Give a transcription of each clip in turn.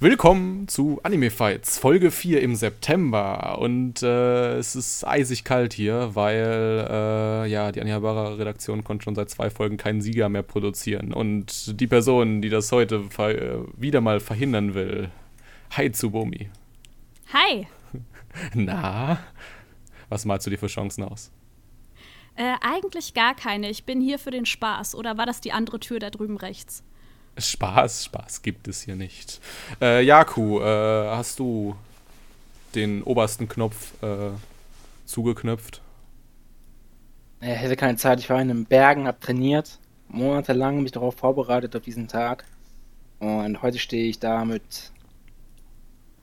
Willkommen zu Anime Fights, Folge 4 im September. Und äh, es ist eisig kalt hier, weil äh, ja, die Anihabara Redaktion konnte schon seit zwei Folgen keinen Sieger mehr produzieren. Und die Person, die das heute äh, wieder mal verhindern will, Hi Tsubomi. Hi. Na, was malst du dir für Chancen aus? Äh, eigentlich gar keine. Ich bin hier für den Spaß. Oder war das die andere Tür da drüben rechts? Spaß, Spaß gibt es hier nicht. Äh, Jaku, äh, hast du den obersten Knopf äh, zugeknöpft? Ich hätte keine Zeit, ich war in den Bergen, hab trainiert, monatelang mich darauf vorbereitet, auf diesen Tag. Und heute stehe ich da mit,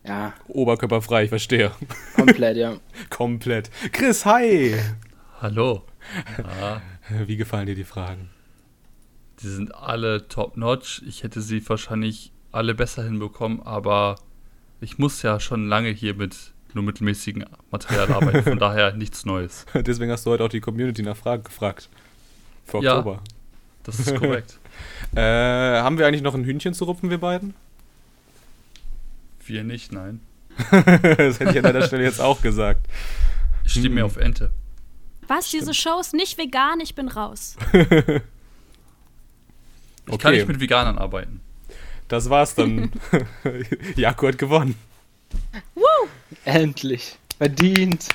ja. Oberkörperfrei, ich verstehe. Komplett, ja. Komplett. Chris, hi! Hallo. Ja. Wie gefallen dir die Fragen? Die sind alle top-notch. Ich hätte sie wahrscheinlich alle besser hinbekommen, aber ich muss ja schon lange hier mit nur mittelmäßigen Material arbeiten. Von daher nichts Neues. Deswegen hast du heute auch die Community nach Fragen gefragt. Für Oktober. Ja, das ist korrekt. äh, haben wir eigentlich noch ein Hühnchen zu rupfen, wir beiden? Wir nicht, nein. das hätte ich an deiner Stelle jetzt auch gesagt. Ich stehe hm. mir auf Ente. Was? Stimmt. Diese Show ist nicht vegan, ich bin raus. Ich okay. kann nicht mit Veganern arbeiten. Das war's dann. Jakob hat gewonnen. Woo! Endlich. Verdient.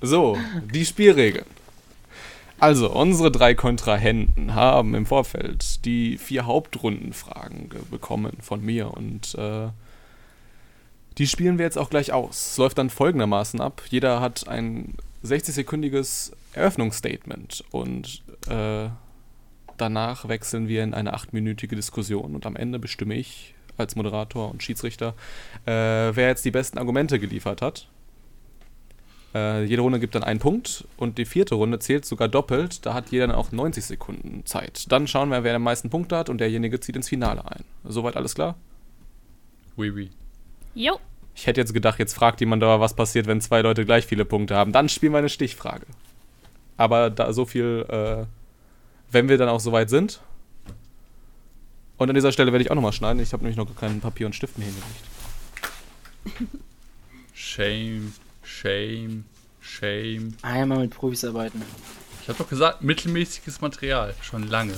so, die Spielregeln. Also, unsere drei Kontrahenten haben im Vorfeld die vier Hauptrundenfragen bekommen von mir und äh, die spielen wir jetzt auch gleich aus. Es läuft dann folgendermaßen ab. Jeder hat ein 60-sekündiges Eröffnungsstatement und äh, Danach wechseln wir in eine achtminütige Diskussion und am Ende bestimme ich als Moderator und Schiedsrichter, äh, wer jetzt die besten Argumente geliefert hat. Äh, jede Runde gibt dann einen Punkt und die vierte Runde zählt sogar doppelt. Da hat jeder dann auch 90 Sekunden Zeit. Dann schauen wir, wer den meisten Punkte hat und derjenige zieht ins Finale ein. Soweit alles klar? Oui, oui. Jo. Ich hätte jetzt gedacht, jetzt fragt jemand aber, was passiert, wenn zwei Leute gleich viele Punkte haben. Dann spielen wir eine Stichfrage. Aber da so viel äh, wenn wir dann auch soweit sind. Und an dieser Stelle werde ich auch nochmal schneiden. Ich habe nämlich noch keinen Papier und Stift mehr hingelegt. Shame, shame, shame. Einmal mit Profis arbeiten. Ich habe doch gesagt, mittelmäßiges Material. Schon lange.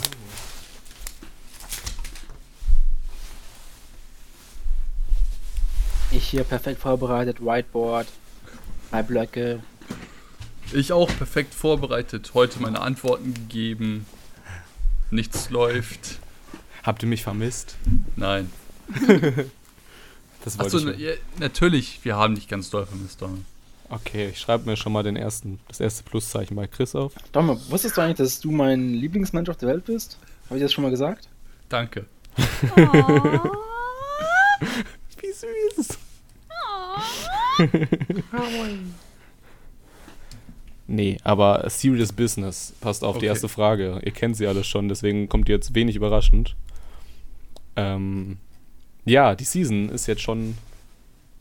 Ich hier perfekt vorbereitet, Whiteboard, drei Blöcke. Ich auch perfekt vorbereitet, heute meine Antworten gegeben nichts läuft. Habt ihr mich vermisst? Nein. das wollte Achso, ich ja, natürlich, wir haben dich ganz doll vermisst, Donald. Okay, ich schreibe mir schon mal den ersten, das erste Pluszeichen bei Chris auf. Donald, wusstest du eigentlich, dass du mein Lieblingsmensch auf der Welt bist? Habe ich das schon mal gesagt? Danke. Wie süß. Nee, aber Serious Business. Passt auf okay. die erste Frage. Ihr kennt sie alle schon, deswegen kommt jetzt wenig überraschend. Ähm, ja, die Season ist jetzt schon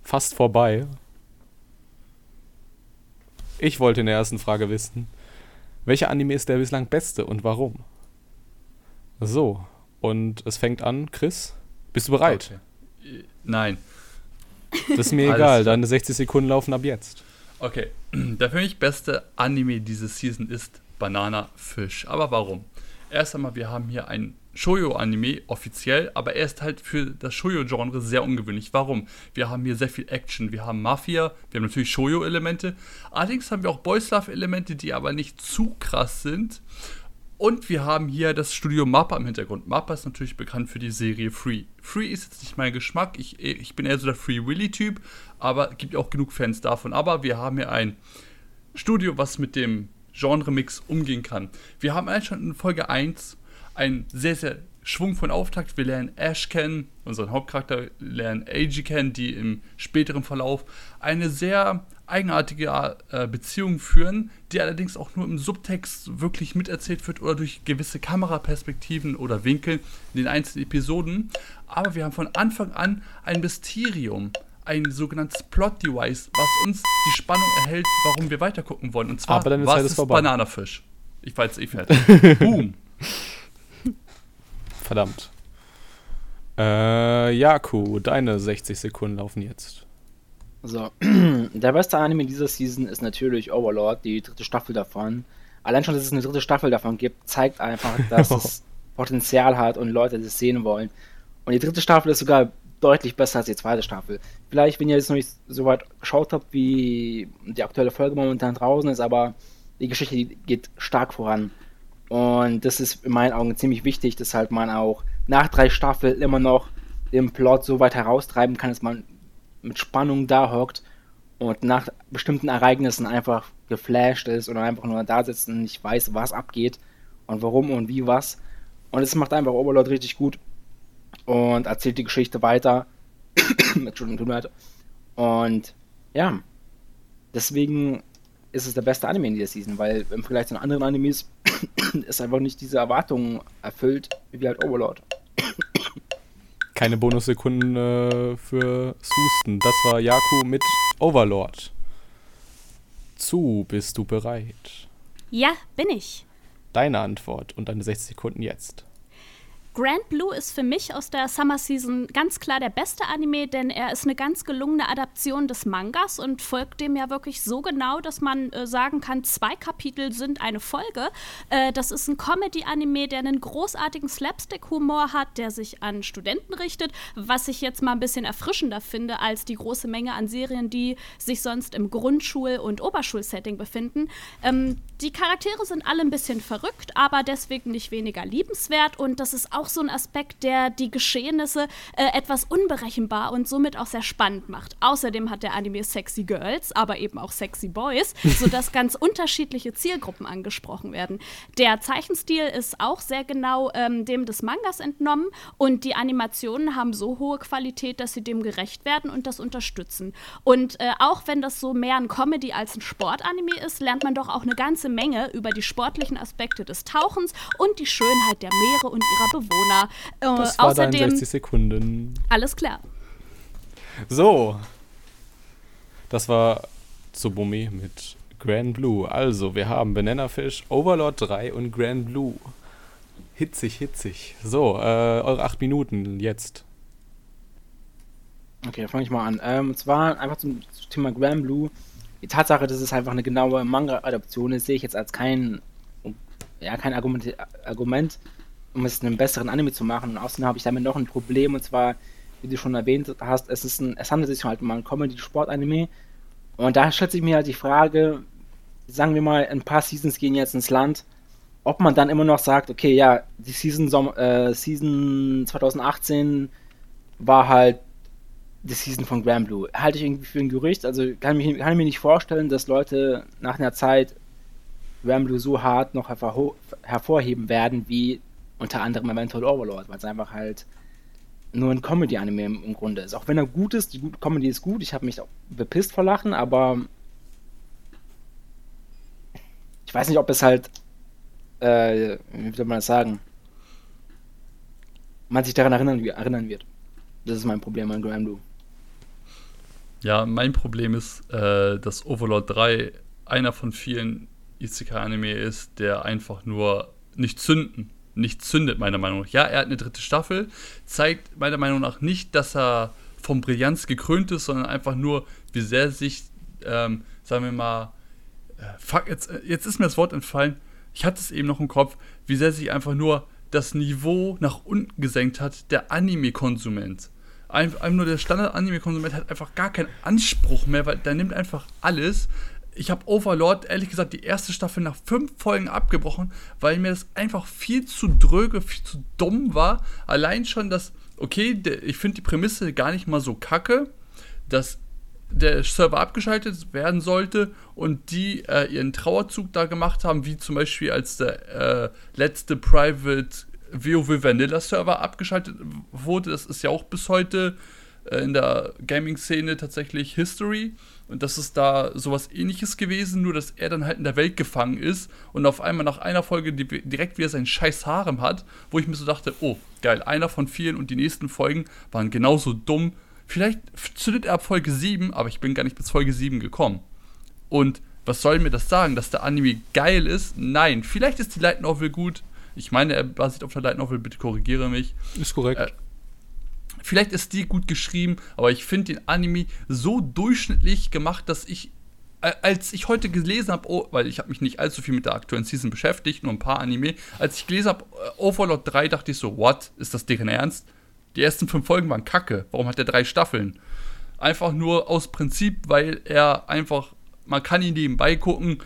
fast vorbei. Ich wollte in der ersten Frage wissen, welcher Anime ist der bislang beste und warum? So, und es fängt an. Chris, bist du bereit? Okay. Nein. Das ist mir egal, deine 60 Sekunden laufen ab jetzt. Okay, der für mich beste Anime diese Season ist Banana Fish. Aber warum? Erst einmal, wir haben hier ein Shoujo-Anime offiziell, aber er ist halt für das Shoujo-Genre sehr ungewöhnlich. Warum? Wir haben hier sehr viel Action, wir haben Mafia, wir haben natürlich Shoujo-Elemente. Allerdings haben wir auch Boys Love-Elemente, die aber nicht zu krass sind. Und wir haben hier das Studio Mappa im Hintergrund. Mappa ist natürlich bekannt für die Serie Free. Free ist jetzt nicht mein Geschmack. Ich, ich bin eher so der Free Willy-Typ, aber gibt auch genug Fans davon. Aber wir haben hier ein Studio, was mit dem Genre-Mix umgehen kann. Wir haben eigentlich schon in Folge 1 einen sehr, sehr schwungvollen Auftakt. Wir lernen Ash kennen, unseren Hauptcharakter, lernen Eiji kennen, die im späteren Verlauf eine sehr eigenartige äh, Beziehung führen, die allerdings auch nur im Subtext wirklich miterzählt wird oder durch gewisse Kameraperspektiven oder Winkel in den einzelnen Episoden. Aber wir haben von Anfang an ein Mysterium, ein sogenanntes Plot-Device, was uns die Spannung erhält, warum wir weitergucken wollen. Und zwar, Aber dann ist was ist vorbei. Bananafisch? Ich war jetzt eh fertig. Boom. Verdammt. Äh, Jaku, deine 60 Sekunden laufen jetzt. So, der beste Anime dieser Season ist natürlich Overlord, die dritte Staffel davon. Allein schon, dass es eine dritte Staffel davon gibt, zeigt einfach, dass es Potenzial hat und Leute das sehen wollen. Und die dritte Staffel ist sogar deutlich besser als die zweite Staffel. Vielleicht, wenn ihr jetzt noch nicht so weit geschaut habt, wie die aktuelle Folge momentan draußen ist, aber die Geschichte die geht stark voran. Und das ist in meinen Augen ziemlich wichtig, dass halt man auch nach drei Staffeln immer noch den Plot so weit heraustreiben kann, dass man mit Spannung da hockt und nach bestimmten Ereignissen einfach geflasht ist oder einfach nur da sitzt und nicht weiß, was abgeht und warum und wie was. Und es macht einfach Overlord richtig gut und erzählt die Geschichte weiter. Entschuldigung, tut mir leid. Und ja, deswegen ist es der beste Anime in dieser Season, weil im Vergleich zu den anderen Animes ist einfach nicht diese Erwartungen erfüllt, wie halt Overlord. Keine Bonussekunden äh, für Husten. Das war Yaku mit Overlord. Zu, bist du bereit? Ja, bin ich. Deine Antwort und deine 60 Sekunden jetzt. Grand Blue ist für mich aus der Summer Season ganz klar der beste Anime, denn er ist eine ganz gelungene Adaption des Mangas und folgt dem ja wirklich so genau, dass man äh, sagen kann, zwei Kapitel sind eine Folge. Äh, das ist ein Comedy-Anime, der einen großartigen Slapstick-Humor hat, der sich an Studenten richtet, was ich jetzt mal ein bisschen erfrischender finde als die große Menge an Serien, die sich sonst im Grundschul- und Oberschulsetting befinden. Ähm, die Charaktere sind alle ein bisschen verrückt, aber deswegen nicht weniger liebenswert und das ist auch so ein Aspekt, der die Geschehnisse äh, etwas unberechenbar und somit auch sehr spannend macht. Außerdem hat der Anime Sexy Girls, aber eben auch Sexy Boys, sodass ganz unterschiedliche Zielgruppen angesprochen werden. Der Zeichenstil ist auch sehr genau ähm, dem des Mangas entnommen und die Animationen haben so hohe Qualität, dass sie dem gerecht werden und das unterstützen. Und äh, auch wenn das so mehr ein Comedy als ein Sportanime ist, lernt man doch auch eine ganze Menge über die sportlichen Aspekte des Tauchens und die Schönheit der Meere und ihrer Bewohner. Bewohner. Äh, das war außerdem 60 Sekunden. Alles klar. So. Das war Tsubumi mit Grand Blue. Also, wir haben Banana Fish, Overlord 3 und Grand Blue. Hitzig, hitzig. So, äh, eure acht Minuten jetzt. Okay, fange ich mal an. Ähm, und zwar einfach zum, zum Thema Grand Blue. Die Tatsache, dass es einfach eine genaue Manga-Adaption ist, sehe ich jetzt als kein, ja, kein Argument, Argument um es einen besseren Anime zu machen. Und außerdem habe ich damit noch ein Problem, und zwar, wie du schon erwähnt hast, es, ist ein, es handelt sich halt um ein Comedy-Sport-Anime. Und da stellt sich mir halt die Frage, sagen wir mal, ein paar Seasons gehen jetzt ins Land, ob man dann immer noch sagt, okay, ja, die Season, äh, Season 2018 war halt die Season von Grand Blue. Halte ich irgendwie für ein Gerücht, also kann, ich, kann ich mir nicht vorstellen, dass Leute nach einer Zeit Grand Blue so hart noch hervorheben werden, wie unter anderem eventuell Overlord, weil es einfach halt nur ein Comedy-Anime im, im, Grunde ist. Auch wenn er gut ist, die Comedy ist gut, ich habe mich auch bepisst vor Lachen, aber ich weiß nicht, ob es halt, äh, wie soll man das sagen, man sich daran erinnern, erinnern wird. Das ist mein Problem an Graham Blue. Ja, mein Problem ist, äh, dass Overlord 3 einer von vielen Isekai-Anime ist, der einfach nur nicht zünden nicht zündet, meiner Meinung nach. Ja, er hat eine dritte Staffel, zeigt meiner Meinung nach nicht, dass er vom Brillanz gekrönt ist, sondern einfach nur, wie sehr sich, ähm, sagen wir mal, äh, fuck, jetzt, äh, jetzt ist mir das Wort entfallen, ich hatte es eben noch im Kopf, wie sehr sich einfach nur das Niveau nach unten gesenkt hat, der Anime-Konsument. Einfach nur der Standard-Anime-Konsument hat einfach gar keinen Anspruch mehr, weil der nimmt einfach alles, ich habe Overlord, ehrlich gesagt, die erste Staffel nach fünf Folgen abgebrochen, weil mir das einfach viel zu dröge, viel zu dumm war. Allein schon das, okay, ich finde die Prämisse gar nicht mal so kacke, dass der Server abgeschaltet werden sollte und die äh, ihren Trauerzug da gemacht haben, wie zum Beispiel als der äh, letzte Private WoW Vanilla Server abgeschaltet wurde. Das ist ja auch bis heute äh, in der Gaming-Szene tatsächlich History. Und das ist da sowas ähnliches gewesen, nur dass er dann halt in der Welt gefangen ist und auf einmal nach einer Folge direkt wieder sein scheiß Harem hat, wo ich mir so dachte, oh, geil, einer von vielen und die nächsten Folgen waren genauso dumm. Vielleicht zündet er ab Folge 7, aber ich bin gar nicht bis Folge 7 gekommen. Und was soll mir das sagen, dass der Anime geil ist? Nein, vielleicht ist die Light Novel gut. Ich meine, er basiert auf der Light Novel, bitte korrigiere mich. Ist korrekt. Äh, Vielleicht ist die gut geschrieben, aber ich finde den Anime so durchschnittlich gemacht, dass ich, als ich heute gelesen habe, oh, weil ich habe mich nicht allzu viel mit der aktuellen Season beschäftigt, nur ein paar Anime, als ich gelesen habe, äh, Overlord 3, dachte ich so, what, ist das deren Ernst? Die ersten fünf Folgen waren kacke, warum hat der drei Staffeln? Einfach nur aus Prinzip, weil er einfach, man kann ihn nebenbei gucken,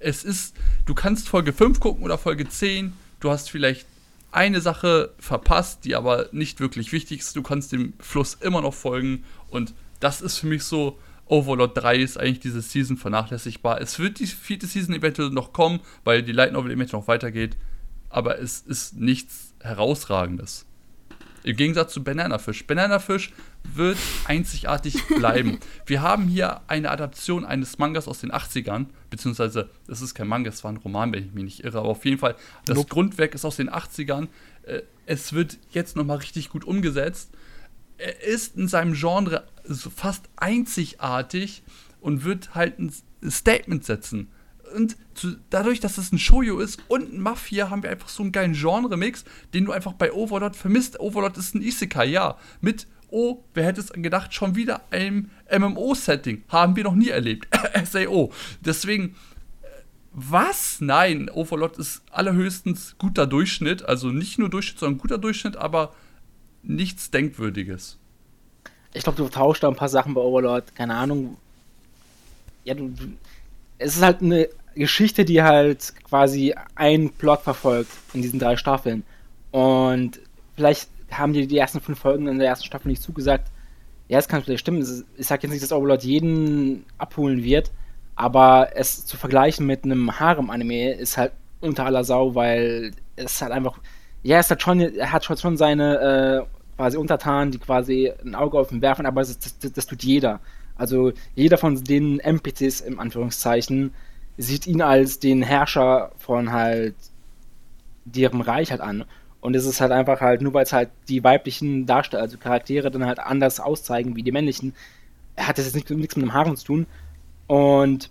es ist, du kannst Folge 5 gucken oder Folge 10, du hast vielleicht eine Sache verpasst, die aber nicht wirklich wichtig ist. Du kannst dem Fluss immer noch folgen und das ist für mich so, Overlord 3 ist eigentlich diese Season vernachlässigbar. Es wird die vierte Season eventuell noch kommen, weil die Light Novel eventuell noch weitergeht, aber es ist nichts herausragendes. Im Gegensatz zu Bananafisch. Bananafisch wird einzigartig bleiben. Wir haben hier eine Adaption eines Mangas aus den 80ern, beziehungsweise es ist kein Manga, es war ein Roman, wenn ich mich nicht irre, aber auf jeden Fall, das nope. Grundwerk ist aus den 80ern. Äh, es wird jetzt nochmal richtig gut umgesetzt. Er ist in seinem Genre fast einzigartig und wird halt ein Statement setzen und zu, dadurch, dass es ein Shoujo ist und ein Mafia, haben wir einfach so einen geilen Genre-Mix, den du einfach bei Overlord vermisst. Overlord ist ein Isekai, ja. Mit, oh, wer hätte es gedacht, schon wieder einem MMO-Setting. Haben wir noch nie erlebt. SAO. Deswegen, äh, was? Nein, Overlord ist allerhöchstens guter Durchschnitt. Also nicht nur Durchschnitt, sondern guter Durchschnitt, aber nichts Denkwürdiges. Ich glaube, du tauscht da ein paar Sachen bei Overlord. Keine Ahnung. Ja, du, es ist halt eine Geschichte, die halt quasi einen Plot verfolgt in diesen drei Staffeln. Und vielleicht haben die die ersten fünf Folgen in der ersten Staffel nicht zugesagt. Ja, es kann vielleicht stimmen. Ich sage jetzt nicht, dass Overlord jeden abholen wird, aber es zu vergleichen mit einem Harem-Anime ist halt unter aller Sau, weil es halt einfach. Ja, es hat schon, er hat schon seine äh, quasi Untertanen, die quasi ein Auge auf ihn werfen, aber das, das, das tut jeder. Also jeder von den NPCs im Anführungszeichen sieht ihn als den Herrscher von halt deren Reich halt an. Und es ist halt einfach halt, nur weil es halt die weiblichen Darsteller, also Charaktere dann halt anders auszeigen wie die männlichen, hat das jetzt nicht, nichts mit dem Haaren zu tun. Und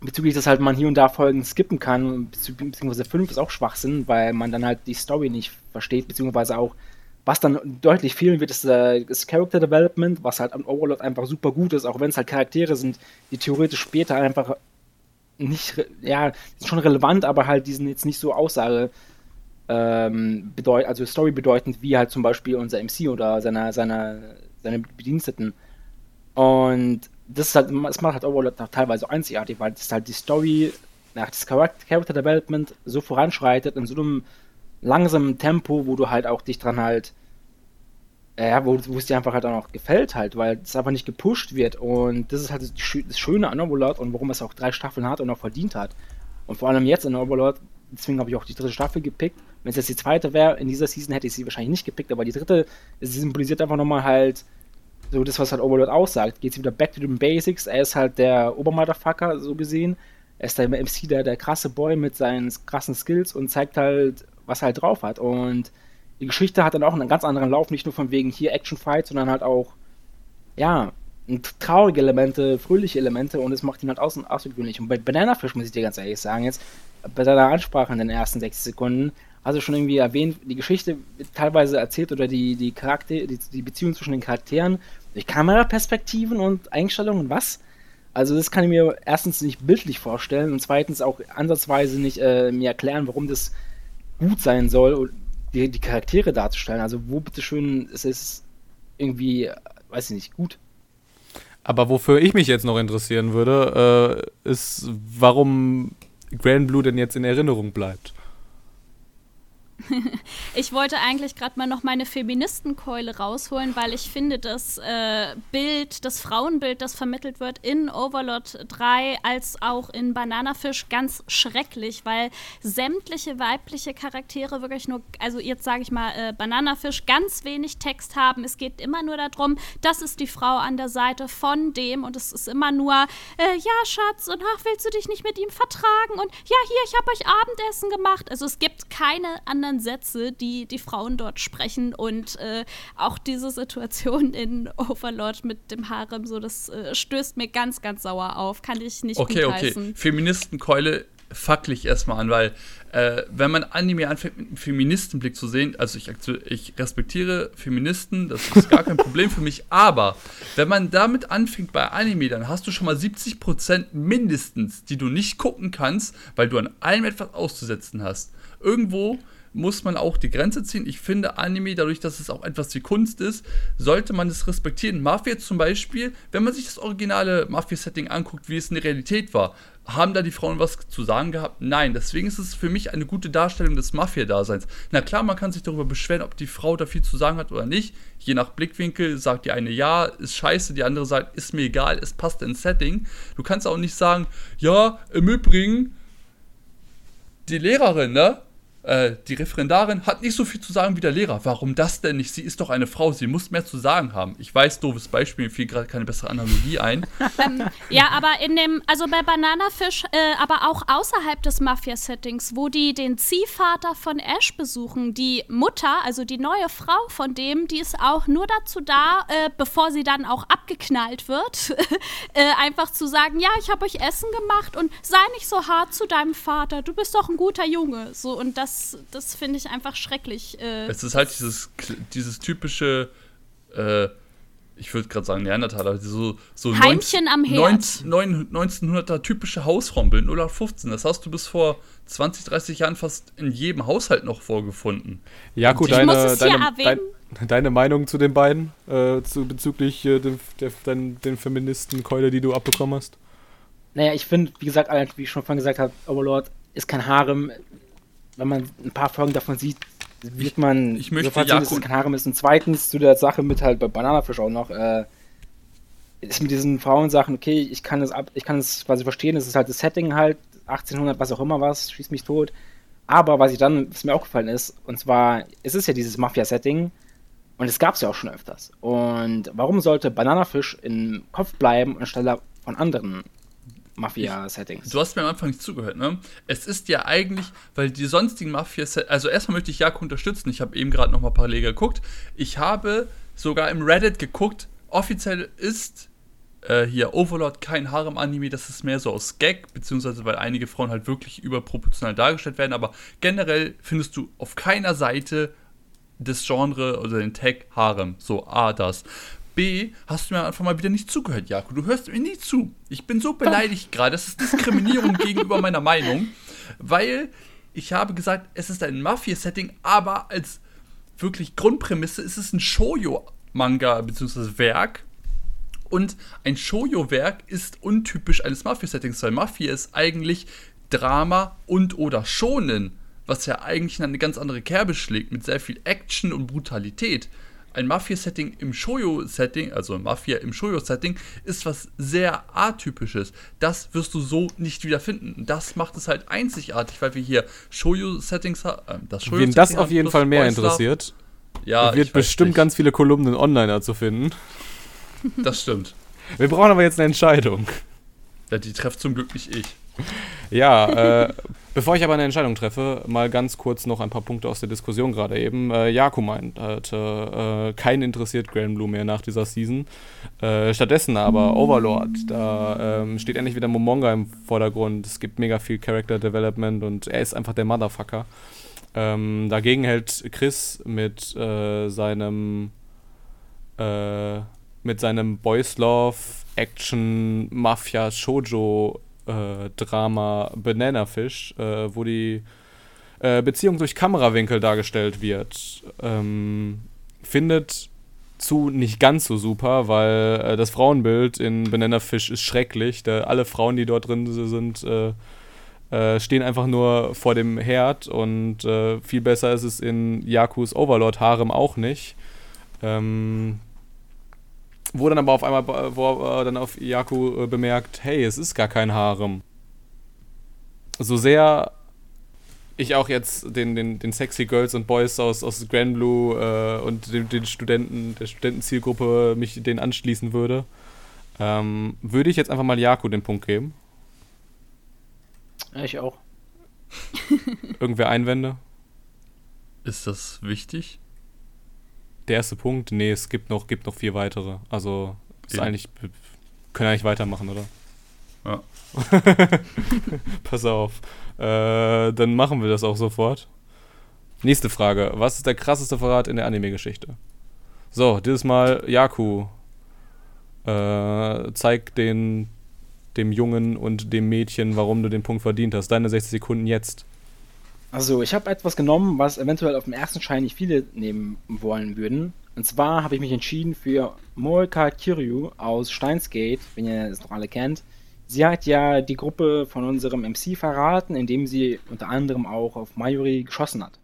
bezüglich, dass halt man hier und da Folgen skippen kann, beziehungsweise fünf ist auch Schwachsinn, weil man dann halt die Story nicht versteht, beziehungsweise auch was dann deutlich fehlen wird, ist äh, das Character Development, was halt am Overlord einfach super gut ist, auch wenn es halt Charaktere sind, die theoretisch später einfach nicht, ja, schon relevant, aber halt die sind jetzt nicht so Aussage ähm, bedeut also Story bedeutend, wie halt zum Beispiel unser MC oder seine, seine, seine Bediensteten. Und das ist halt, das macht halt Overlord teilweise einzigartig, weil das halt die Story nach das Character Development so voranschreitet in so einem langsamen Tempo, wo du halt auch dich dran halt, ja, wo, wo es dir einfach halt auch noch gefällt halt, weil es einfach nicht gepusht wird und das ist halt das Schöne an Overlord und warum es auch drei Staffeln hat und auch verdient hat. Und vor allem jetzt in Overlord, deswegen habe ich auch die dritte Staffel gepickt. Wenn es jetzt die zweite wäre, in dieser Season hätte ich sie wahrscheinlich nicht gepickt, aber die dritte symbolisiert einfach nochmal halt so das, was halt Overlord aussagt. Geht wieder back to the basics. Er ist halt der Obermotherfucker, so gesehen. Er ist der MC, der, der krasse Boy mit seinen krassen Skills und zeigt halt was er halt drauf hat. Und die Geschichte hat dann auch einen ganz anderen Lauf, nicht nur von wegen hier Action-Fight, sondern halt auch, ja, traurige Elemente, fröhliche Elemente und es macht ihn halt außen außergewöhnlich. Und bei Banana Fish muss ich dir ganz ehrlich sagen, jetzt bei deiner Ansprache in den ersten 60 Sekunden, hast du schon irgendwie erwähnt, die Geschichte teilweise erzählt oder die, die Charakter, die, die Beziehung zwischen den Charakteren durch Kameraperspektiven und Einstellungen, was? Also das kann ich mir erstens nicht bildlich vorstellen und zweitens auch ansatzweise nicht äh, mir erklären, warum das gut sein soll, die, die Charaktere darzustellen. Also wo bitteschön ist es irgendwie, weiß ich nicht, gut. Aber wofür ich mich jetzt noch interessieren würde, äh, ist, warum Grand Blue denn jetzt in Erinnerung bleibt. ich wollte eigentlich gerade mal noch meine Feministenkeule rausholen, weil ich finde, das äh, Bild, das Frauenbild, das vermittelt wird in Overlord 3 als auch in Bananafisch ganz schrecklich, weil sämtliche weibliche Charaktere wirklich nur, also jetzt sage ich mal, äh, Bananafisch ganz wenig Text haben. Es geht immer nur darum, das ist die Frau an der Seite von dem und es ist immer nur, äh, ja, Schatz, und ach, willst du dich nicht mit ihm vertragen? Und ja, hier, ich habe euch Abendessen gemacht. Also es gibt keine anderen anderen Sätze, die die Frauen dort sprechen und äh, auch diese Situation in Overlord mit dem Harem, so das äh, stößt mir ganz, ganz sauer auf. Kann ich nicht Okay, okay. Feministenkeule fachlich erstmal an, weil äh, wenn man Anime anfängt mit einem Feministenblick zu sehen, also ich, ich respektiere Feministen, das ist gar kein Problem für mich, aber wenn man damit anfängt bei Anime, dann hast du schon mal 70% mindestens, die du nicht gucken kannst, weil du an allem etwas auszusetzen hast. Irgendwo muss man auch die Grenze ziehen. Ich finde Anime, dadurch, dass es auch etwas wie Kunst ist, sollte man es respektieren. Mafia zum Beispiel, wenn man sich das originale Mafia-Setting anguckt, wie es in der Realität war, haben da die Frauen was zu sagen gehabt? Nein, deswegen ist es für mich eine gute Darstellung des Mafia-Daseins. Na klar, man kann sich darüber beschweren, ob die Frau da viel zu sagen hat oder nicht. Je nach Blickwinkel sagt die eine ja, ist scheiße, die andere sagt, ist mir egal, es passt ins Setting. Du kannst auch nicht sagen, ja, im Übrigen, die Lehrerin, ne? Äh, die Referendarin hat nicht so viel zu sagen wie der Lehrer. Warum das denn nicht? Sie ist doch eine Frau, sie muss mehr zu sagen haben. Ich weiß, doofes Beispiel, mir fiel gerade keine bessere Analogie ein. ähm, ja, aber in dem, also bei Bananafisch, äh, aber auch außerhalb des Mafia-Settings, wo die den Ziehvater von Ash besuchen, die Mutter, also die neue Frau von dem, die ist auch nur dazu da, äh, bevor sie dann auch abgeknallt wird, äh, einfach zu sagen, ja, ich habe euch Essen gemacht und sei nicht so hart zu deinem Vater, du bist doch ein guter Junge. So, und das das, das finde ich einfach schrecklich. Äh, es ist halt dieses, dieses typische, äh, ich würde gerade sagen Neandertaler, so, so Heimchen 19, am Herd. 1900er typische Hausrommeln 0815. Das hast du bis vor 20, 30 Jahren fast in jedem Haushalt noch vorgefunden. Jakob, deine, deine, dein, deine Meinung zu den beiden, äh, zu, bezüglich äh, den, der, den, den Feministenkeule, die du abbekommen hast? Naja, ich finde, wie gesagt, wie ich schon vorhin gesagt habe, Overlord ist kein Harem wenn man ein paar Folgen davon sieht, wird man ich, ich möchte sofort sehen, dass es kein Harem ist. Und zweitens zu der Sache mit halt bei Bananafisch auch noch, äh, ist mit diesen Frauensachen, okay, ich kann es ab, ich kann es quasi verstehen, es ist halt das Setting halt, 1800, was auch immer was, schießt mich tot. Aber was ich dann, was mir auch gefallen ist, und zwar, es ist ja dieses Mafia-Setting, und es gab es ja auch schon öfters. Und warum sollte Bananafisch im Kopf bleiben anstelle von anderen Mafia-Settings. Du hast mir am Anfang nicht zugehört, ne? Es ist ja eigentlich, weil die sonstigen Mafia-Settings, also erstmal möchte ich Jaco unterstützen. Ich habe eben gerade nochmal parallel geguckt. Ich habe sogar im Reddit geguckt, offiziell ist äh, hier Overlord kein Harem-Anime, das ist mehr so aus Gag, beziehungsweise weil einige Frauen halt wirklich überproportional dargestellt werden, aber generell findest du auf keiner Seite des Genre oder den Tag Harem. So, A, das. B, hast du mir einfach mal wieder nicht zugehört, Jakob. Du hörst mir nie zu. Ich bin so beleidigt gerade. Das ist Diskriminierung gegenüber meiner Meinung, weil ich habe gesagt, es ist ein Mafia-Setting, aber als wirklich Grundprämisse ist es ein Shoujo-Manga bzw. Werk. Und ein Shoujo-Werk ist untypisch eines Mafia-Settings, weil Mafia ist eigentlich Drama und oder Schonen, was ja eigentlich in eine ganz andere Kerbe schlägt, mit sehr viel Action und Brutalität ein Mafia-Setting im Shoujo-Setting, also Mafia im Shoujo-Setting, ist was sehr atypisches. Das wirst du so nicht wiederfinden. Das macht es halt einzigartig, weil wir hier Shoujo-Settings haben. Äh, das Shoujo Wen das auf jeden Fall mehr interessiert, ja, wird bestimmt nicht. ganz viele Kolumnen online zu finden. Das stimmt. Wir brauchen aber jetzt eine Entscheidung. Ja, die trefft zum Glück nicht ich. Ja, äh, bevor ich aber eine Entscheidung treffe, mal ganz kurz noch ein paar Punkte aus der Diskussion gerade eben. Äh, Jako meint, äh, keinen interessiert Grand Blue mehr nach dieser Season. Äh, stattdessen aber Overlord, da ähm, steht endlich wieder Momonga im Vordergrund. Es gibt mega viel Character Development und er ist einfach der Motherfucker. Ähm, dagegen hält Chris mit äh, seinem äh, mit seinem Boys Love Action Mafia Shoujo Drama Banana Fish, äh, wo die äh, Beziehung durch Kamerawinkel dargestellt wird, ähm, findet zu nicht ganz so super, weil äh, das Frauenbild in Banana Fish ist schrecklich. Da alle Frauen, die dort drin sind, äh, äh, stehen einfach nur vor dem Herd und viel besser ist es in Yakus Overlord Harem auch nicht. Ähm, wo dann aber auf einmal, wo äh, dann auf Yaku äh, bemerkt, hey, es ist gar kein Harem. So sehr ich auch jetzt den, den, den Sexy Girls und Boys aus, aus Grand Blue äh, und den, den Studenten, der Studentenzielgruppe mich denen anschließen würde, ähm, würde ich jetzt einfach mal Yaku den Punkt geben. Ja, ich auch. Irgendwer Einwände? Ist das wichtig? Der erste Punkt. Nee, es gibt noch, gibt noch vier weitere. Also ist ja. eigentlich, können eigentlich weitermachen, oder? Ja. Pass auf. Äh, dann machen wir das auch sofort. Nächste Frage. Was ist der krasseste Verrat in der Anime-Geschichte? So, dieses Mal Yaku. Äh, zeig den, dem Jungen und dem Mädchen, warum du den Punkt verdient hast. Deine 60 Sekunden jetzt. Also, ich habe etwas genommen, was eventuell auf dem ersten Schein nicht viele nehmen wollen würden. Und zwar habe ich mich entschieden für Moeka Kiryu aus Steinsgate, wenn ihr es noch alle kennt. Sie hat ja die Gruppe von unserem MC verraten, indem sie unter anderem auch auf Mayuri geschossen hat.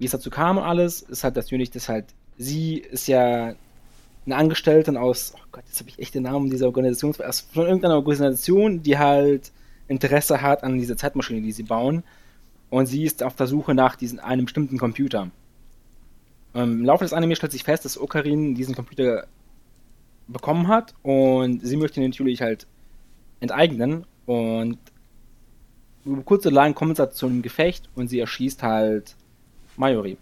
Wie es dazu kam und alles, ist halt natürlich, dass halt sie ist ja eine Angestellte aus, oh Gott, jetzt habe ich echt den Namen dieser Organisation, von irgendeiner Organisation, die halt Interesse hat an dieser Zeitmaschine, die sie bauen. Und sie ist auf der Suche nach diesen, einem bestimmten Computer. Ähm, Im Laufe des Animes stellt sich fest, dass Okarin diesen Computer bekommen hat und sie möchte ihn natürlich halt enteignen und über kurz oder lang kommt es halt zu einem Gefecht und sie erschießt halt Mayuri.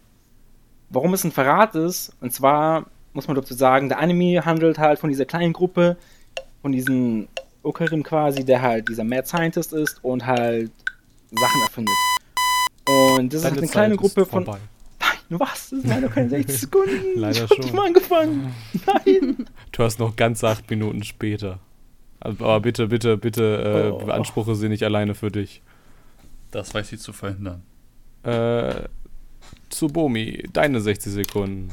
Warum es ein Verrat ist, und zwar muss man dazu sagen, der Anime handelt halt von dieser kleinen Gruppe, von diesem Okarin quasi, der halt dieser Mad Scientist ist und halt Sachen erfindet. Und das ist halt eine kleine Gruppe von. Vorbei. Nein, was? Das waren doch keine 60 Sekunden. Leider ich hab schon. nicht mal angefangen. Nein. Du hast noch ganz acht Minuten später. Aber bitte, bitte, bitte äh, Oh. beanspruche sie nicht alleine für dich. Das weiß ich zu verhindern. Äh, Tsubomi, deine 60 Sekunden.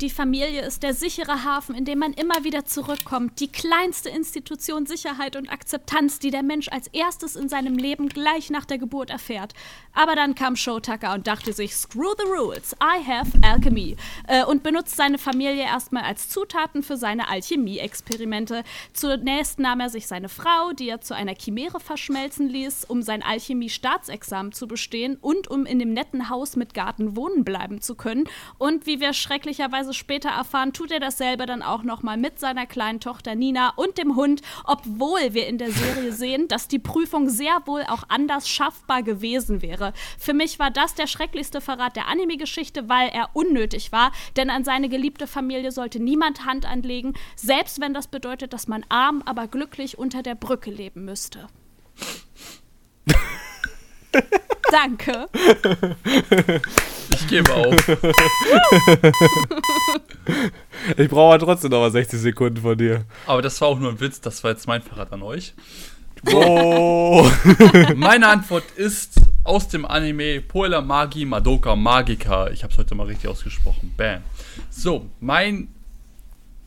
Die Familie ist der sichere Hafen, in dem man immer wieder zurückkommt. Die kleinste Institution Sicherheit und Akzeptanz, die der Mensch als erstes in seinem Leben gleich nach der Geburt erfährt. Aber dann kam Shotaka und dachte sich, screw the rules, I have alchemy. Äh, und benutzt seine Familie erstmal als Zutaten für seine Alchemie-Experimente. Zunächst nahm er sich seine Frau, die er zu einer Chimäre verschmelzen ließ, um sein Alchemie-Staatsexamen zu bestehen und um in dem netten Haus mit Garten wohnen bleiben zu können. Und wie wir schrecklicherweise später erfahren, tut er dasselbe dann auch nochmal mit seiner kleinen Tochter Nina und dem Hund, obwohl wir in der Serie sehen, dass die Prüfung sehr wohl auch anders schaffbar gewesen wäre. Für mich war das der schrecklichste Verrat der Anime-Geschichte, weil er unnötig war, denn an seine geliebte Familie sollte niemand Hand anlegen, selbst wenn das bedeutet, dass man arm, aber glücklich unter der Brücke leben müsste. Danke. Ich gebe auf. Ich brauche aber trotzdem noch mal 60 Sekunden von dir. Aber das war auch nur ein Witz, das war jetzt mein Verrat an euch. Oh! Meine Antwort ist aus dem Anime Poela Magi Madoka Magica. Ich habe es heute mal richtig ausgesprochen. Bam. So, mein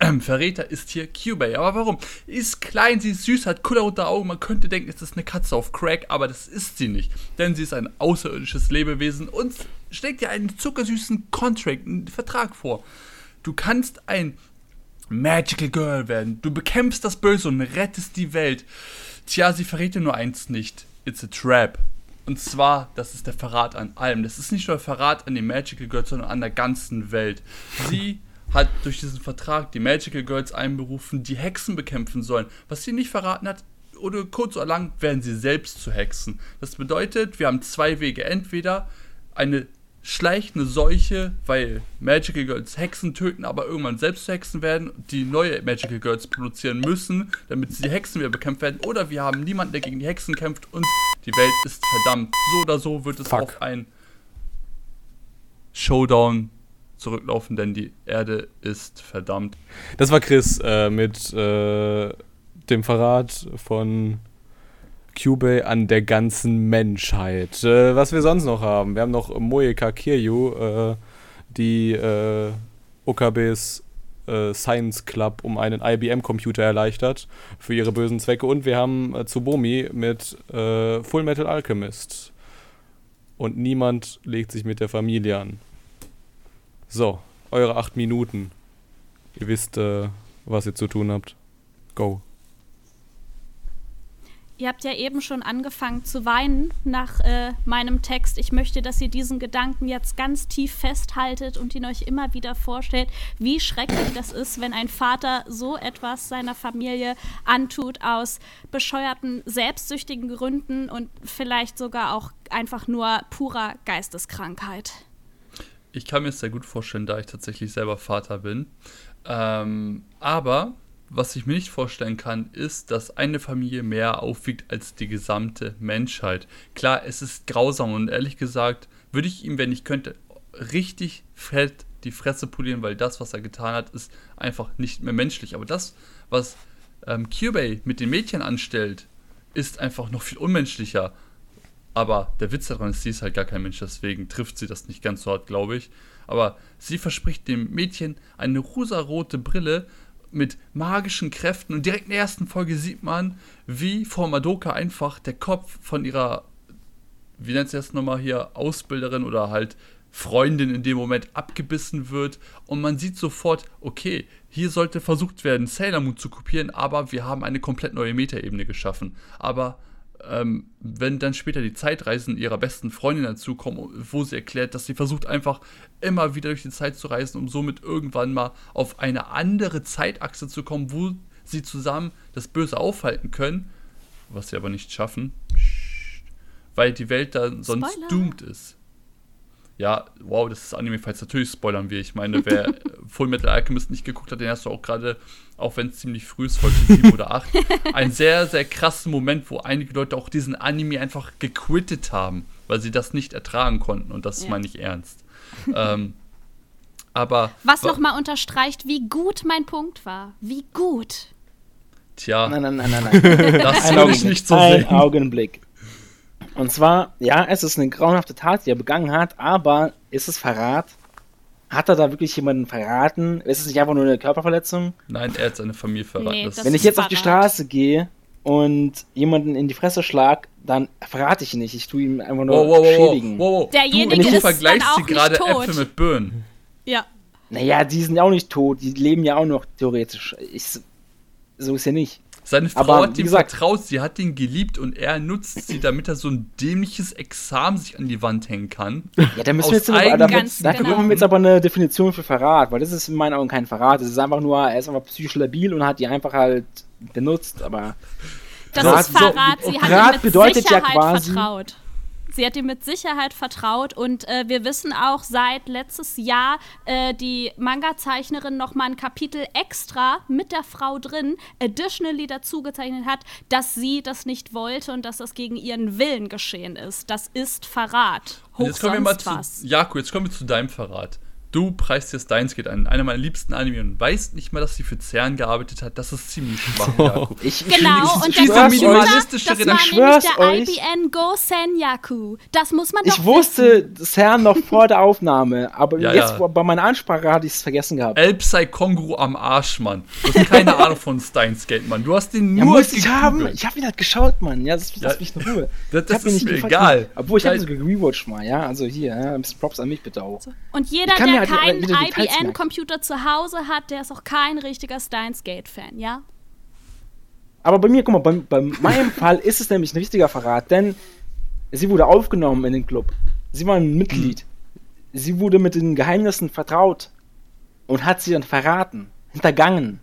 Verräter ist hier Kyubey. Aber warum? Ist klein, sie ist süß, hat kullerrote Augen. Man könnte denken, es ist eine Katze auf Crack, aber das ist sie nicht. Denn sie ist ein außerirdisches Lebewesen und schlägt dir einen zuckersüßen Contract, einen Vertrag vor. Du kannst ein Magical Girl werden. Du bekämpfst das Böse und rettest die Welt. Tja, sie verrät dir nur eins nicht. It's a trap. Und zwar, das ist der Verrat an allem. Das ist nicht nur der Verrat an den Magical Girls, sondern an der ganzen Welt. Sie hat durch diesen Vertrag die Magical Girls einberufen, die Hexen bekämpfen sollen. Was sie nicht verraten hat, oder kurz oder lang, werden sie selbst zu Hexen. Das bedeutet, wir haben zwei Wege. Entweder eine schleichende Seuche, weil Magical Girls Hexen töten, aber irgendwann selbst zu Hexen werden, die neue Magical Girls produzieren müssen, damit sie die Hexen wieder bekämpft werden. Oder wir haben niemanden, der gegen die Hexen kämpft und die Welt ist verdammt. So oder so wird es Fuck. auf ein Showdown zurücklaufen, denn die Erde ist verdammt. Das war Chris äh, mit äh, dem Verrat von Kyubey an der ganzen Menschheit. Äh, was wir sonst noch haben, wir haben noch Moeka Kiryu, äh, die äh, OKBs äh, Science Club um einen IBM-Computer erleichtert für ihre bösen Zwecke. Und wir haben äh, Tsubomi mit Full Metal Alchemist. Und niemand legt sich mit der Familie an. So, eure acht Minuten. Ihr wisst, äh, was ihr zu tun habt. Go. Ihr habt ja eben schon angefangen zu weinen nach äh, meinem Text. Ich möchte, dass ihr diesen Gedanken jetzt ganz tief festhaltet und ihn euch immer wieder vorstellt, wie schrecklich das ist, wenn ein Vater so etwas seiner Familie antut aus bescheuerten, selbstsüchtigen Gründen und vielleicht sogar auch einfach nur purer Geisteskrankheit. Ich kann mir es sehr gut vorstellen, da ich tatsächlich selber Vater bin. Ähm, aber was ich mir nicht vorstellen kann, ist, dass eine Familie mehr aufwiegt als die gesamte Menschheit. Klar, es ist grausam und ehrlich gesagt würde ich ihm, wenn ich könnte, richtig fett die Fresse polieren, weil das, was er getan hat, ist einfach nicht mehr menschlich. Aber das, was ähm, Kyubey mit den Mädchen anstellt, ist einfach noch viel unmenschlicher. Aber der Witz daran ist, sie ist halt gar kein Mensch, deswegen trifft sie das nicht ganz so hart, glaube ich. Aber sie verspricht dem Mädchen eine rosarote Brille mit magischen Kräften und direkt in der ersten Folge sieht man, wie vor Madoka einfach der Kopf von ihrer, wie nennt sie das nochmal hier, Ausbilderin oder halt Freundin in dem Moment abgebissen wird und man sieht sofort, okay, hier sollte versucht werden, Sailor Moon zu kopieren, aber wir haben eine komplett neue Metaebene geschaffen. Aber ähm, wenn dann später die Zeitreisen ihrer besten Freundin dazukommen, wo sie erklärt, dass sie versucht einfach immer wieder durch die Zeit zu reisen, um somit irgendwann mal auf eine andere Zeitachse zu kommen, wo sie zusammen das Böse aufhalten können, was sie aber nicht schaffen, weil die Welt dann sonst Spoiler. doomed ist. Ja, wow, das ist Anime, falls natürlich spoilern wir. Ich meine, wer Full Metal Alchemist nicht geguckt hat, den hast du auch gerade, auch wenn es ziemlich früh ist, Folge 7 oder 8, einen sehr, sehr krassen Moment, wo einige Leute auch diesen Anime einfach gequittet haben, weil sie das nicht ertragen konnten. Und das ja. meine ich ernst. ähm, aber. Was nochmal unterstreicht, wie gut mein Punkt war. Wie gut. Tja. Nein, nein, nein, nein, nein. Das will ich nicht so sehen. Ein Augenblick. Und zwar, ja, es ist eine grauenhafte Tat, die er begangen hat, aber ist es Verrat? Hat er da wirklich jemanden verraten? Ist es nicht einfach nur eine Körperverletzung? Nein, er hat seine Familie verraten. Nee, Wenn ich jetzt Verrat. auf die Straße gehe und jemanden in die Fresse schlag, dann verrate ich ihn nicht. Ich tue ihm einfach nur wow, wow, schädigen. Wow, wow. Derjenige du, du vergleichst sie gerade Äpfel mit Birnen. Ja. Naja, die sind ja auch nicht tot. Die leben ja auch noch theoretisch. Ich, so ist ja nicht. Seine Frau Aber, hat ihm gesagt, vertraut, sie hat ihn geliebt und er nutzt sie, damit er so ein dämliches Examen sich an die Wand hängen kann. Ja, da müssen wir jetzt aber, da, dafür genau. brauchen wir jetzt aber eine Definition für Verrat, weil das ist in meinen Augen kein Verrat. Es ist einfach nur, er ist einfach psychisch labil und hat die einfach halt benutzt, aber. Das Verrat, ist Verrat, sie hat ihm mit bedeutet Sicherheit ja quasi, vertraut. Sie hat ihm mit Sicherheit vertraut und äh, wir wissen auch seit letztes Jahr äh, die Manga-Zeichnerin noch mal ein Kapitel extra mit der Frau drin, additionally dazu gezeichnet hat, dass sie das nicht wollte und dass das gegen ihren Willen geschehen ist. Das ist Verrat. Hoch jetzt kommen wir mal zu, Jakob, jetzt kommen wir zu deinem Verrat. Du preist dir Steins Gate an, einer meiner liebsten Anime und weißt nicht mal, dass sie für CERN gearbeitet hat. Das ist ziemlich schwach, Jakob. Ich, genau, und der minimalistische das war ich schwör's der euch. IBN Go Senyaku. Das muss man doch Ich wusste CERN noch vor der Aufnahme, aber ja, jetzt ja. bei meiner Ansprache hatte ich es vergessen gehabt. Elpsai Kongru am Arsch, Mann. Du hast keine Ahnung von Steins Gate, Mann. Du hast den nur ja, ich haben. Ich hab ihn halt geschaut, Mann. Ja, das, lass mich in Ruhe. Das, das ist mir egal. Obwohl, ich habe ihn sogar gerewatcht mal, ja. Also hier, ein bisschen Props an mich bitte auch. Und jeder, der der keinen IBM-Computer zu Hause hat, der ist auch kein richtiger Steins Gate-Fan, ja? Aber bei mir, guck mal, bei, bei meinem Fall ist es nämlich ein richtiger Verrat, denn sie wurde aufgenommen in den Club. Sie war ein Mitglied. Sie wurde mit den Geheimnissen vertraut und hat sie dann verraten, hintergangen.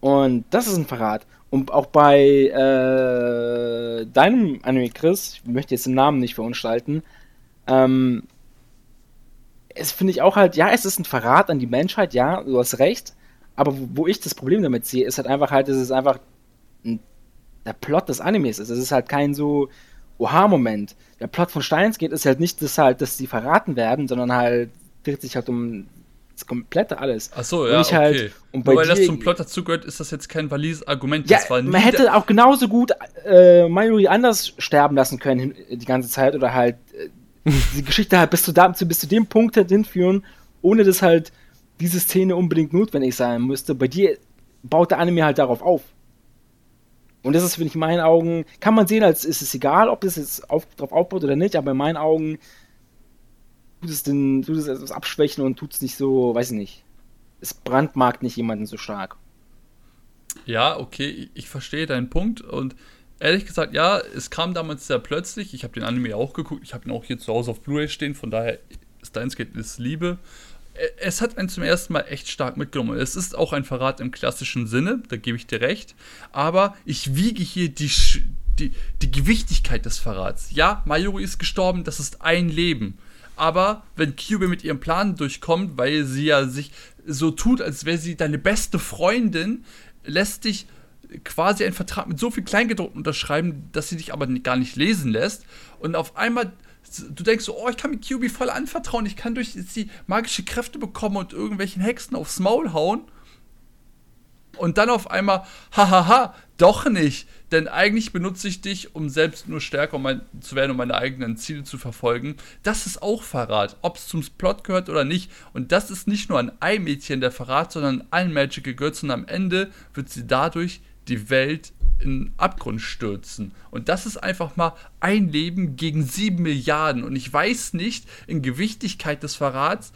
Und das ist ein Verrat. Und auch bei äh, deinem Anime, Chris, ich möchte jetzt den Namen nicht verunstalten, ähm, es finde ich auch halt, ja, es ist ein Verrat an die Menschheit, ja, du hast recht. Aber wo, wo ich das Problem damit sehe, ist halt einfach halt, es ist einfach ein, der Plot des Animes ist. Es ist halt kein so Oha-Moment. Der Plot von Steins geht ist halt nicht, dass halt, dass sie verraten werden, sondern halt dreht sich halt um das komplette alles. Ach so, ja, und okay. Halt, und Nur weil das zum Plot dazugehört, ist das jetzt kein valises Argument. Ja, man hätte auch genauso gut äh, Mayuri anders sterben lassen können die ganze Zeit oder halt äh, die Geschichte halt bis zu, da, bis zu dem Punkt halt hinführen, ohne dass halt diese Szene unbedingt notwendig sein müsste. Bei dir baut der Anime halt darauf auf. Und das ist, finde ich, in meinen Augen, kann man sehen, als ist es egal, ob das jetzt auf, drauf aufbaut oder nicht, aber in meinen Augen tut es, den, tut es etwas abschwächen und tut es nicht so, weiß ich nicht. Es brandmarkt nicht jemanden so stark. Ja, okay, ich verstehe deinen Punkt und ehrlich gesagt, ja, es kam damals sehr plötzlich. Ich habe den Anime auch geguckt. Ich habe ihn auch hier zu Hause auf Blu-ray stehen. Von daher, Steins Gate ist Liebe. Es hat einen zum ersten Mal echt stark mitgenommen. Es ist auch ein Verrat im klassischen Sinne, da gebe ich dir recht. Aber ich wiege hier die, die, die Gewichtigkeit des Verrats. Ja, Mayuri ist gestorben, das ist ein Leben. Aber wenn Kyubey mit ihrem Plan durchkommt, weil sie ja sich so tut, als wäre sie deine beste Freundin, lässt dich quasi einen Vertrag mit so viel Kleingedruckten unterschreiben, dass sie dich aber gar nicht lesen lässt. Und auf einmal, du denkst so, oh, ich kann mir QB voll anvertrauen, ich kann durch die magische Kräfte bekommen und irgendwelchen Hexen aufs Maul hauen. Und dann auf einmal, hahaha, doch nicht. Denn eigentlich benutze ich dich, um selbst nur stärker um zu werden, um meine eigenen Ziele zu verfolgen. Das ist auch Verrat, ob es zum Plot gehört oder nicht. Und das ist nicht nur ein Eimädchen der Verrat, sondern ein Magical Girls. Und am Ende wird sie dadurch die Welt in Abgrund stürzen. Und das ist einfach mal ein Leben gegen sieben Milliarden. Und ich weiß nicht in Gewichtigkeit des Verrats,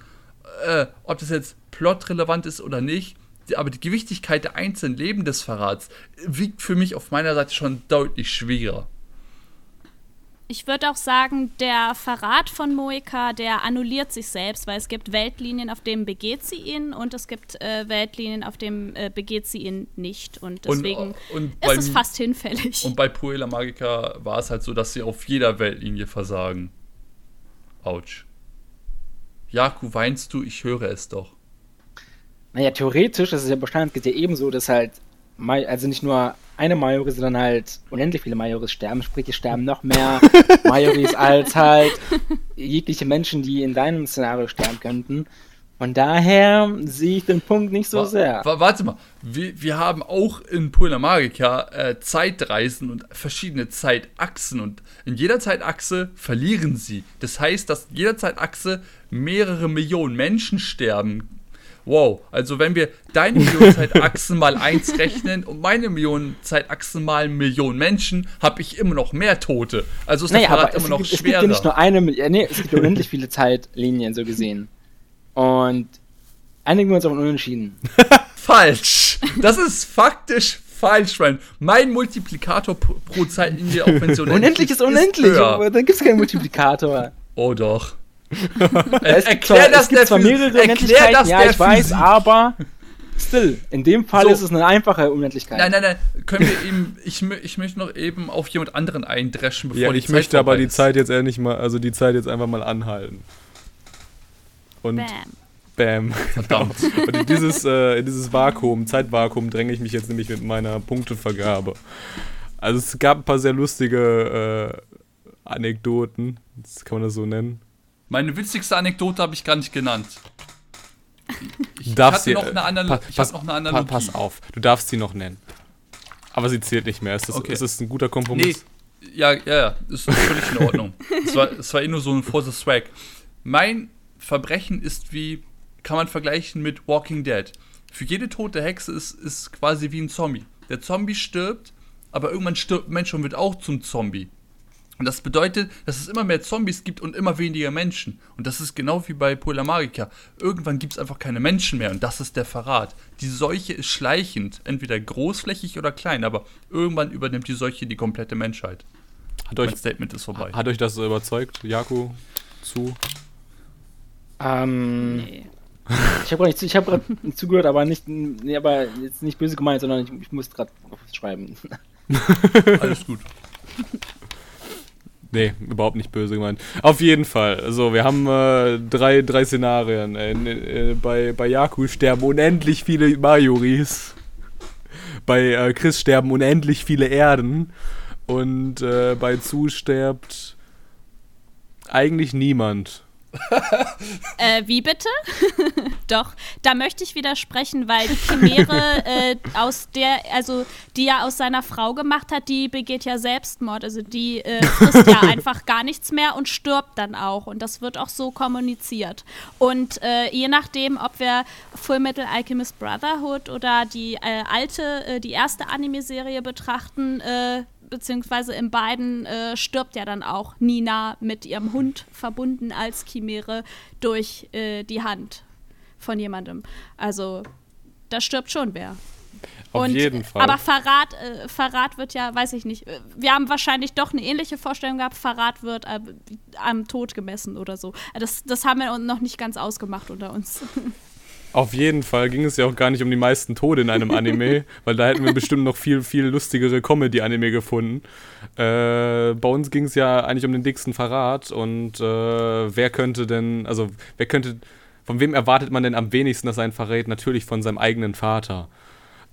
äh, ob das jetzt plotrelevant ist oder nicht aber die Gewichtigkeit der einzelnen Leben des Verrats wiegt für mich auf meiner Seite schon deutlich schwerer. Ich würde auch sagen, der Verrat von Moika, der annulliert sich selbst, weil es gibt Weltlinien, auf denen begeht sie ihn und es gibt äh, Weltlinien, auf denen äh, begeht sie ihn nicht. Und deswegen und, und ist beim, es fast hinfällig. Und bei Puella Magica war es halt so, dass sie auf jeder Weltlinie versagen. Autsch. Jaku, weinst du? Ich höre es doch. Naja, theoretisch, das ist ja Bestand, geht ja ebenso, dass halt, also nicht nur eine Majoris, sondern halt unendlich viele Majoris sterben, sprich, es sterben noch mehr Majoris als halt jegliche Menschen, die in deinem Szenario sterben könnten. Von daher sehe ich den Punkt nicht so sehr. Warte mal, wir, wir haben auch in Pula Magica äh, Zeitreisen und verschiedene Zeitachsen und in jeder Zeitachse verlieren sie. Das heißt, dass in jeder Zeitachse mehrere Millionen Menschen sterben wow, also wenn wir deine Millionenzeitachsen mal 1 rechnen und meine Millionenzeitachsen mal eine Million Menschen, habe ich immer noch mehr Tote. Also ist naja, der Verrat immer noch gibt, schwerer. Es gibt ja nicht nur eine, nee, es gibt unendlich viele Zeitlinien so gesehen. Und einigen wir uns auf einen Unentschieden. falsch. Das ist faktisch falsch, Ryan. Mein Multiplikator pro Zeitlinie, auch wenn es unendlich, unendlich ist, unendlich. Ist dann gibt es keinen Multiplikator. Oh doch. Es erklär das gibt zwar mehrere erklär das ja, ich weiß, aber still, in dem Fall so. ist es eine einfache Unendlichkeit. Nein, nein, nein, können wir eben, ich, ich möchte noch eben auf jemand anderen eindreschen, bevor ja, die ich Zeit möchte aber die Zeit jetzt ehrlich mal, also die Zeit jetzt einfach mal anhalten. Und Bam. Bam. Verdammt. Und in dieses, äh, in dieses Vakuum, Zeitvakuum, dränge ich mich jetzt nämlich mit meiner Punktevergabe. Also es gab ein paar sehr lustige äh, Anekdoten, das kann man das so nennen. Meine witzigste Anekdote habe ich gar nicht genannt. Ich darfst hatte noch eine, Anal pa pass, noch eine Analogie. Pa pass auf, du darfst sie noch nennen. Aber sie zählt nicht mehr. Ist das, okay. ist das ein guter Kompromiss? Nee. Ja, ja, ja, ist völlig in Ordnung. es, war, es war eh nur so ein For the Swag. Mein Verbrechen ist wie, kann man vergleichen mit Walking Dead. Für jede tote Hexe ist, ist quasi wie ein Zombie. Der Zombie stirbt, aber irgendwann stirbt ein Mensch und wird auch zum Zombie. Und das bedeutet, dass es immer mehr Zombies gibt und immer weniger Menschen. Und das ist genau wie bei Polar Magica. Irgendwann gibt es einfach keine Menschen mehr und das ist der Verrat. Die Seuche ist schleichend, entweder großflächig oder klein, aber irgendwann übernimmt die Seuche die komplette Menschheit. Hat euch, mein Statement ist vorbei. Hat euch das überzeugt, Jaku, zu? Ähm, nee. Ich habe gerade hab zugehört, aber nicht, nee, aber jetzt nicht böse gemeint, sondern ich, ich muss gerade schreiben. Alles gut. Nee, überhaupt nicht böse gemeint. Auf jeden Fall. So, wir haben äh, drei, drei Szenarien. Äh, äh, bei, bei Yaku sterben unendlich viele Majoris. Bei äh, Chris sterben unendlich viele Erden. Und äh, bei Zu stirbt eigentlich niemand. äh, wie bitte? Doch, da möchte ich widersprechen, weil die Chimäre äh, aus der, also die er aus seiner Frau gemacht hat, die begeht ja Selbstmord. Also die äh, frisst ja einfach gar nichts mehr und stirbt dann auch. Und das wird auch so kommuniziert. Und äh, je nachdem, ob wir Full Metal Alchemist Brotherhood oder die äh, alte, äh, die erste Anime-Serie betrachten, beziehungsweise in beiden äh, stirbt ja dann auch Nina mit ihrem Hund verbunden als Chimäre durch äh, die Hand von jemandem. Also da stirbt schon wer. Auf Und, jeden Fall. Aber Verrat, äh, Verrat wird ja, weiß ich nicht, äh, wir haben wahrscheinlich doch eine ähnliche Vorstellung gehabt, Verrat wird äh, am Tod gemessen oder so. Das, das haben wir noch nicht ganz ausgemacht unter uns. Auf jeden Fall ging es ja auch gar nicht um die meisten Tode in einem Anime, weil da hätten wir bestimmt noch viel, viel lustigere Comedy-Anime gefunden. Äh, bei uns ging es ja eigentlich um den dicksten Verrat und äh, wer könnte denn, also wer könnte, von wem erwartet man denn am wenigsten, dass er einen verrät? Natürlich von seinem eigenen Vater.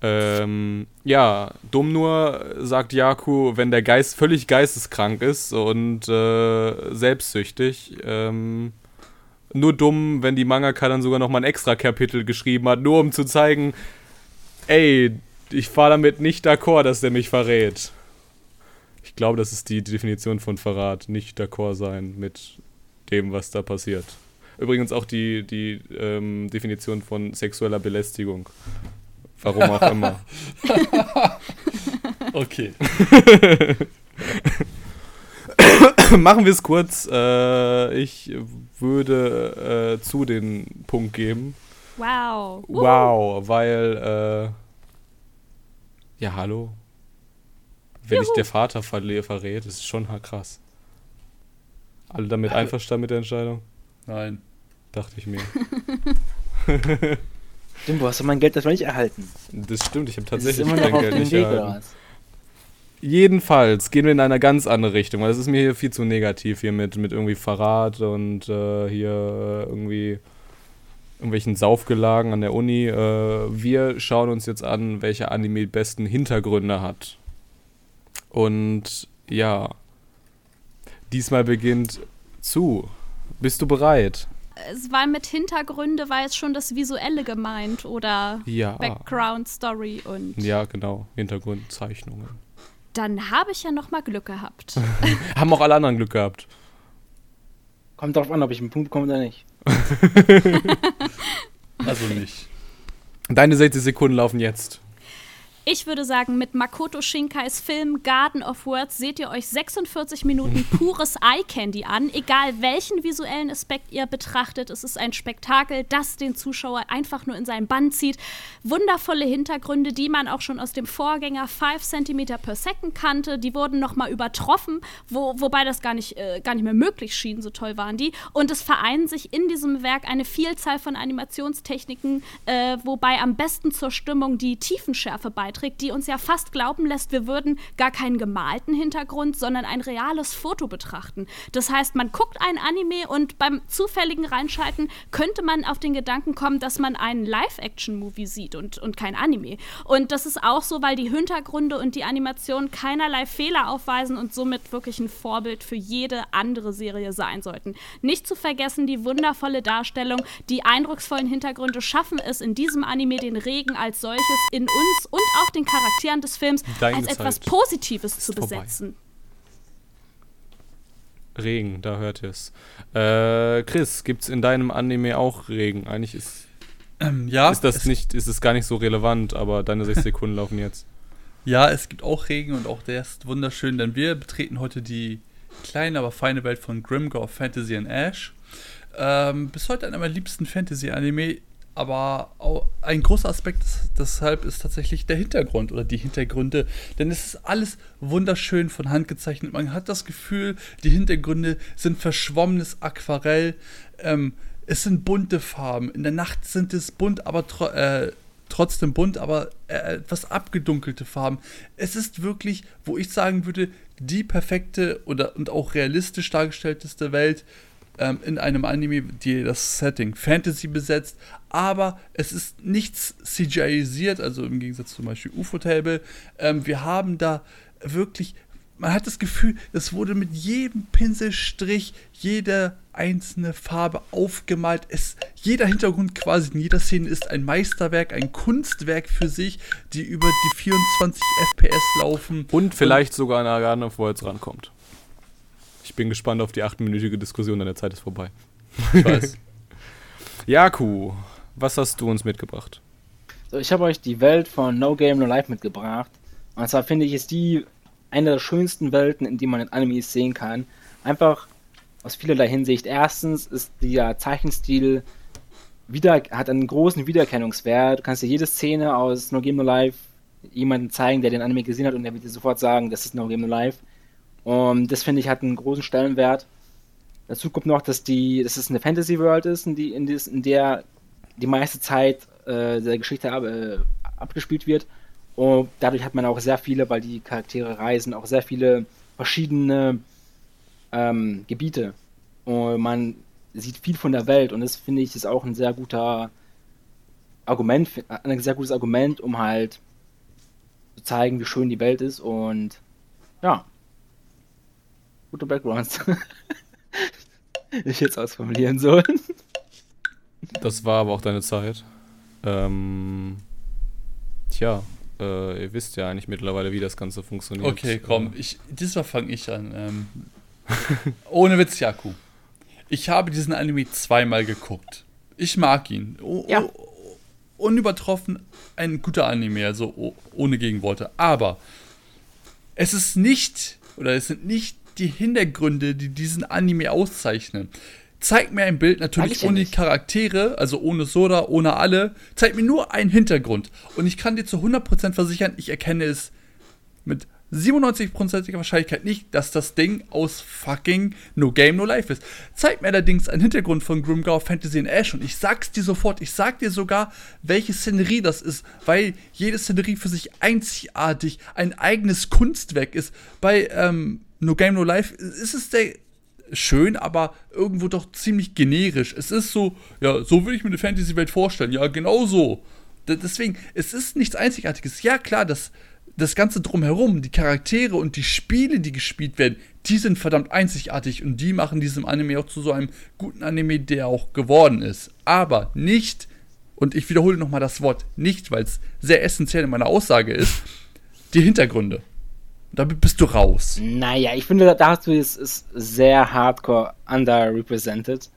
Ähm, ja, dumm nur, sagt Yaku, wenn der Geist völlig geisteskrank ist und äh, selbstsüchtig. Ähm, nur dumm, wenn die Mangaka dann sogar nochmal ein extra Kapitel geschrieben hat, nur um zu zeigen, ey, ich fahre damit nicht d'accord, dass der mich verrät. Ich glaube, das ist die Definition von Verrat, nicht d'accord sein mit dem, was da passiert. Übrigens auch die, die ähm, Definition von sexueller Belästigung. Warum auch immer. okay. Machen wir es kurz. Äh, ich würde äh, zu den Punkt geben. Wow. Wow, weil, äh, ja, hallo. Wenn Juhu. ich der Vater verle- verrät, ist schon krass. Alle damit einverstanden mit der Entscheidung? Nein. Dachte ich mir. Dumbo, hast du mein Geld dafür nicht erhalten? Das stimmt, ich habe tatsächlich immer noch dein auf Geld nicht Weg, oder erhalten. was? Jedenfalls gehen wir in eine ganz andere Richtung, weil es ist mir hier viel zu negativ hier mit, mit irgendwie Verrat und äh, hier äh, irgendwie irgendwelchen Saufgelagen an der Uni. Äh, wir schauen uns jetzt an, welcher Anime die besten Hintergründe hat. Und ja, diesmal beginnt zu. Bist du bereit? Es war mit Hintergründe, war jetzt schon das Visuelle gemeint oder Ja. Background Story und Ja, genau. Hintergrundzeichnungen. Dann habe ich ja noch mal Glück gehabt. Haben auch alle anderen Glück gehabt. Kommt darauf an, ob ich einen Punkt bekomme oder nicht. Also nicht. Deine 60 Sekunden laufen jetzt. Ich würde sagen, mit Makoto Shinkais Film Garden of Words seht ihr euch 46 Minuten pures Eye Candy an. Egal welchen visuellen Aspekt ihr betrachtet, es ist ein Spektakel, das den Zuschauer einfach nur in seinen Bann zieht. Wundervolle Hintergründe, die man auch schon aus dem Vorgänger 5 cm per Second kannte. Die wurden nochmal übertroffen, wo, wobei das gar nicht, äh, gar nicht mehr möglich schien, so toll waren die. Und es vereinen sich in diesem Werk eine Vielzahl von Animationstechniken, äh, wobei am besten zur Stimmung die Tiefenschärfe beiträgt, die uns ja fast glauben lässt, wir würden gar keinen gemalten Hintergrund, sondern ein reales Foto betrachten. Das heißt, man guckt ein Anime und beim zufälligen Reinschalten könnte man auf den Gedanken kommen, dass man einen Live-Action-Movie sieht und, und kein Anime. Und das ist auch so, weil die Hintergründe und die Animation keinerlei Fehler aufweisen und somit wirklich ein Vorbild für jede andere Serie sein sollten. Nicht zu vergessen die wundervolle Darstellung, die eindrucksvollen Hintergründe schaffen es in diesem Anime den Regen als solches in uns und auch den Charakteren des Films Deine als etwas Zeit Positives zu vorbei. besetzen. Regen, da hört ihr es. Äh, Chris, gibt's in deinem Anime auch Regen? Eigentlich ist, Ähm, ja, ist das es, nicht, ist es gar nicht so relevant, aber deine 6 Sekunden laufen jetzt. ja, es gibt auch Regen und auch der ist wunderschön, denn wir betreten heute die kleine, aber feine Welt von Grimgore Fantasy and Ash. Ähm, bis heute einer meiner liebsten Fantasy-Anime, aber ein großer Aspekt des, deshalb ist tatsächlich der Hintergrund oder die Hintergründe, denn es ist alles wunderschön von Hand gezeichnet. Man hat das Gefühl, die Hintergründe sind verschwommenes Aquarell. Ähm, es sind bunte Farben. In der Nacht sind es bunt, aber tro äh, trotzdem bunt, aber äh, etwas abgedunkelte Farben. Es ist wirklich, wo ich sagen würde, die perfekte oder und auch realistisch dargestellteste Welt ähm, in einem Anime, die das Setting Fantasy besetzt, aber es ist nichts CGI-isiert, also im Gegensatz zum Beispiel UFO-Table. Ähm, wir haben da wirklich, man hat das Gefühl, es wurde mit jedem Pinselstrich jede einzelne Farbe aufgemalt. Es, jeder Hintergrund quasi in jeder Szene ist ein Meisterwerk, ein Kunstwerk für sich, die über die 24 FPS laufen. Und vielleicht sogar an of Worlds rankommt. Ich bin gespannt auf die achtminütige Diskussion, deine Zeit ist vorbei. Ich weiß. Jaku, was hast du uns mitgebracht? So, ich habe euch die Welt von No Game No Life mitgebracht. Und zwar finde ich, ist die eine der schönsten Welten, in die man in Animes sehen kann. Einfach aus vielerlei Hinsicht. Erstens ist der Zeichenstil wieder, hat einen großen Wiedererkennungswert. Du kannst dir jede Szene aus No Game No Life jemanden zeigen, der den Anime gesehen hat und der wird dir sofort sagen, das ist No Game No Life. Und das finde ich hat einen großen Stellenwert. Dazu kommt noch, dass die, dass es eine Fantasy World ist, in, die, in, des, in der die meiste Zeit äh, der Geschichte ab, äh, abgespielt wird. Und dadurch hat man auch sehr viele, weil die Charaktere reisen, auch sehr viele verschiedene ähm, Gebiete. Und man sieht viel von der Welt und das finde ich ist auch ein sehr guter Argument, ein sehr gutes Argument, um halt zu zeigen, wie schön die Welt ist und ja, gute Backgrounds. ich jetzt ausformulieren sollen. Das war aber auch deine Zeit. Ähm, tja, äh, ihr wisst ja eigentlich mittlerweile, wie das Ganze funktioniert. Okay, komm, ich, diesmal fange ich an. Ähm, ohne Witz, Jaku. Ich habe diesen Anime zweimal geguckt. Ich mag ihn. O Ja. unübertroffen ein guter Anime, also ohne Gegenworte. Aber es ist nicht, oder es sind nicht die Hintergründe, die diesen Anime auszeichnen. Zeig mir ein Bild, natürlich ohne die. Charaktere, also ohne Soda, ohne alle. Zeig mir nur einen Hintergrund. Und ich kann dir zu 100% versichern, ich erkenne es mit 97%iger Wahrscheinlichkeit nicht, dass das Ding aus fucking No Game No Life ist. Zeig mir allerdings einen Hintergrund von Grimgar Fantasy in Ash und ich sag's dir sofort, ich sag dir sogar, welche Szenerie das ist, weil jede Szenerie für sich einzigartig ein eigenes Kunstwerk ist. Bei ähm, No Game No Life ist es der schön, aber irgendwo doch ziemlich generisch. Es ist so, ja, so würde ich mir eine Fantasy-Welt vorstellen. Ja, genau so. D- Deswegen, es ist nichts Einzigartiges. Ja, klar, das, das Ganze drumherum, die Charaktere und die Spiele, die gespielt werden, die sind verdammt einzigartig und die machen diesem Anime auch zu so einem guten Anime, der auch geworden ist. Aber nicht, und ich wiederhole nochmal das Wort, nicht, weil es sehr essentiell in meiner Aussage ist, die Hintergründe. Damit bist du raus. Naja, ich finde, da hast du es ist sehr hardcore underrepresented.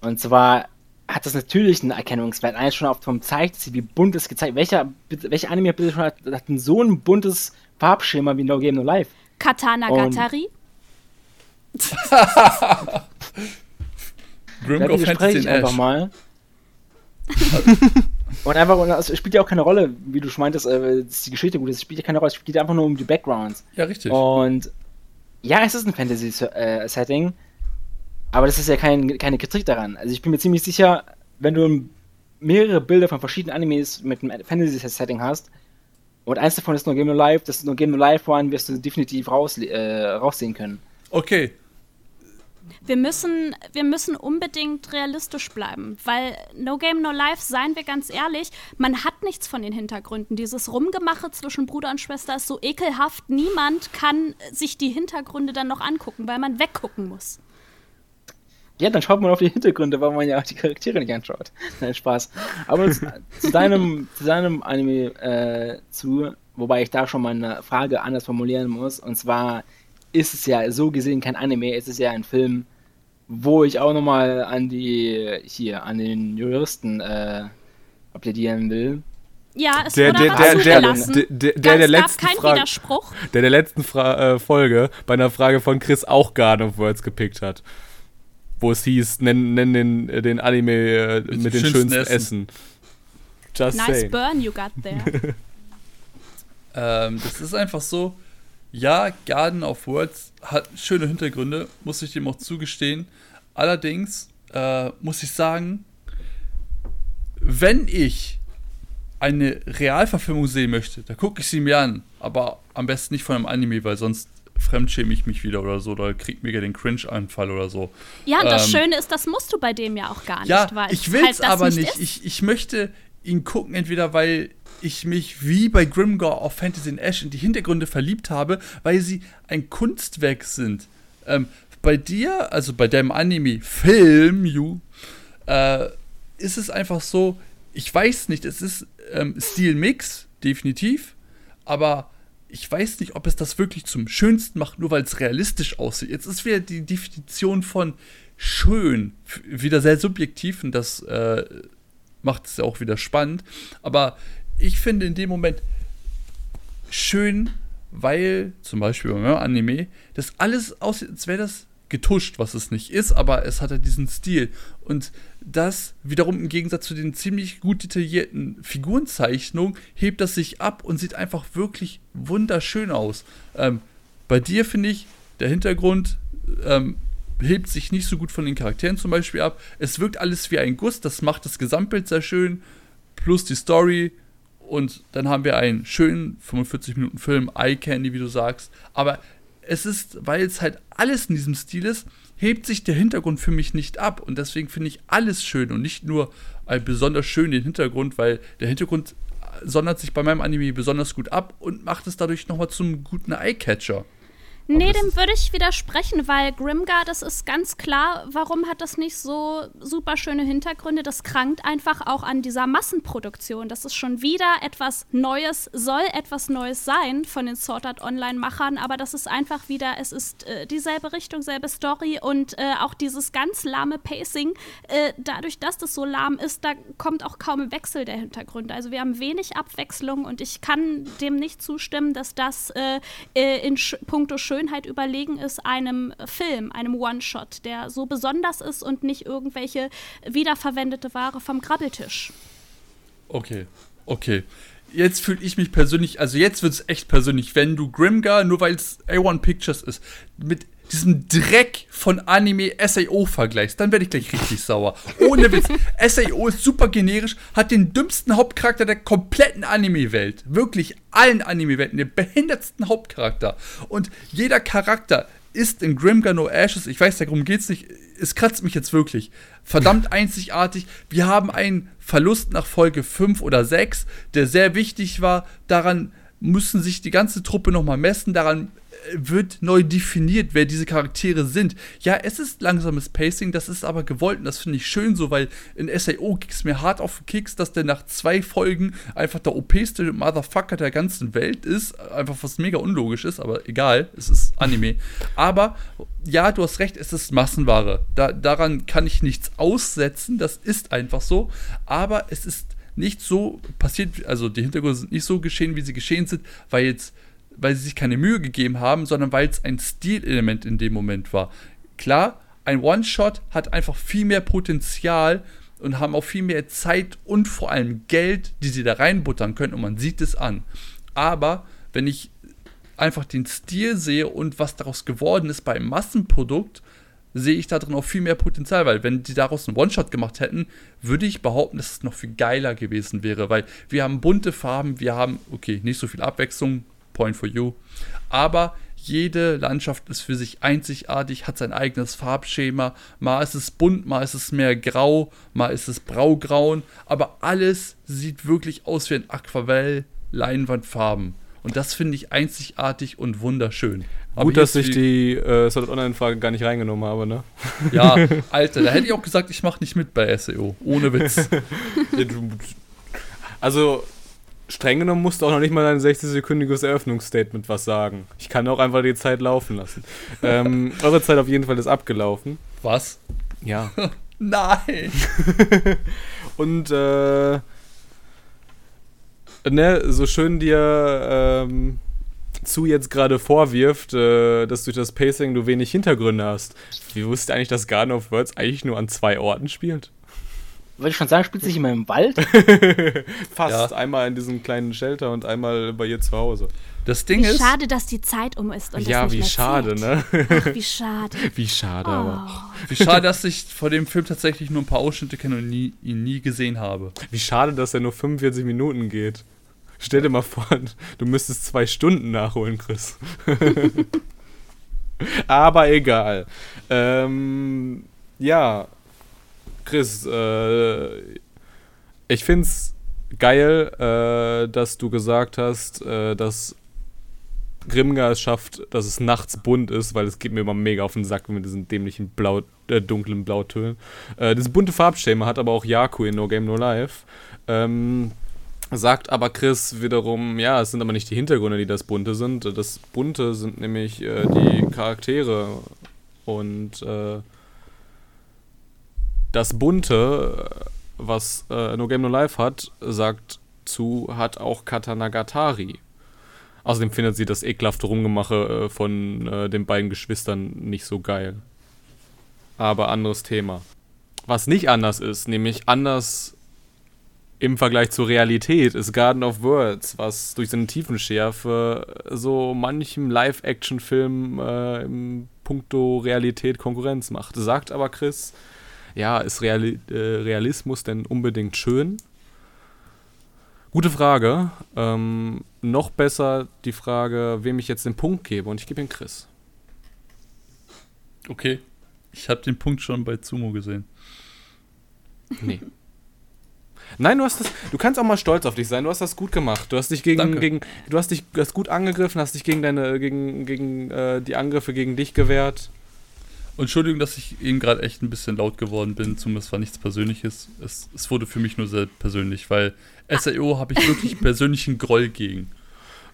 Und zwar hat das natürlich einen Erkennungswert. Eigentlich schon auf vom Zeichtstil, wie bunt es gezeigt Welcher, welcher Anime bitte schon hat, hat so ein buntes Farbschema wie No Game No Life? Katana Und- Gatari. Grimgar widerspreche ich einfach mal. und einfach, und es spielt ja auch keine Rolle, wie du schon meintest, äh, dass die Geschichte gut ist. Es spielt ja keine Rolle, es spielt einfach nur um die Backgrounds. Ja, richtig. Und ja, es ist ein Fantasy-Setting, aber das ist ja kein, keine Kritik daran. Also ich bin mir ziemlich sicher, wenn du mehrere Bilder von verschiedenen Animes mit einem Fantasy-Setting hast und eins davon ist No Game No Life, das No Game No Life One wirst du definitiv raus, äh, raussehen können. Okay, Wir müssen, wir müssen unbedingt realistisch bleiben, weil No Game No Life, seien wir ganz ehrlich, man hat nichts von den Hintergründen. Dieses Rumgemache zwischen Bruder und Schwester ist so ekelhaft. Niemand kann sich die Hintergründe dann noch angucken, weil man weggucken muss. Ja, dann schaut man auf die Hintergründe, weil man ja auch die Charaktere nicht anschaut. Nein, Spaß. Aber zu, deinem, zu deinem Anime äh, zu, wobei ich da schon mal eine Frage anders formulieren muss. Und zwar ist es ja so gesehen kein Anime, es ist ja ein Film, wo ich auch nochmal an die, hier, an den Juristen äh, plädieren will. Ja, es Der, wurde der, der, der, zugelassen. der, der, der, der gab letzten keinen Frage, Widerspruch. der der letzten Fra äh, Folge bei einer Frage von Chris auch God of Words gepickt hat. Wo es hieß, nenn, nenn den, äh, den Anime äh, mit, dem den schönsten schönsten Essen. Essen. Just Nice saying. burn you got there. Ähm, das ist einfach so. Ja, Garden of Words hat schöne Hintergründe, muss ich dem auch zugestehen. Allerdings äh, muss ich sagen, wenn ich eine Realverfilmung sehen möchte, da gucke ich sie mir an. Aber am besten nicht von einem Anime, weil sonst fremdschäme ich mich wieder oder so. Oder kriegt mega den Cringe-Anfall oder so. Ja, und das Ähm, Schöne ist, das musst du bei dem ja auch gar nicht, Ja, weil ich will halt es das aber nicht. nicht. Ich, ich möchte ihn gucken, entweder weil ich mich wie bei Grimgar auf Fantasy in Ash in die Hintergründe verliebt habe, weil sie ein Kunstwerk sind. Ähm, bei dir, also bei deinem Anime Film, you, äh, ist es einfach so, ich weiß nicht, es ist ähm, Stilmix, definitiv, aber ich weiß nicht, ob es das wirklich zum Schönsten macht, nur weil es realistisch aussieht. Jetzt ist wieder die Definition von schön wieder sehr subjektiv und das äh, macht es ja auch wieder spannend. Aber ich finde in dem Moment schön, weil zum Beispiel beim Anime das alles aussieht, als wäre das getuscht, was es nicht ist, aber es hat ja diesen Stil. Und das wiederum im Gegensatz zu den ziemlich gut detaillierten Figurenzeichnungen hebt das sich ab und sieht einfach wirklich wunderschön aus. Ähm, bei dir finde ich, der Hintergrund ähm, hebt sich nicht so gut von den Charakteren zum Beispiel ab. Es wirkt alles wie ein Guss, das macht das Gesamtbild sehr schön, plus die Story. Und dann haben wir einen schönen 45 Minuten Film, Eye Candy, wie du sagst. Aber es ist, weil es halt alles in diesem Stil ist, hebt sich der Hintergrund für mich nicht ab. Und deswegen finde ich alles schön und nicht nur ein besonders schön den Hintergrund, weil der Hintergrund sondert sich bei meinem Anime besonders gut ab und macht es dadurch nochmal zum guten Eyecatcher. Nee, dem würde ich widersprechen, weil Grimgar, das ist ganz klar, warum hat das nicht so super schöne Hintergründe? Das krankt einfach auch an dieser Massenproduktion. Das ist schon wieder etwas Neues, soll etwas Neues sein von den Sword Art Online-Machern, aber das ist einfach wieder, es ist äh, dieselbe Richtung, selbe Story und äh, auch dieses ganz lahme Pacing. Äh, dadurch, dass das so lahm ist, da kommt auch kaum Wechsel der Hintergründe. Also wir haben wenig Abwechslung und ich kann dem nicht zustimmen, dass das äh, äh, in puncto Schönheit Schönheit überlegen ist einem Film, einem One-Shot, der so besonders ist und nicht irgendwelche wiederverwendete Ware vom Krabbeltisch. Okay, okay. Jetzt fühle ich mich persönlich, also jetzt wird es echt persönlich, wenn du Grimgar, nur weil es A1 Pictures ist, mit diesem Dreck von Anime SAO vergleichst, dann werde ich gleich richtig sauer. Ohne Witz. SAO ist super generisch, hat den dümmsten Hauptcharakter der kompletten Anime-Welt. Wirklich allen Anime-Welten, den behindertsten Hauptcharakter. Und jeder Charakter ist in Grimgar No Ashes, ich weiß, darum geht's nicht, es kratzt mich jetzt wirklich. Verdammt einzigartig. Wir haben einen Verlust nach Folge 5 oder 6, der sehr wichtig war. Daran müssen sich die ganze Truppe nochmal messen. Daran wird neu definiert, wer diese Charaktere sind. Ja, es ist langsames Pacing, das ist aber gewollt und das finde ich schön so, weil in SAO ging es mir hart auf den Kicks, dass der nach zwei Folgen einfach der OP-ste Motherfucker der ganzen Welt ist. Einfach was mega unlogisch ist, aber egal, es ist Anime. aber ja, du hast recht, es ist Massenware. Da, daran kann ich nichts aussetzen, das ist einfach so. Aber es ist nicht so passiert, also die Hintergründe sind nicht so geschehen, wie sie geschehen sind, weil jetzt weil sie sich keine Mühe gegeben haben, sondern weil es ein Stilelement in dem Moment war. Klar, ein One-Shot hat einfach viel mehr Potenzial und haben auch viel mehr Zeit und vor allem Geld, die sie da reinbuttern können und man sieht es an. Aber wenn ich einfach den Stil sehe und was daraus geworden ist bei einem Massenprodukt, sehe ich da drin auch viel mehr Potenzial, weil wenn die daraus einen One-Shot gemacht hätten, würde ich behaupten, dass es noch viel geiler gewesen wäre, weil wir haben bunte Farben, wir haben, okay, nicht so viel Abwechslung, Point for You. Aber jede Landschaft ist für sich einzigartig, hat sein eigenes Farbschema. Mal ist es bunt, mal ist es mehr grau, mal ist es braugrauen. Aber alles sieht wirklich aus wie ein Aquarell, Leinwandfarben. Und das finde ich einzigartig und wunderschön. Gut, dass ich die äh, Sword Online-Frage gar nicht reingenommen habe, ne? Ja, Alter, da hätte ich auch gesagt, ich mache nicht mit bei SEO. Ohne Witz. also, streng genommen musst du auch noch nicht mal ein 60-sekündiges Eröffnungsstatement was sagen. Ich kann auch einfach die Zeit laufen lassen. ähm, eure Zeit auf jeden Fall ist abgelaufen. Was? Ja. Nein! Und äh, ne, so schön dir ähm, zu jetzt gerade vorwirft, äh, dass durch das Pacing du wenig Hintergründe hast. Wie wusste eigentlich, dass Garden of Words eigentlich nur an zwei Orten spielt? Wollte ich schon sagen, spielt sich immer im Wald? Fast. Ja. Einmal in diesem kleinen Shelter und einmal bei ihr zu Hause. Das Ding wie ist. Schade, dass die Zeit um ist. Und ja, das wie schade, ne? Ach, wie schade. wie schade, oh. aber. Wie schade, dass ich vor dem Film tatsächlich nur ein paar Ausschnitte kenne und nie, ihn nie gesehen habe. Wie schade, dass er nur 45 Minuten geht. Stell dir mal vor, du müsstest zwei Stunden nachholen, Chris. aber egal. Ähm, ja, Chris, äh, ich find's geil, äh, dass du gesagt hast, äh, dass Grimgar es schafft, dass es nachts bunt ist, weil es geht mir immer mega auf den Sack mit diesen dämlichen Blau, äh, dunklen Blautönen. Äh, dieses bunte Farbschema hat aber auch Yaku in No Game No Life. Ähm, sagt aber Chris wiederum, ja, es sind aber nicht die Hintergründe, die das Bunte sind. Das Bunte sind nämlich äh, die Charaktere und äh, das Bunte, was äh, No Game No Life hat, sagt zu, hat auch Katanagatari. Außerdem findet sie das ekelhafte Rumgemache äh, von äh, den beiden Geschwistern nicht so geil. Aber anderes Thema. Was nicht anders ist, nämlich anders im Vergleich zur Realität, ist Garden of Words, was durch seine Tiefenschärfe so manchem Live-Action-Film äh, im puncto Realität Konkurrenz macht. Sagt aber Chris, ja, ist Reali äh, Realismus denn unbedingt schön? Gute Frage. Ähm, noch besser die Frage, wem ich jetzt den Punkt gebe. Und ich gebe ihn Chris. Okay. Ich habe den Punkt schon bei Zumo gesehen. Nee. Nein, du hast das. Du kannst auch mal stolz auf dich sein. Du hast das gut gemacht. Du hast dich gegen, Danke. gegen du hast dich du hast gut angegriffen, hast dich gegen deine gegen gegen äh, die Angriffe gegen dich gewehrt. Und Entschuldigung, dass ich eben gerade echt ein bisschen laut geworden bin. Zumindest war nichts Persönliches. Es, es wurde für mich nur sehr persönlich, weil SAO habe ich wirklich persönlichen Groll gegen.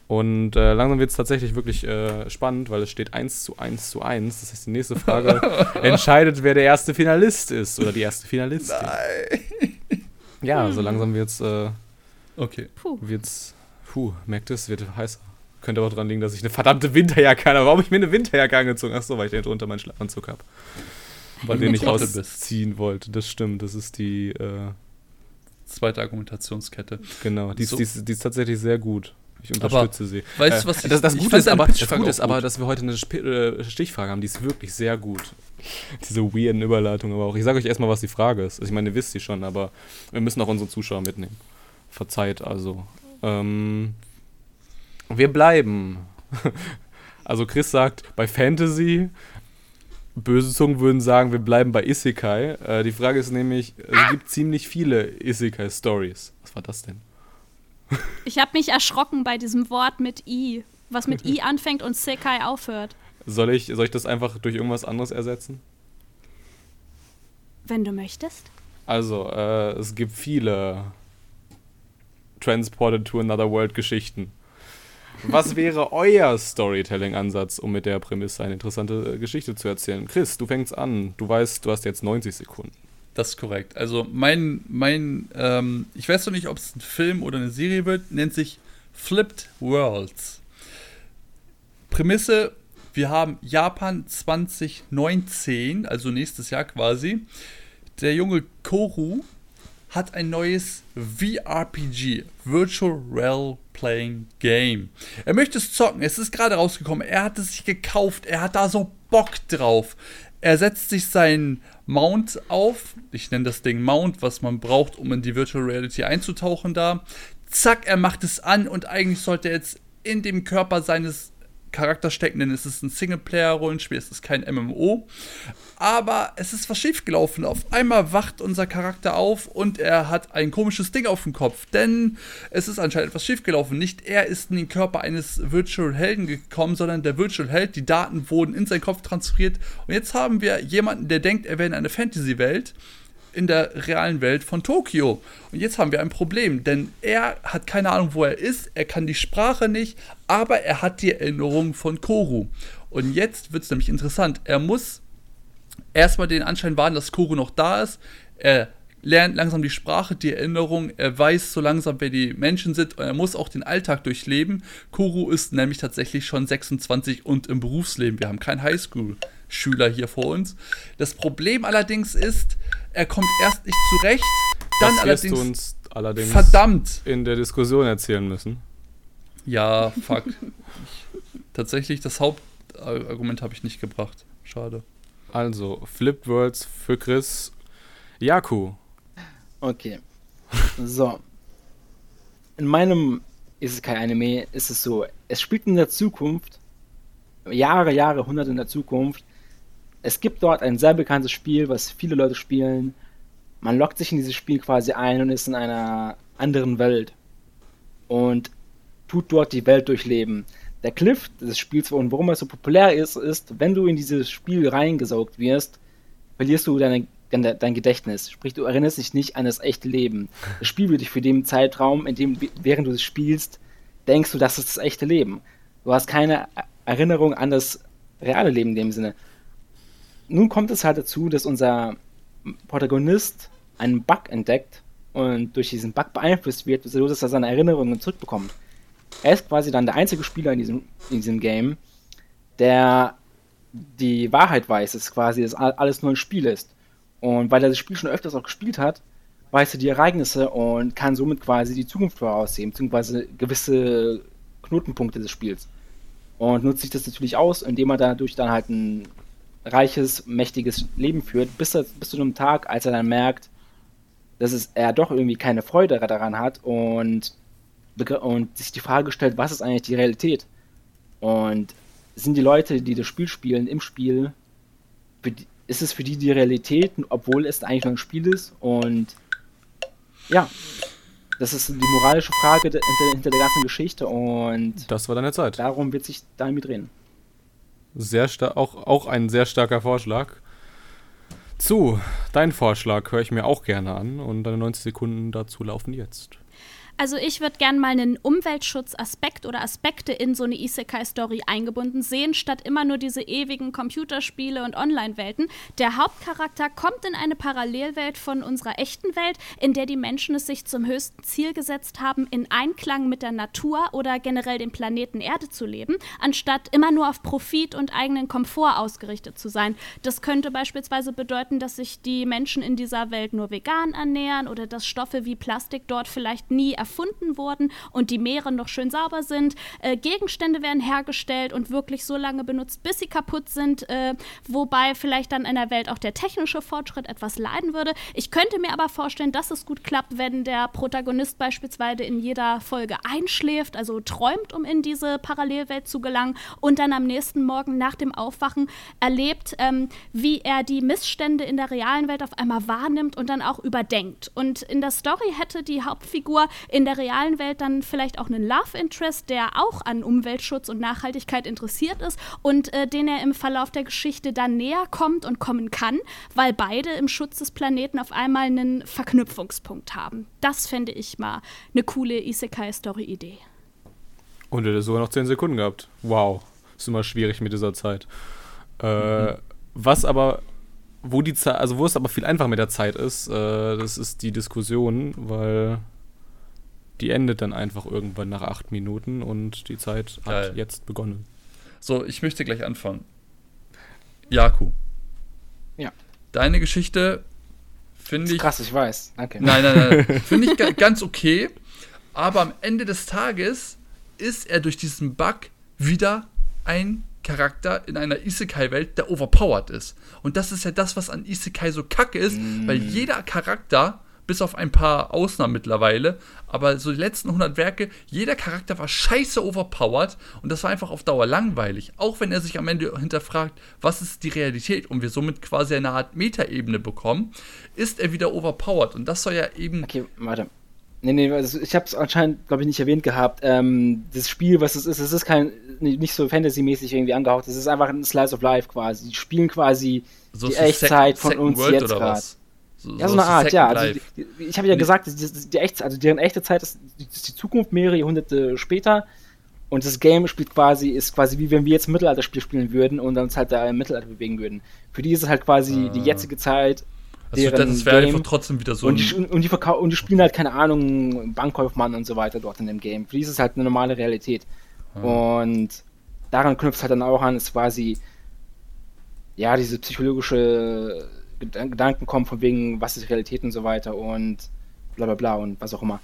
Und äh, langsam wird es tatsächlich wirklich äh, spannend, weil es steht 1 zu 1 zu 1. Das heißt, die nächste Frage entscheidet, wer der erste Finalist ist oder die erste Finalistin. Nein. Ja, so langsam wird's, äh, Okay. Puh. wird's, puh, merkt es, wird heißer. Könnte aber dran liegen, dass ich eine verdammte Winterjacke habe. Warum ich mir eine Winterjacke angezogen? Achso, weil ich den drunter meinen Schlafanzug habe. Weil den ich Trottel bist. ausziehen wollte. Das stimmt, das ist die, äh, Zweite Argumentationskette. genau, die ist, So. die, ist, die ist tatsächlich sehr gut. Ich Aber unterstütze sie. weißt du, was ich- das, das ich Gute ist, aber, das Gute ist auch aber, dass wir heute eine Sp äh, Stichfrage haben, die ist wirklich sehr gut. Diese weirden Überleitungen aber auch. Ich sage euch erstmal, was die Frage ist. Also ich meine, ihr wisst sie schon, aber wir müssen auch unsere Zuschauer mitnehmen. Verzeiht also. Ähm, wir bleiben. Also Chris sagt, bei Fantasy, böse Zungen würden sagen, wir bleiben bei Isekai. Äh, die Frage ist nämlich, es gibt ziemlich viele Isekai-Stories. Was war das denn? Ich habe mich erschrocken bei diesem Wort mit I, was mit I anfängt und Sekai aufhört. Soll ich, soll ich das einfach durch irgendwas anderes ersetzen? Wenn du möchtest. Also, äh, es gibt viele Transported to Another World Geschichten. Was wäre euer Storytelling-Ansatz, um mit der Prämisse eine interessante äh, Geschichte zu erzählen? Chris, du fängst an. Du weißt, du hast jetzt 90 Sekunden. Das ist korrekt. Also mein, mein, ähm, ich weiß noch nicht, ob es ein Film oder eine Serie wird, nennt sich Flipped Worlds. Prämisse, wir haben Japan 2019, also nächstes Jahr quasi. Der junge Koru hat ein neues VRPG, Virtual Role Playing Game. Er möchte es zocken, es ist gerade rausgekommen, er hat es sich gekauft, er hat da so Bock drauf. Er setzt sich seinen Mount auf, ich nenne das Ding Mount, was man braucht, um in die Virtual Reality einzutauchen da. Zack, er macht es an und eigentlich sollte er jetzt in dem Körper seines Charakters stecken, denn es ist ein Singleplayer-Rollenspiel, es ist kein MMO. Aber es ist was schiefgelaufen. Auf einmal wacht unser Charakter auf und er hat ein komisches Ding auf dem Kopf. Denn es ist anscheinend etwas schiefgelaufen. Nicht er ist in den Körper eines Virtual Helden gekommen, sondern der Virtual Held. Die Daten wurden in seinen Kopf transferiert. Und jetzt haben wir jemanden, der denkt, er wäre in einer Fantasy-Welt in der realen Welt von Tokio. Und jetzt haben wir ein Problem, denn er hat keine Ahnung, wo er ist, er kann die Sprache nicht, aber er hat die Erinnerung von Koru. Und jetzt wird es nämlich interessant. Er muss erstmal den Anschein wahren, dass Koru noch da ist. Er lernt langsam die Sprache, die Erinnerung, er weiß so langsam, wer die Menschen sind und er muss auch den Alltag durchleben. Koru ist nämlich tatsächlich schon 26 und im Berufsleben. Wir haben keinen Highschool-Schüler hier vor uns. Das Problem allerdings ist, er kommt erst nicht zurecht, dann das allerdings du uns allerdings verdammt. in der Diskussion erzählen müssen. Ja, fuck. ich, tatsächlich, das Hauptargument habe ich nicht gebracht. Schade. Also, Flipped Worlds für Chris. Yaku. Okay. So. In meinem Isekai-Anime ist es so, es spielt in der Zukunft, Jahre, Jahre, Hunderte in der Zukunft. Es gibt dort ein sehr bekanntes Spiel, was viele Leute spielen. Man lockt sich in dieses Spiel quasi ein und ist in einer anderen Welt. Und tut dort die Welt durchleben. Der Cliff des Spiels und warum es so populär ist, ist, wenn du in dieses Spiel reingesaugt wirst, verlierst du deine, dein, Gedächtnis. Sprich, du erinnerst dich nicht an das echte Leben. Das Spiel wird dich für den Zeitraum, in dem, während du es spielst, denkst du, das ist das echte Leben. Du hast keine Erinnerung an das reale Leben in dem Sinne. Nun kommt es halt dazu, dass unser Protagonist einen Bug entdeckt und durch diesen Bug beeinflusst wird, so dass er seine Erinnerungen zurückbekommt. Er ist quasi dann der einzige Spieler in diesem, in diesem Game, der die Wahrheit weiß, dass quasi das alles nur ein Spiel ist. Und weil er das Spiel schon öfters auch gespielt hat, weiß er die Ereignisse und kann somit quasi die Zukunft voraussehen, beziehungsweise gewisse Knotenpunkte des Spiels. und nutzt sich das natürlich aus, indem er dadurch dann halt ein reiches, mächtiges Leben führt, bis, er, bis zu einem Tag, als er dann merkt, dass es, er doch irgendwie keine Freude daran hat und, und sich die Frage stellt, was ist eigentlich die Realität? Und sind die Leute, die das Spiel spielen, im Spiel, die, ist es für die die Realität, obwohl es eigentlich nur ein Spiel ist? Und ja, das ist die moralische Frage hinter, der ganzen Geschichte und das war deine Zeit. Darum wird sich da damit drehen. Sehr auch, auch ein sehr starker Vorschlag. Zu, dein Vorschlag höre ich mir auch gerne an und deine 90 Sekunden dazu laufen jetzt. Also ich würde gerne mal einen Umweltschutzaspekt oder Aspekte in so eine Isekai-Story eingebunden sehen, statt immer nur diese ewigen Computerspiele und Online-Welten. Der Hauptcharakter kommt in eine Parallelwelt von unserer echten Welt, in der die Menschen es sich zum höchsten Ziel gesetzt haben, in Einklang mit der Natur oder generell dem Planeten Erde zu leben, anstatt immer nur auf Profit und eigenen Komfort ausgerichtet zu sein. Das könnte beispielsweise bedeuten, dass sich die Menschen in dieser Welt nur vegan ernähren oder dass Stoffe wie Plastik dort vielleicht nie erfolgen erfunden wurden und die Meere noch schön sauber sind. Äh, Gegenstände werden hergestellt und wirklich so lange benutzt, bis sie kaputt sind, äh, wobei vielleicht dann in der Welt auch der technische Fortschritt etwas leiden würde. Ich könnte mir aber vorstellen, dass es gut klappt, wenn der Protagonist beispielsweise in jeder Folge einschläft, also träumt, um in diese Parallelwelt zu gelangen und dann am nächsten Morgen nach dem Aufwachen erlebt, ähm, wie er die Missstände in der realen Welt auf einmal wahrnimmt und dann auch überdenkt. Und in der Story hätte die Hauptfigur in in der realen Welt dann vielleicht auch einen Love Interest, der auch an Umweltschutz und Nachhaltigkeit interessiert ist und äh, den er im Verlauf der Geschichte dann näher kommt und kommen kann, weil beide im Schutz des Planeten auf einmal einen Verknüpfungspunkt haben. Das fände ich mal eine coole Isekai-Story-Idee. Und er hat sogar noch 10 Sekunden gehabt. Wow. Ist immer schwierig mit dieser Zeit. Äh, mhm. Was aber wo die Zeit, also wo es aber viel einfacher mit der Zeit ist, äh, das ist die Diskussion, weil die endet dann einfach irgendwann nach acht Minuten und die Zeit hat Geil. jetzt begonnen. So, ich möchte gleich anfangen. Jaku. Ja. Deine Geschichte finde ich. Krass, ich weiß. Danke. Nein, nein, nein. finde ich ganz okay. Aber am Ende des Tages ist er durch diesen Bug wieder ein Charakter in einer Isekai-Welt, der overpowered ist. Und das ist ja das, was an Isekai so kacke ist, mm. weil jeder Charakter bis auf ein paar Ausnahmen mittlerweile. Aber so die letzten 100 Werke, jeder Charakter war scheiße overpowered und das war einfach auf Dauer langweilig. Auch wenn er sich am Ende hinterfragt, was ist die Realität und wir somit quasi eine Art Metaebene bekommen, ist er wieder overpowered und das soll ja eben. Okay, warte. Nee, nee, also ich habe es anscheinend, glaube ich, nicht erwähnt gehabt. Ähm, das Spiel, was es ist, es ist kein, nicht so Fantasy-mäßig irgendwie angehaucht. Es ist einfach ein Slice of Life quasi. Die spielen quasi so die Echtzeit von uns World jetzt gerade. So, ja, so, eine Art, ja. Also die, die, ich habe ja gesagt, die, die, Echt, also deren echte Zeit ist, ist, die Zukunft mehrere Jahrhunderte später. Und das Game spielt quasi, ist quasi wie wenn wir jetzt ein Mittelalterspiel spielen würden und uns halt da im Mittelalter bewegen würden. Für die ist es halt quasi ah. die jetzige Zeit. Also das wäre einfach trotzdem wieder so. Und die, und, die und die spielen halt, keine Ahnung, Bankkaufmann und so weiter dort in dem Game. Für die ist es halt eine normale Realität. Ah. Und daran knüpft es halt dann auch an, ist quasi, ja, diese psychologische Gedanken kommen von wegen, was ist Realität und so weiter und bla bla bla und was auch immer.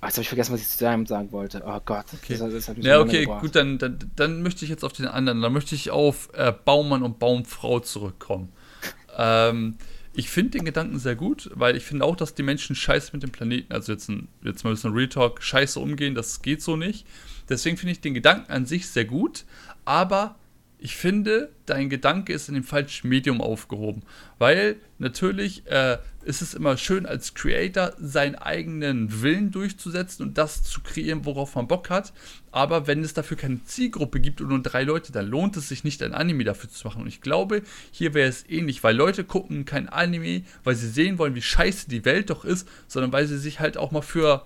Ach, jetzt habe ich vergessen, was ich zu deinem sagen wollte. Oh Gott. Okay. Das, das ja, okay, gut, dann, dann, dann möchte ich jetzt auf den anderen, dann möchte ich auf äh, Baumann und Baumfrau zurückkommen. ähm, ich finde den Gedanken sehr gut, weil ich finde auch, dass die Menschen scheiße mit dem Planeten, also jetzt, ein, jetzt mal ein bisschen Real Talk, scheiße umgehen, das geht so nicht. Deswegen finde ich den Gedanken an sich sehr gut, aber ich finde, dein Gedanke ist in dem falschen Medium aufgehoben. Weil natürlich äh, ist es immer schön, als Creator seinen eigenen Willen durchzusetzen und das zu kreieren, worauf man Bock hat. Aber wenn es dafür keine Zielgruppe gibt und nur drei Leute, dann lohnt es sich nicht, ein Anime dafür zu machen. Und ich glaube, hier wäre es ähnlich, weil Leute gucken kein Anime, weil sie sehen wollen, wie scheiße die Welt doch ist, sondern weil sie sich halt auch mal für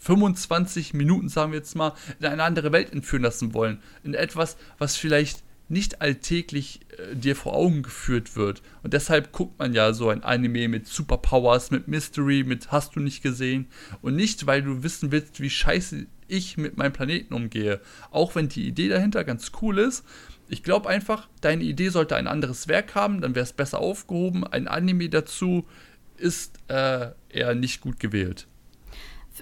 25 Minuten, sagen wir jetzt mal, in eine andere Welt entführen lassen wollen. In etwas, was vielleicht nicht alltäglich äh, dir vor Augen geführt wird. Und deshalb guckt man ja so ein Anime mit Superpowers, mit Mystery, mit Hast du nicht gesehen. Und nicht, weil du wissen willst, wie scheiße ich mit meinem Planeten umgehe. Auch wenn die Idee dahinter ganz cool ist. Ich glaube einfach, deine Idee sollte ein anderes Werk haben, dann wäre es besser aufgehoben. Ein Anime dazu ist äh, eher nicht gut gewählt.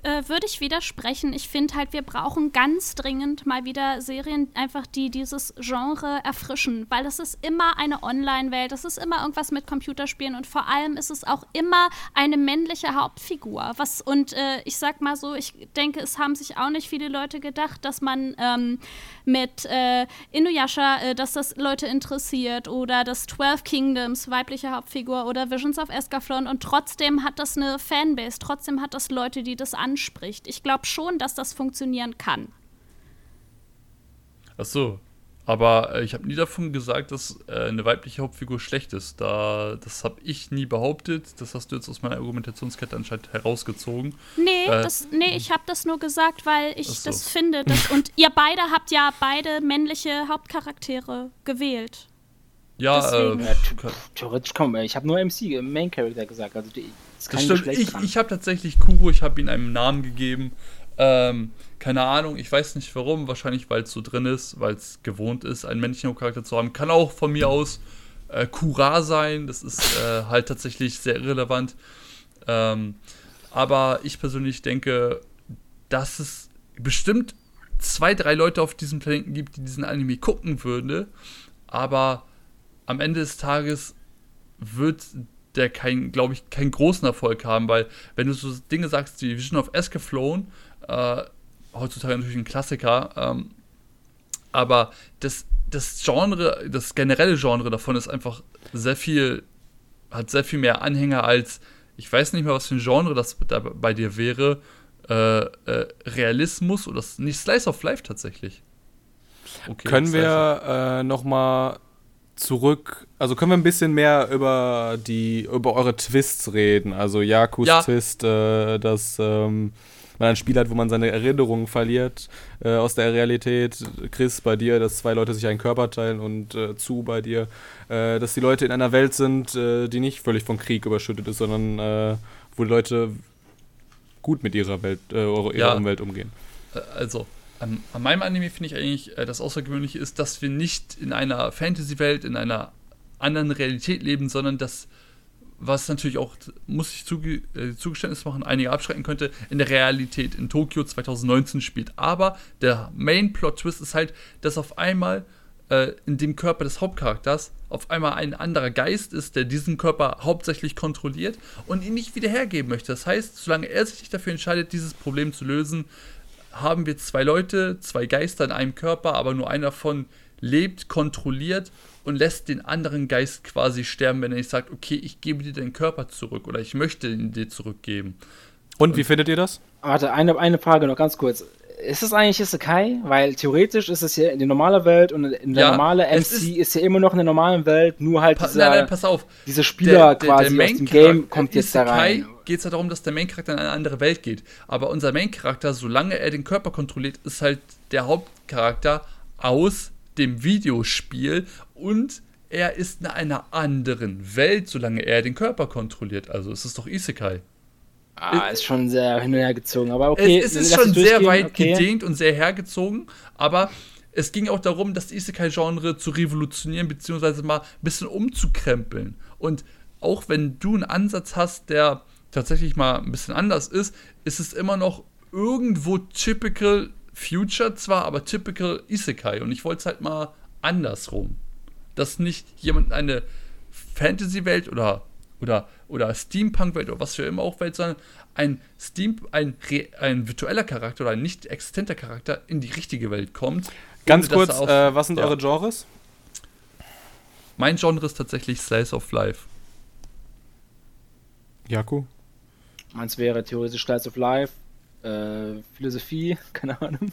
Äh, würde ich widersprechen. Ich finde halt, wir brauchen ganz dringend mal wieder Serien, einfach die dieses Genre erfrischen, weil es ist immer eine Online-Welt, es ist immer irgendwas mit Computerspielen und vor allem ist es auch immer eine männliche Hauptfigur. Was und äh, ich sag mal so, ich denke, es haben sich auch nicht viele Leute gedacht, dass man ähm, mit äh, Inuyasha, äh, dass das Leute interessiert oder das 12 Kingdoms weibliche Hauptfigur oder Visions of Escaflowne und trotzdem hat das eine Fanbase, trotzdem hat das Leute, die das anspricht. Ich glaube schon, dass das funktionieren kann. Ach so. Aber äh, ich habe nie davon gesagt, dass äh, eine weibliche Hauptfigur schlecht ist. Da, das habe ich nie behauptet. Das hast du jetzt aus meiner Argumentationskette anscheinend herausgezogen. Nee, äh, das, nee ich habe das nur gesagt, weil ich so. das finde. Dass, und ihr beide habt ja beide männliche Hauptcharaktere gewählt. Ja, äh, ja theoretisch komm, ich habe nur MC, Main Character gesagt. Also die, das, das stimmt. Ich, ich habe tatsächlich Kuro, ich habe ihm einen Namen gegeben. Ähm, keine Ahnung, ich weiß nicht warum. Wahrscheinlich, weil es so drin ist, weil es gewohnt ist, einen männlichen Charakter zu haben. Kann auch von mir aus äh, Kura sein. Das ist äh, halt tatsächlich sehr irrelevant. Ähm, aber ich persönlich denke, dass es bestimmt zwei, drei Leute auf diesem Planeten gibt, die diesen Anime gucken würden. Aber am Ende des Tages wird der kein, glaube ich, keinen großen Erfolg haben, weil wenn du so Dinge sagst wie Vision of Escaflowne, äh, heutzutage natürlich ein Klassiker, ähm, aber das, das Genre, das generelle Genre davon ist einfach sehr viel, hat sehr viel mehr Anhänger als, ich weiß nicht mehr, was für ein Genre das da bei dir wäre, äh, äh, Realismus oder nicht Slice of Life tatsächlich. Okay, Können wir äh, noch mal zurück, also können wir ein bisschen mehr über die, über eure Twists reden. Also Jakus ja. Twist, äh, dass ähm, man ein Spiel hat, wo man seine Erinnerungen verliert äh, aus der Realität. Chris, bei dir, dass zwei Leute sich einen Körper teilen und äh, zu bei dir, äh, dass die Leute in einer Welt sind, äh, die nicht völlig vom Krieg überschüttet ist, sondern äh, wo die Leute gut mit ihrer Welt, ihrer ja. Umwelt umgehen. Also, an, an meinem Anime finde ich eigentlich äh, das Außergewöhnliche ist, dass wir nicht in einer Fantasy-Welt, in einer anderen Realität leben, sondern dass, was natürlich auch, muss ich zuge äh, Zugeständnis machen, einige abschrecken könnte, in der Realität in Tokio 2019 spielt. Aber der Main-Plot-Twist ist halt, dass auf einmal äh, in dem Körper des Hauptcharakters auf einmal ein anderer Geist ist, der diesen Körper hauptsächlich kontrolliert und ihn nicht wieder hergeben möchte. Das heißt, solange er sich nicht dafür entscheidet, dieses Problem zu lösen, haben wir zwei Leute, zwei Geister in einem Körper, aber nur einer davon lebt, kontrolliert und lässt den anderen Geist quasi sterben, wenn er nicht sagt, okay, ich gebe dir deinen Körper zurück oder ich möchte ihn dir zurückgeben. Und, und wie findet ihr das? Warte, eine, eine Frage noch ganz kurz. Ist es eigentlich Isekai? Weil theoretisch ist es ja in der normalen Welt und in der ja, normale MC ist, ist, ja immer noch in der normalen Welt, nur halt pa dieser, nein, nein, pass auf. dieser Spieler der, quasi der aus dem Game kommt jetzt Isekai da rein. geht es ja darum, dass der Main-Charakter in eine andere Welt geht. Aber unser Main-Charakter, solange er den Körper kontrolliert, ist halt der Hauptcharakter aus dem Videospiel und er ist in einer anderen Welt, solange er den Körper kontrolliert. Also es ist doch Isekai. Ah, ist schon sehr hin und her gezogen, aber okay. Es, es ist schon sehr weit okay. gedehnt und sehr hergezogen, aber es ging auch darum, das Isekai-Genre zu revolutionieren, beziehungsweise mal ein bisschen umzukrempeln. Und auch wenn du einen Ansatz hast, der tatsächlich mal ein bisschen anders ist, ist es immer noch irgendwo typical Future zwar, aber typical Isekai. Und ich wollte es halt mal andersrum. Dass nicht jemand eine Fantasy-Welt oder oder, oder Steampunk-Welt oder was für immer auch Welt, sondern ein Steam, ein, ein virtueller Charakter oder ein nicht existenter Charakter in die richtige Welt kommt. Ganz kurz, auf, äh, was sind ja. eure Genres? Mein Genre ist tatsächlich Slice of Life. Jaku? Meins wäre theoretisch Slice of Life, äh, Philosophie, keine Ahnung.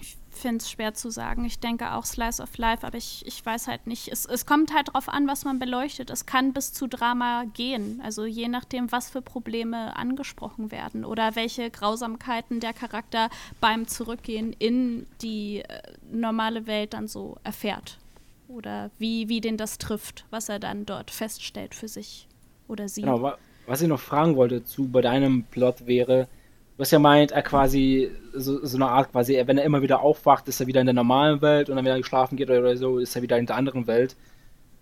Ich finde es schwer zu sagen. Ich denke auch Slice of Life, aber ich, ich weiß halt nicht. Es, es kommt halt darauf an, was man beleuchtet. Es kann bis zu Drama gehen. Also je nachdem, was für Probleme angesprochen werden oder welche Grausamkeiten der Charakter beim Zurückgehen in die äh, normale Welt dann so erfährt. Oder wie, wie den das trifft, was er dann dort feststellt für sich oder sie. Genau, was ich noch fragen wollte zu bei deinem Plot wäre, was ja meint, er quasi so, so, eine Art quasi, wenn er immer wieder aufwacht, ist er wieder in der normalen Welt und dann wenn er geschlafen geht oder so, ist er wieder in der anderen Welt.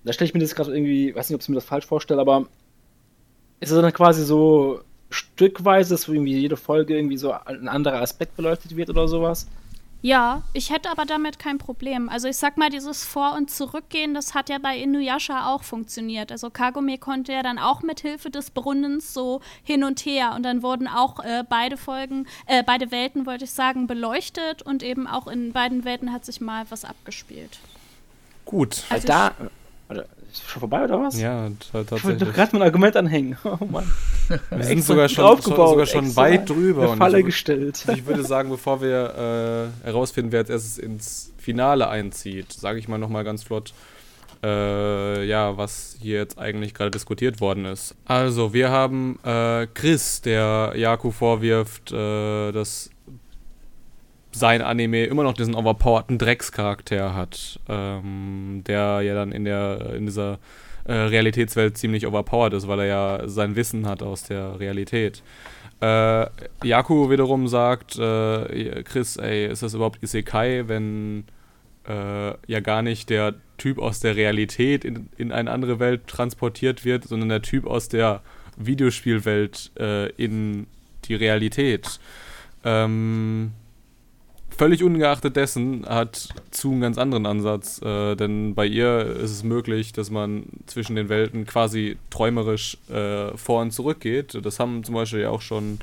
Da stelle ich mir das gerade irgendwie, weiß nicht, ob ich mir das falsch vorstelle, aber ist er dann quasi so stückweise, dass irgendwie jede Folge irgendwie so ein anderer Aspekt beleuchtet wird oder sowas? Ja, ich hätte aber damit kein Problem. Also ich sag mal, dieses Vor- und Zurückgehen, das hat ja bei Inuyasha auch funktioniert. Also Kagome konnte ja dann auch mit Hilfe des Brunnens so hin und her und dann wurden auch äh, beide Folgen, äh, beide Welten, wollte ich sagen, beleuchtet und eben auch in beiden Welten hat sich mal was abgespielt. Gut. Also da, oder, ist schon vorbei oder was? Ja, tatsächlich. Ich wollte doch gerade mein Argument anhängen. Oh Mann. Wir sind sogar schon, sogar schon weit drüber. Eine Falle ich, gestellt. Ich würde sagen, bevor wir äh, herausfinden, wer jetzt erst ins Finale einzieht, sage ich mal nochmal ganz flott, äh, ja, was hier jetzt eigentlich gerade diskutiert worden ist. Also, wir haben äh, Chris, der Yaku vorwirft, äh, dass sein Anime immer noch diesen overpowerten Dreckscharakter hat, ähm, der ja dann in der in dieser äh, Realitätswelt ziemlich overpowered ist, weil er ja sein Wissen hat aus der Realität. Äh, Yaku wiederum sagt, äh, Chris, ey, ist das überhaupt Isekai, wenn äh, ja gar nicht der Typ aus der Realität in, in eine andere Welt transportiert wird, sondern der Typ aus der Videospielwelt äh, in die Realität. Ähm, völlig ungeachtet dessen hat Zu einen ganz anderen Ansatz, äh, denn bei ihr ist es möglich, dass man zwischen den Welten quasi träumerisch äh, vor und zurück geht. Das haben zum Beispiel ja auch schon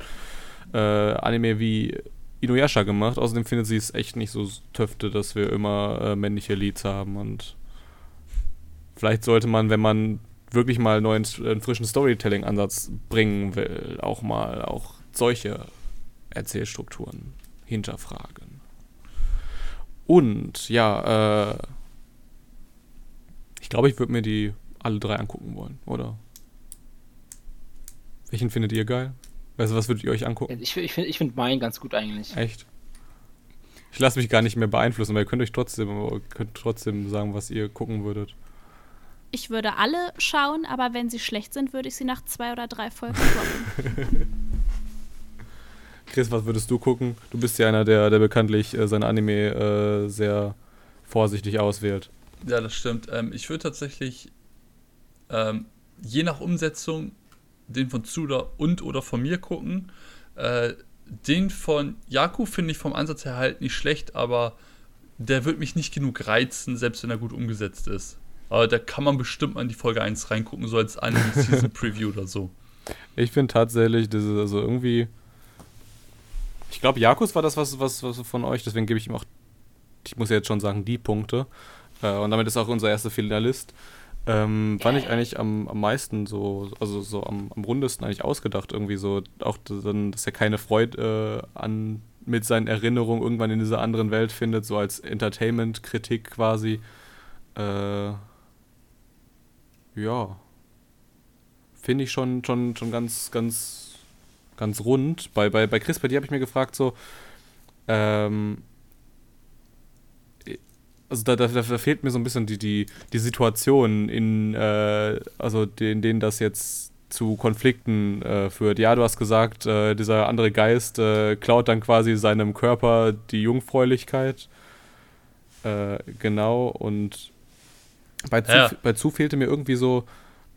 äh, Anime wie Inuyasha gemacht. Außerdem findet sie es echt nicht so töfte, dass wir immer äh, männliche Leads haben und vielleicht sollte man, wenn man wirklich mal einen neuen, einen frischen Storytelling-Ansatz bringen will, auch mal auch solche Erzählstrukturen hinterfragen. Und ja, äh, ich glaube, ich würde mir die alle drei angucken wollen, oder? Welchen findet ihr geil? Also, was würdet ihr euch angucken? Ich, ich finde ich find meinen ganz gut eigentlich. Echt? Ich lasse mich gar nicht mehr beeinflussen, aber ihr könnt euch trotzdem, könnt trotzdem sagen, was ihr gucken würdet. Ich würde alle schauen, aber wenn sie schlecht sind, würde ich sie nach zwei oder drei Folgen droppen. Chris, was würdest du gucken? Du bist ja einer, der, der bekanntlich äh, sein Anime äh, sehr vorsichtig auswählt. Ja, das stimmt. Ähm, ich würde tatsächlich ähm, je nach Umsetzung den von Zuda und oder von mir gucken. Äh, den von Yaku finde ich vom Ansatz her halt nicht schlecht, aber der wird mich nicht genug reizen, selbst wenn er gut umgesetzt ist. Aber da kann man bestimmt mal in die Folge 1 reingucken, so als Anime Season Preview oder so. Ich finde tatsächlich, das ist also irgendwie ich glaube, Jakus war das, was, was, was von euch, deswegen gebe ich ihm auch, ich muss ja jetzt schon sagen, die Punkte. Äh, und damit ist auch unser erster Finalist. Ähm, fand ich eigentlich am, am meisten so, also so am, am rundesten eigentlich ausgedacht, irgendwie so, auch dann, dass er keine Freude äh, an mit seinen Erinnerungen irgendwann in dieser anderen Welt findet, so als Entertainment-Kritik quasi. Äh, ja. Finde ich schon, schon, schon ganz, ganz ganz rund. Bei, bei, bei Chris, bei dir habe ich mir gefragt, so, ähm, also da, da, da, fehlt mir so ein bisschen die, die, die Situation, in, äh, also in denen das jetzt zu Konflikten äh, führt. Ja, du hast gesagt, äh, dieser andere Geist äh, klaut dann quasi seinem Körper die Jungfräulichkeit. Äh, genau, und bei zu, ja. bei zu fehlte mir irgendwie so,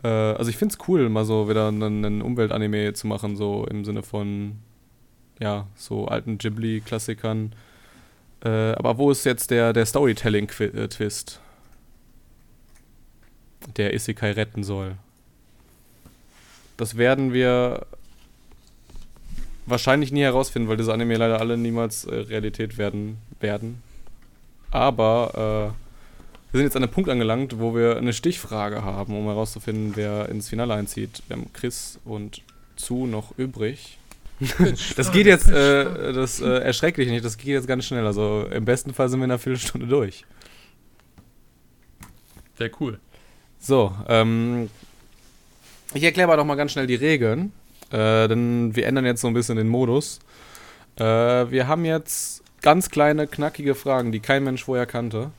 äh, also ich finde es cool, mal so wieder einen, Umweltanime zu machen, so im Sinne von, ja, so alten Ghibli-Klassikern. Äh, aber wo ist jetzt der, der Storytelling-Twist? Der Isekai retten soll. Das werden wir wahrscheinlich nie herausfinden, weil diese Anime leider alle niemals äh, Realität werden werden. Aber äh, wir sind jetzt an einem Punkt angelangt, wo wir eine Stichfrage haben, um herauszufinden, wer ins Finale einzieht. Wir haben Chris und Zu noch übrig. das geht jetzt, äh, das äh, erschreckt dich nicht, das geht jetzt ganz schnell. Also im besten Fall sind wir in einer Viertelstunde durch. Sehr cool. So, ähm, ich erkläre aber doch mal ganz schnell die Regeln, äh, denn wir ändern jetzt so ein bisschen den Modus. Äh, wir haben jetzt ganz kleine, knackige Fragen, die kein Mensch vorher kannte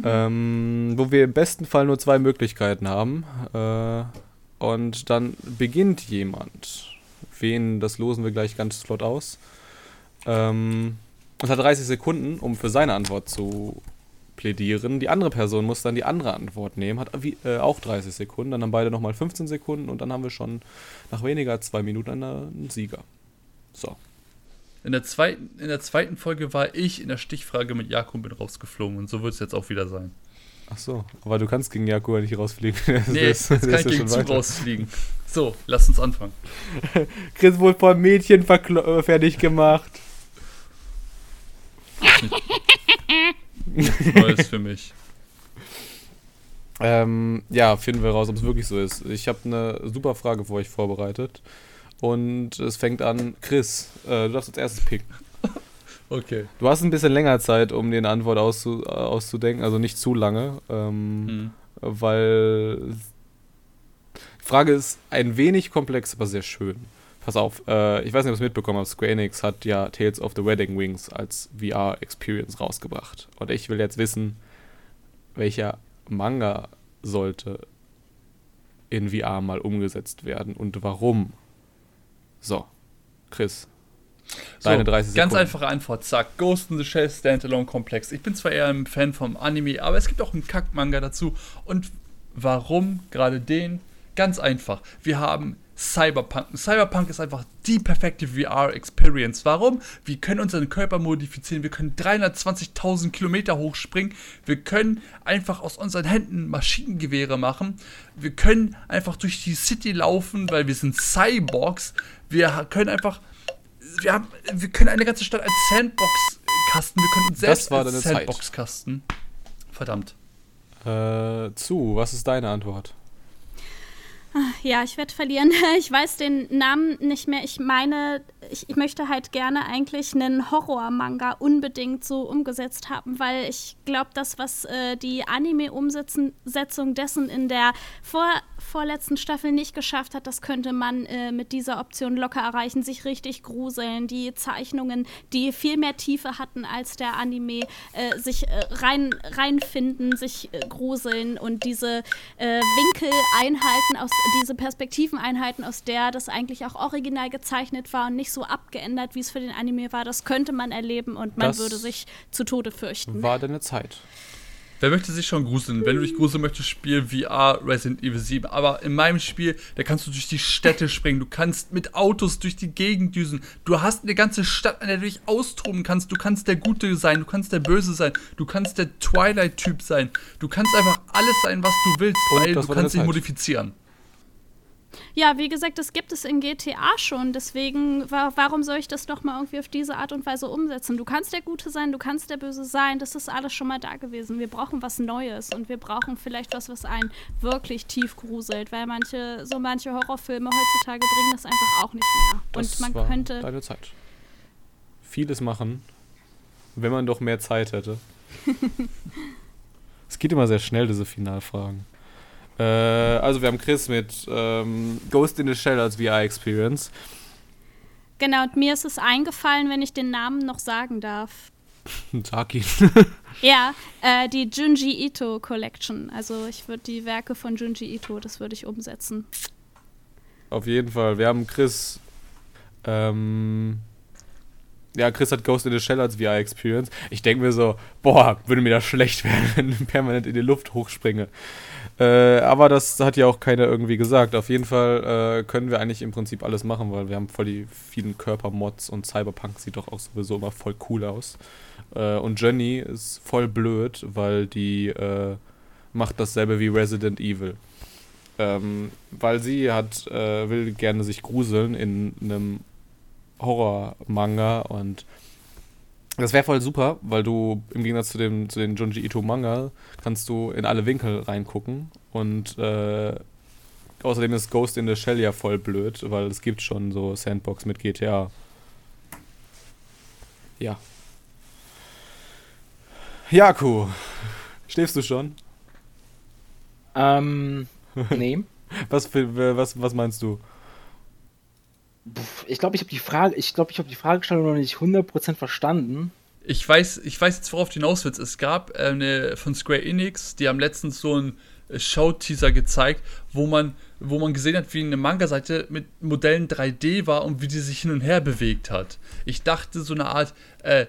ähm, wo wir im besten Fall nur zwei Möglichkeiten haben. Äh, und dann beginnt jemand. Wen, das losen wir gleich ganz flott aus. Ähm, und hat 30 Sekunden, um für seine Antwort zu plädieren. Die andere Person muss dann die andere Antwort nehmen, hat wie, äh, auch 30 Sekunden, dann haben beide nochmal 15 Sekunden und dann haben wir schon nach weniger als zwei Minuten einen Sieger. So. In der, zweiten, in der zweiten Folge war ich in der Stichfrage mit Jakob bin rausgeflogen und so wird es jetzt auch wieder sein. Ach so, aber du kannst gegen Jakob nicht rausfliegen. nee, das, jetzt kann ich gegen Zug rausfliegen. So, lass uns anfangen. Chris wohl vom Mädchen äh, fertig gemacht. Neues für mich. Ähm, ja, finden wir raus, ob es wirklich so ist. Ich habe eine super Frage für euch vorbereitet. Und es fängt an, Chris, äh, du darfst als erstes picken. Okay. Du hast ein bisschen länger Zeit, um dir eine Antwort auszu äh, auszudenken, also nicht zu lange, ähm, hm. weil die Frage ist ein wenig komplex, aber sehr schön. Pass auf, äh, ich weiß nicht, ob du es mitbekommen hast, Square Enix hat ja Tales of the Wedding Wings als VR-Experience rausgebracht. Und ich will jetzt wissen, welcher Manga sollte in VR mal umgesetzt werden und warum. So, Chris, Deine so, 30 Sekunden. Ganz einfache Antwort, zack. Ghost in the Shell Standalone Komplex. Ich bin zwar eher ein Fan vom Anime, aber es gibt auch einen Kack-Manga dazu. Und warum gerade den? Ganz einfach. Wir haben Cyberpunk. Cyberpunk ist einfach die perfekte VR-Experience. Warum? Wir können unseren Körper modifizieren. Wir können 320.000 Kilometer hochspringen. Wir können einfach aus unseren Händen Maschinengewehre machen. Wir können einfach durch die City laufen, weil wir sind Cyborgs. Wir können einfach wir, haben, wir können eine ganze Stadt als Sandbox-Kasten, wir können uns selbst als Sandbox-Kasten. Verdammt. Äh, zu, was ist deine Antwort? Ja, ich werde verlieren. Ich weiß den Namen nicht mehr. Ich meine, ich, ich möchte halt gerne eigentlich einen Horror-Manga unbedingt so umgesetzt haben, weil ich glaube, das, was äh, die Anime-Umsetzung dessen in der vor, vorletzten Staffel nicht geschafft hat, das könnte man äh, mit dieser Option locker erreichen, sich richtig gruseln. Die Zeichnungen, die viel mehr Tiefe hatten als der Anime, äh, sich äh, rein, reinfinden, sich äh, gruseln und diese äh, Winkel einhalten, aus, diese Perspektiven einhalten, aus der das eigentlich auch original gezeichnet war und nicht so abgeändert, wie es für den Anime war. Das könnte man erleben und man das würde sich zu Tode fürchten. War deine Zeit. Wer möchte sich schon gruseln? Wenn du dich gruseln möchtest, spiel VR Resident Evil 7. Aber in meinem Spiel, da kannst du durch die Städte springen. Du kannst mit Autos durch die Gegend düsen. Du hast eine ganze Stadt, an der du dich austoben kannst. Du kannst der Gute sein, du kannst der Böse sein, du kannst der Twilight-Typ sein. Du kannst einfach alles sein, was du willst, Und weil du kannst dich modifizieren. Ja, wie gesagt, das gibt es in GTA schon. Deswegen, wa warum soll ich das nochmal irgendwie auf diese Art und Weise umsetzen? Du kannst der Gute sein, du kannst der Böse sein. Das ist alles schon mal da gewesen. Wir brauchen was Neues und wir brauchen vielleicht was, was einen wirklich tief gruselt, weil manche, so manche Horrorfilme heutzutage bringen das einfach auch nicht mehr. Das und man könnte. Deine Zeit. Vieles machen, wenn man doch mehr Zeit hätte. es geht immer sehr schnell, diese Finalfragen. Äh, also wir haben Chris mit ähm, Ghost in the Shell als VR-Experience. Genau, und mir ist es eingefallen, wenn ich den Namen noch sagen darf. Sag ihn. ja, äh, die Junji Ito Collection. Also ich würde die Werke von Junji Ito, das würde ich umsetzen. Auf jeden Fall. Wir haben Chris. Ähm, ja, Chris hat Ghost in the Shell als VR-Experience. Ich denke mir so, boah, würde mir das schlecht werden, wenn ich permanent in die Luft hochspringe. Äh, aber das hat ja auch keiner irgendwie gesagt. Auf jeden Fall äh, können wir eigentlich im Prinzip alles machen, weil wir haben voll die vielen Körpermods und Cyberpunk sieht doch auch sowieso immer voll cool aus. Äh, und Jenny ist voll blöd, weil die äh, macht dasselbe wie Resident Evil. Ähm, weil sie hat, äh, will gerne sich gruseln in einem Horror-Manga und das wäre voll super, weil du im Gegensatz zu, dem, zu den Junji Ito Manga kannst du in alle Winkel reingucken und äh, außerdem ist Ghost in the Shell ja voll blöd, weil es gibt schon so Sandbox mit GTA. Ja. Jaku, schläfst du schon? Ähm, nee. was, für, was, was meinst du? Ich glaube, ich habe die Frage, ich glaube, ich habe die Fragestellung noch nicht 100% verstanden. Ich weiß, ich weiß jetzt, worauf du hinaus willst. Es gab äh, eine von Square Enix, die haben letztens so einen äh, Show-Teaser gezeigt, wo man, wo man gesehen hat, wie eine Manga-Seite mit Modellen 3D war und wie die sich hin und her bewegt hat. Ich dachte, so eine Art äh,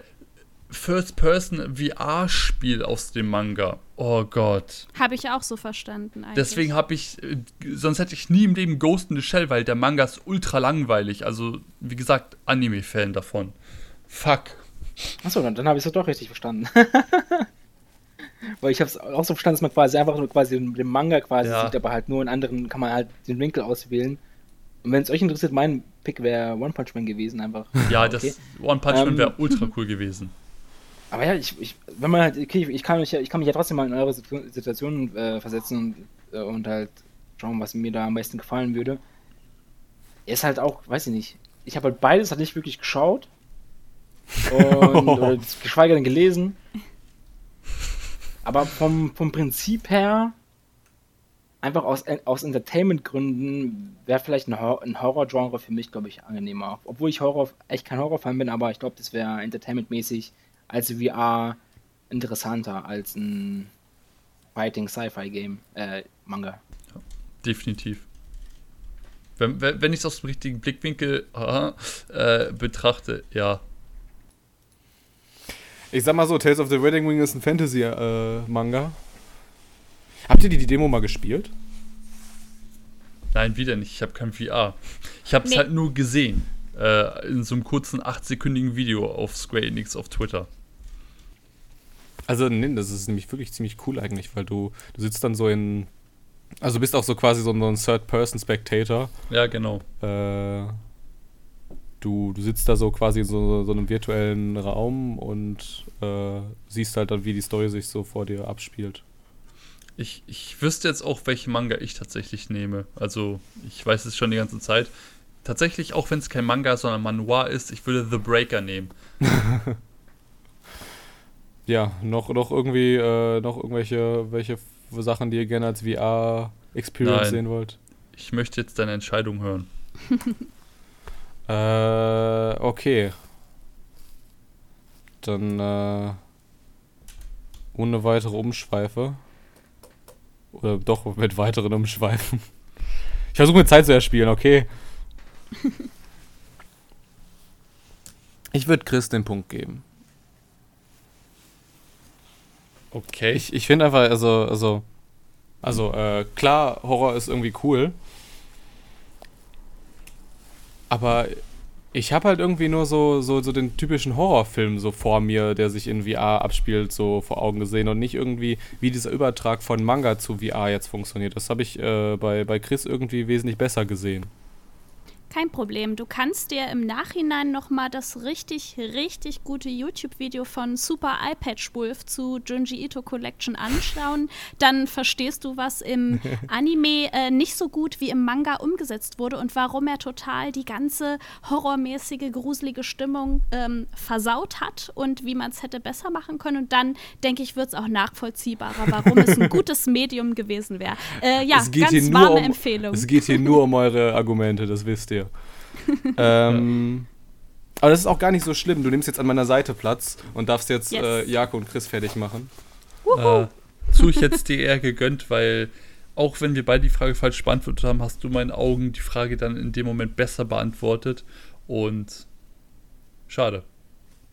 First-Person VR-Spiel aus dem Manga. Oh Gott. Habe ich auch so verstanden eigentlich. Deswegen habe ich, äh, sonst hätte ich nie im Leben Ghost in the Shell, weil der Manga ist ultra langweilig. Also, wie gesagt, Anime-Fan davon. Fuck. Achso, dann, dann habe ich es doch richtig verstanden. Weil ich habe es auch so verstanden, dass man quasi einfach nur quasi den Manga quasi Ja. sieht, aber halt nur in anderen kann man halt den Winkel auswählen. Und wenn es euch interessiert, mein Pick wäre One Punch Man gewesen einfach. Ja, das Okay. One Punch Man Ähm. wäre ultra cool gewesen. Aber ja, ich, ich wenn man halt, okay, ich kann mich ja, ich kann mich ja trotzdem mal in eure Situ- Situation äh, versetzen und, äh, und halt schauen, was mir da am meisten gefallen würde. Er ist halt auch, weiß ich nicht. Ich habe halt beides halt nicht wirklich geschaut. Und oder geschweige denn gelesen. Aber vom, vom Prinzip her, einfach aus, aus Entertainment-Gründen, wäre vielleicht ein, Hor ein Horror-Genre für mich, glaube ich, angenehmer. Obwohl ich Horror, echt kein Horrorfan bin, aber ich glaube, das wäre entertainmentmäßig als VR interessanter als ein Fighting Sci-Fi Game, äh, Manga. Definitiv. Wenn, wenn wenn ich es aus dem richtigen Blickwinkel aha, äh, betrachte, ja. Ich sag mal so, Tales of the Wedding Wing ist ein Fantasy-Manga. Habt ihr die, die Demo mal gespielt? Nein, wieder nicht. Ich habe kein VR. Ich habe es Nee. halt nur gesehen. Äh, in so einem kurzen 8-sekündigen Video auf Square Enix auf Twitter. Also, nee, das ist nämlich wirklich ziemlich cool eigentlich, weil du, du sitzt dann so in. Also bist auch so quasi so, ein Third-Person-Spectator. Ja, genau. Äh, du, du sitzt da so quasi in so, so einem virtuellen Raum und äh, siehst halt dann, wie die Story sich so vor dir abspielt. Ich, ich wüsste jetzt auch, welchen Manga ich tatsächlich nehme. Also, ich weiß es schon die ganze Zeit. Tatsächlich, auch wenn es kein Manga, sondern Manhwa ist, ich würde The Breaker nehmen. Ja, noch, noch irgendwie, äh, noch irgendwelche welche Sachen, die ihr gerne als VR-Experience Nein. sehen wollt? Ich möchte jetzt deine Entscheidung hören. Äh, okay. Dann, äh, ohne weitere Umschweife. Oder doch mit weiteren Umschweifen. Ich versuche mit Zeit zu erspielen, okay? Ich würde Chris den Punkt geben. Okay. Ich, ich finde einfach, also, also, also, äh, klar, Horror ist irgendwie cool. Aber ich habe halt irgendwie nur so, so, so den typischen Horrorfilm so vor mir, der sich in VR abspielt, so vor Augen gesehen und nicht irgendwie, wie dieser Übertrag von Manga zu VR jetzt funktioniert. Das habe ich äh, bei, bei Chris irgendwie wesentlich besser gesehen. Kein Problem. Du kannst dir im Nachhinein nochmal das richtig, richtig gute YouTube-Video von Super iPad Wolf zu Junji Ito Collection anschauen. Dann verstehst du, was im Anime äh, nicht so gut wie im Manga umgesetzt wurde und warum er total die ganze horrormäßige, gruselige Stimmung ähm, versaut hat und wie man es hätte besser machen können. Und dann, denke ich, wird es auch nachvollziehbarer, warum es ein gutes Medium gewesen wäre. Äh, ja, ganz warme um, Empfehlung. Es geht hier nur um eure Argumente, das wisst ihr. ähm, aber das ist auch gar nicht so schlimm. Du nimmst jetzt an meiner Seite Platz und darfst jetzt Yes. äh, Jako und Chris fertig machen. äh, zu ich jetzt dir eher gegönnt, weil auch wenn wir beide die Frage falsch beantwortet haben, hast du in meinen Augen die Frage dann in dem Moment besser beantwortet. Und schade.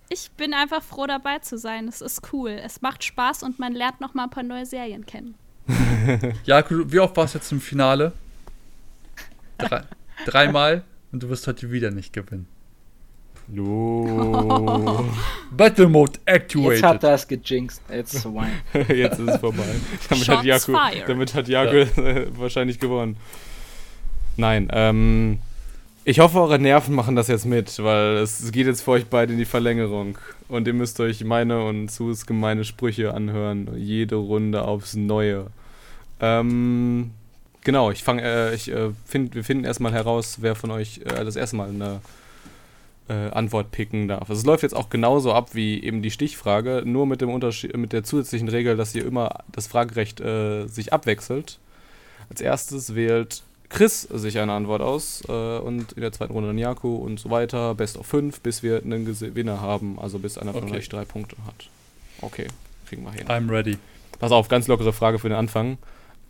Ich bin einfach froh dabei zu sein. Es ist cool. Es macht Spaß und man lernt noch mal ein paar neue Serien kennen. Jakob, wie oft warst du jetzt im Finale? Drei, dreimal und du wirst heute wieder nicht gewinnen. No. Battle Mode Jetzt hat activated. das gejinxt. Jetzt es. Jetzt ist es vorbei. Damit Shots hat fired. damit hat Jako äh, wahrscheinlich gewonnen. Nein, ähm, ich hoffe, eure Nerven machen das jetzt mit, weil es geht jetzt für euch beide in die Verlängerung. Und ihr müsst euch meine und Sus gemeine Sprüche anhören. Jede Runde aufs Neue. Ähm, genau, ich fange, äh, ich äh, find, wir finden erstmal heraus, wer von euch äh, das erste Mal eine äh, Antwort picken darf. Also es läuft jetzt auch genauso ab wie eben die Stichfrage, nur mit dem Unterschied, mit der zusätzlichen Regel, dass ihr immer das Fragerecht äh, sich abwechselt. Als erstes wählt Chris sich eine Antwort aus äh, und in der zweiten Runde dann Jaku und so weiter. Best of 5, bis wir einen Gewinner haben, also bis einer von Okay. euch drei Punkte hat. Okay, kriegen wir hin. I'm ready. Pass auf, ganz lockere Frage für den Anfang.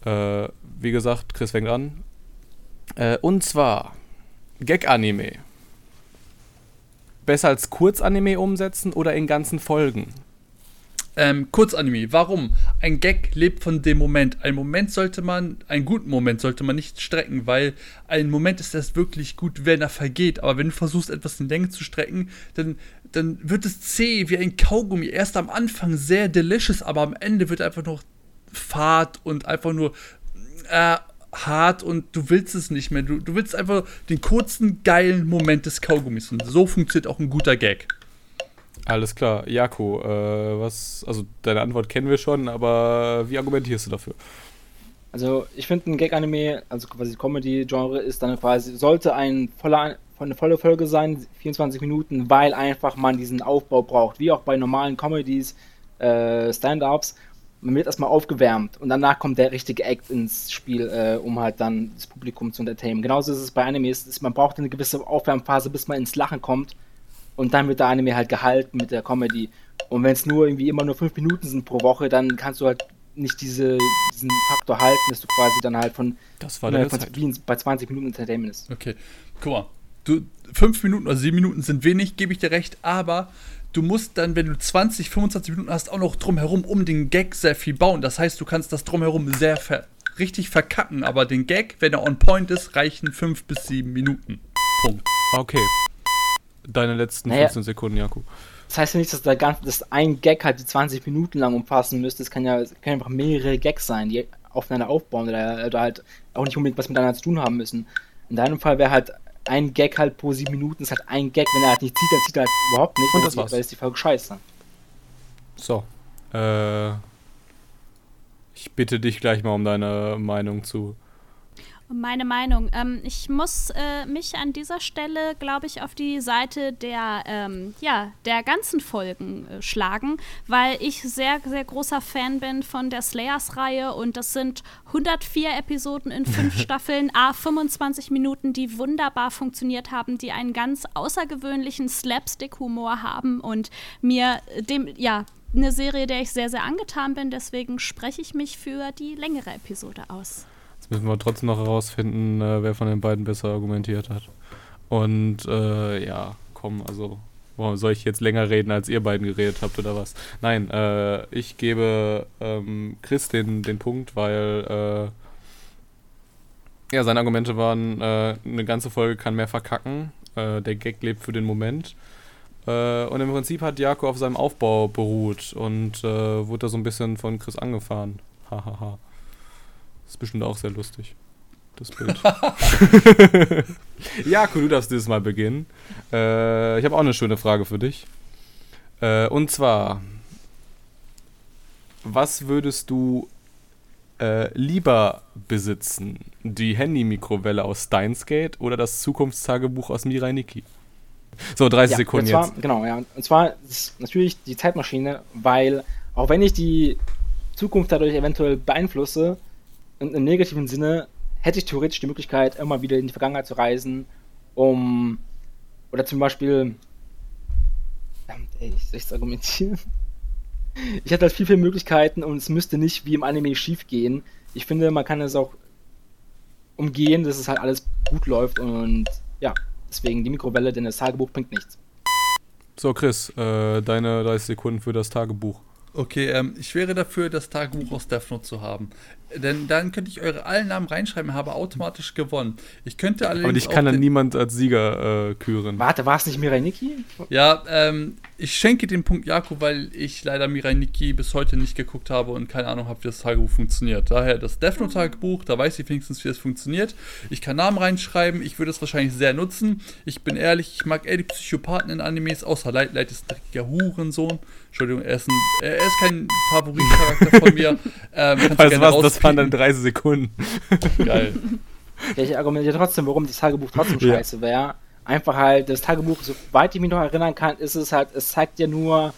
Äh, wie gesagt, Chris fängt an. Äh, und zwar Gag-Anime. besser als Kurzanime umsetzen oder in ganzen Folgen? Ähm, Kurzanime. Warum? Ein Gag lebt von dem Moment. Ein Moment sollte man, einen guten Moment sollte man nicht strecken, weil ein Moment ist erst wirklich gut, wenn er vergeht. Aber wenn du versuchst, etwas in Länge zu strecken, dann, dann wird es zäh wie ein Kaugummi. Erst am Anfang sehr delicious, aber am Ende wird einfach nur fad und einfach nur äh, hart und du willst es nicht mehr. Du, du willst einfach den kurzen, geilen Moment des Kaugummis. Und so funktioniert auch ein guter Gag. Alles klar. Jako, äh, was, also deine Antwort kennen wir schon, aber wie argumentierst du dafür? Also ich finde ein Gag-Anime, also quasi Comedy-Genre, ist dann quasi, sollte ein voller, eine volle Folge sein, 24 Minuten, weil einfach man diesen Aufbau braucht. Wie auch bei normalen Comedies, äh, Stand-Ups. Man wird erstmal aufgewärmt und danach kommt der richtige Act ins Spiel, äh, um halt dann das Publikum zu entertainen. Genauso ist es bei Animes, man braucht eine gewisse Aufwärmphase, bis man ins Lachen kommt und dann wird der Anime halt gehalten mit der Comedy. Und wenn es nur irgendwie immer nur fünf Minuten sind pro Woche, dann kannst du halt nicht diese, diesen Faktor halten, dass du quasi dann halt von, das war von bei 20 Minuten Entertainment ist. Okay, guck mal. Du, fünf Minuten oder sieben Minuten sind wenig, gebe ich dir recht, aber du musst dann, wenn du 20, 25 Minuten hast, auch noch drumherum um den Gag sehr viel bauen. Das heißt, du kannst das drumherum sehr ver richtig verkacken, aber den Gag, wenn er on point ist, reichen fünf bis sieben Minuten. Punkt. Okay. Deine letzten naja, 15 Sekunden, Jakob. Das heißt ja nicht, dass, der ganze, dass ein Gag halt die 20 Minuten lang umfassen müsste. Es kann ja es können einfach mehrere Gags sein, die aufeinander aufbauen oder, oder halt auch nicht unbedingt was miteinander zu tun haben müssen. In deinem Fall wäre halt ein Gag halt pro sieben Minuten, ist halt ein Gag, wenn er halt nicht zieht, dann zieht er halt überhaupt nicht. Und das war's. Weil ist die Folge scheiße. So. Äh, ich bitte dich gleich mal um deine Meinung zu meine Meinung. Ähm, ich muss äh, mich an dieser Stelle, glaube ich, auf die Seite der, ähm, ja, der ganzen Folgen äh, schlagen, weil ich sehr, sehr großer Fan bin von der Slayers-Reihe und das sind 104 Episoden in fünf Staffeln, a 25 Minuten, die wunderbar funktioniert haben, die einen ganz außergewöhnlichen Slapstick-Humor haben und mir dem, ja, eine Serie, der ich sehr, sehr angetan bin. Deswegen spreche ich mich für die längere Episode aus. Müssen wir trotzdem noch herausfinden, äh, wer von den beiden besser argumentiert hat. Und äh, ja, komm, also Boah, soll ich jetzt länger reden, als ihr beiden geredet habt oder was? Nein, äh, ich gebe ähm, Chris den, den Punkt, weil äh, ja, seine Argumente waren, äh, eine ganze Folge kann mehr verkacken, äh, der Gag lebt für den Moment. Äh, und im Prinzip hat Jako auf seinem Aufbau beruht und äh, wurde da so ein bisschen von Chris angefahren. Hahaha. Ist bestimmt auch sehr lustig. Das Bild. ja, cool, du darfst dieses Mal beginnen. Äh, ich habe auch eine schöne Frage für dich. Äh, und zwar, was würdest du äh, lieber besitzen? Die Handy-Mikrowelle aus Steinsgate oder das Zukunftstagebuch aus Mirai Nikki? So, 30 ja, Sekunden jetzt. Genau, ja. Und zwar ist natürlich die Zeitmaschine, weil auch wenn ich die Zukunft dadurch eventuell beeinflusse, und im negativen Sinne hätte ich theoretisch die Möglichkeit, immer wieder in die Vergangenheit zu reisen, um oder zum Beispiel ey, ich soll ich argumentieren? Ich hätte halt viel, viel Möglichkeiten und es müsste nicht wie im Anime schief gehen. Ich finde, man kann es auch umgehen, dass es halt alles gut läuft und ja, deswegen die Mikrowelle, denn das Tagebuch bringt nichts. So, Chris, äh, deine 30 Sekunden für das Tagebuch. Okay, ähm, ich wäre dafür, das Tagebuch aus Death Note zu haben. Denn dann könnte ich eure allen Namen reinschreiben, habe automatisch gewonnen. Ich könnte allerdings. Aber ich kann dann niemand als Sieger äh, küren. Warte, war es nicht Mirai Nikki? Ja, ähm, ich schenke den Punkt Jako, weil ich leider Mirai Nikki bis heute nicht geguckt habe und keine Ahnung habe, wie das Tagebuch funktioniert. Daher das Death Note Tagebuch, da weiß ich wenigstens, wie es funktioniert. Ich kann Namen reinschreiben, ich würde es wahrscheinlich sehr nutzen. Ich bin ehrlich, ich mag eher die Psychopathen in Animes, außer Light. Light ist ein dreckiger Hurensohn. Entschuldigung, er ist, ein, er ist kein Favoritcharakter von mir. Ähm, weißt du was, das waren dann 30 Sekunden. Geil. Ja, ich argumentiere trotzdem, warum das Tagebuch trotzdem ja. scheiße wäre einfach halt, das Tagebuch, soweit ich mich noch erinnern kann, ist es halt, es zeigt dir nur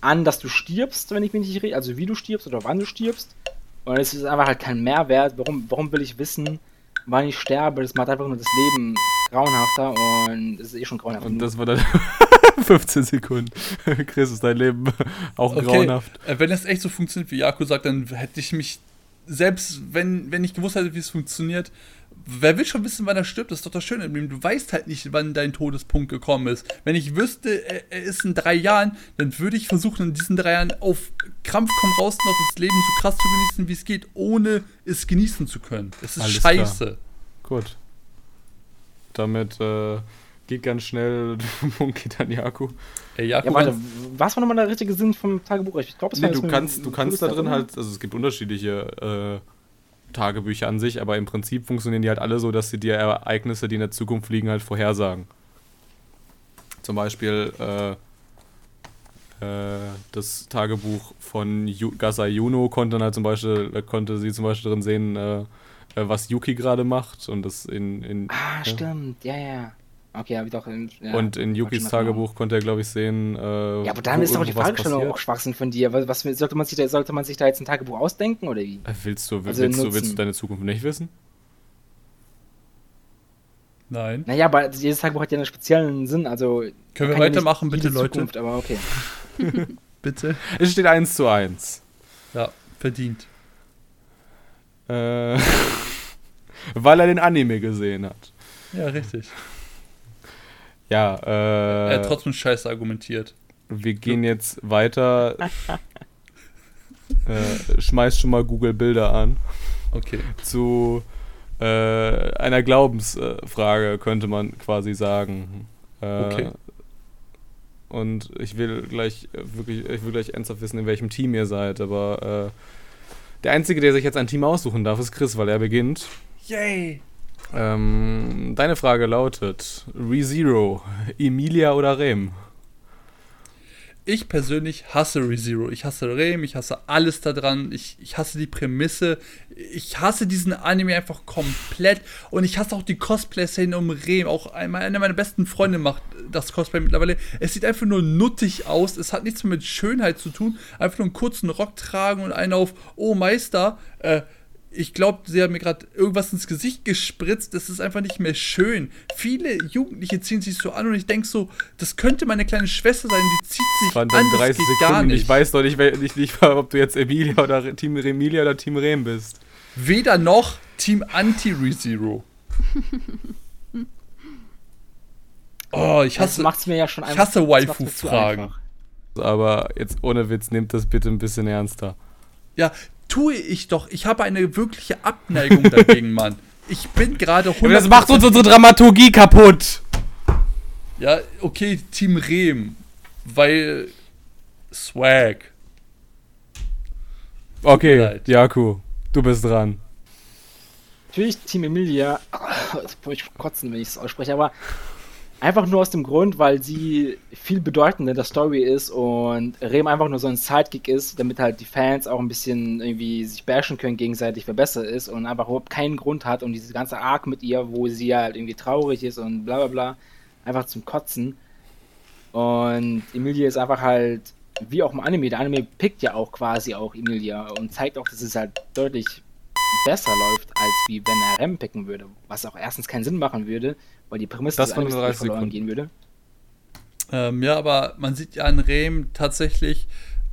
an, dass du stirbst, wenn ich mich nicht rede, also wie du stirbst oder wann du stirbst. Und es ist einfach halt kein Mehrwert. Warum, warum will ich wissen, wann ich sterbe? Das macht einfach nur das Leben grauenhafter und es ist eh schon grauenhaft. Und das war dann 15 Sekunden. Chris, ist dein Leben auch okay. grauenhaft. Äh, wenn es echt so funktioniert, wie Jaku sagt, dann hätte ich mich selbst wenn, wenn ich gewusst hätte, wie es funktioniert, wer will schon wissen, wann er stirbt? Das ist doch das Schöne im Leben. Du weißt halt nicht, wann dein Todespunkt gekommen ist. Wenn ich wüsste, er, er ist in drei Jahren, dann würde ich versuchen, in diesen drei Jahren auf Krampf komm raus noch das Leben so krass zu genießen, wie es geht, ohne es genießen zu können. Es ist Alles scheiße. Gut. Damit äh, geht ganz schnell Monkey dann Jaku. Ey, Ja, Jakob, warte, was war nochmal der richtige Sinn vom Tagebuch? Ich glaube, das Nee, war du kannst, du kannst da drin halt, also es gibt unterschiedliche äh, Tagebücher an sich, aber im Prinzip funktionieren die halt alle so, dass sie dir Ereignisse, die in der Zukunft liegen, halt vorhersagen. Zum Beispiel äh, äh, das Tagebuch von Yu Gasai Yuno konnte halt zum Beispiel, äh, konnte sie zum Beispiel drin sehen, äh, äh, was Yuki gerade macht und das in, in Ah, ja. stimmt, ja, ja. Okay, habe ich doch. in- Ja, und in Yukis. Tagebuch konnte er, glaube ich, sehen. Äh, Ja, aber dann wo ist doch die Fragestellung auch Schwachsinn von dir. Was, was sollte, man sich da, sollte man sich da jetzt ein Tagebuch ausdenken oder wie? Äh, Willst du, Also willst, du, willst du deine Zukunft nicht wissen? nein. Naja, aber jedes Tagebuch hat ja einen speziellen Sinn. Also Können wir kann ja weitermachen, bitte, Leute? Zukunft, aber okay. Bitte. Es steht 1 zu 1. Ja, verdient. Äh, weil er den Anime gesehen hat. Ja, richtig. Ja, er äh, hat trotzdem scheiße argumentiert. wir gehen jetzt weiter. äh, schmeiß schon mal Google Bilder an. Okay. Zu äh, einer Glaubensfrage, könnte man quasi sagen. Äh, Okay. Und ich will gleich äh, wirklich, ich will gleich ernsthaft wissen, in welchem Team ihr seid, aber äh, der Einzige, der sich jetzt ein Team aussuchen darf, ist Chris, weil er beginnt. Yay! Ähm, deine Frage lautet: ReZero, Emilia oder Rem? Ich persönlich hasse ReZero. Ich hasse Rem, ich hasse alles da dran. Ich, ich hasse die Prämisse. Ich hasse diesen Anime einfach komplett. Und ich hasse auch die Cosplay-Szene um Rem. Auch einer meiner besten Freunde macht das Cosplay mittlerweile. Es sieht einfach nur nuttig aus. Es hat nichts mehr mit Schönheit zu tun. Einfach nur einen kurzen Rock tragen und einen auf, oh Meister, äh, ich glaube, sie hat mir gerade irgendwas ins Gesicht gespritzt. Das ist einfach nicht mehr schön. Viele Jugendliche ziehen sich so an und ich denke so, das könnte meine kleine Schwester sein. Die zieht sich Das an. das 30 geht Sekunden. gar nicht. Ich weiß doch nicht, nicht, nicht ob du jetzt Emilia oder Team Emilia oder Team Rem bist. Weder noch Team Anti-ReZero. Oh, ich Das hasse. macht's mir ja schon ich einfach. hasse das mir zu Waifu-Fragen. Aber jetzt ohne Witz, nehmt das bitte ein bisschen ernster. Ja, tue ich doch. Ich habe eine wirkliche Abneigung dagegen, Mann. Ich bin gerade Aber das macht uns 100% unsere Dramaturgie kaputt. Ja, okay, Team Rehm. Weil. Swag. Okay, Leid. Jaku, du bist dran. Natürlich Team Emilia. Jetzt wollte ich kotzen, wenn ich es ausspreche, aber einfach nur aus dem Grund, weil sie viel bedeutender in der Story ist und Rem einfach nur so ein Sidekick ist, damit halt die Fans auch ein bisschen irgendwie sich bashen können gegenseitig, wer besser ist und einfach überhaupt keinen Grund hat und diese ganze Arc mit ihr, wo sie halt irgendwie traurig ist und bla bla bla, einfach zum Kotzen. Und Emilia ist einfach halt, wie auch im Anime, der Anime pickt ja auch quasi auch Emilia und zeigt auch, dass es halt deutlich besser läuft, als wie wenn er Rem picken würde. Was auch erstens keinen Sinn machen würde, weil die Prämisse Das des Animes 30 verloren Sekunden. gehen würde. Ähm, ja, aber man sieht ja an Rehm tatsächlich,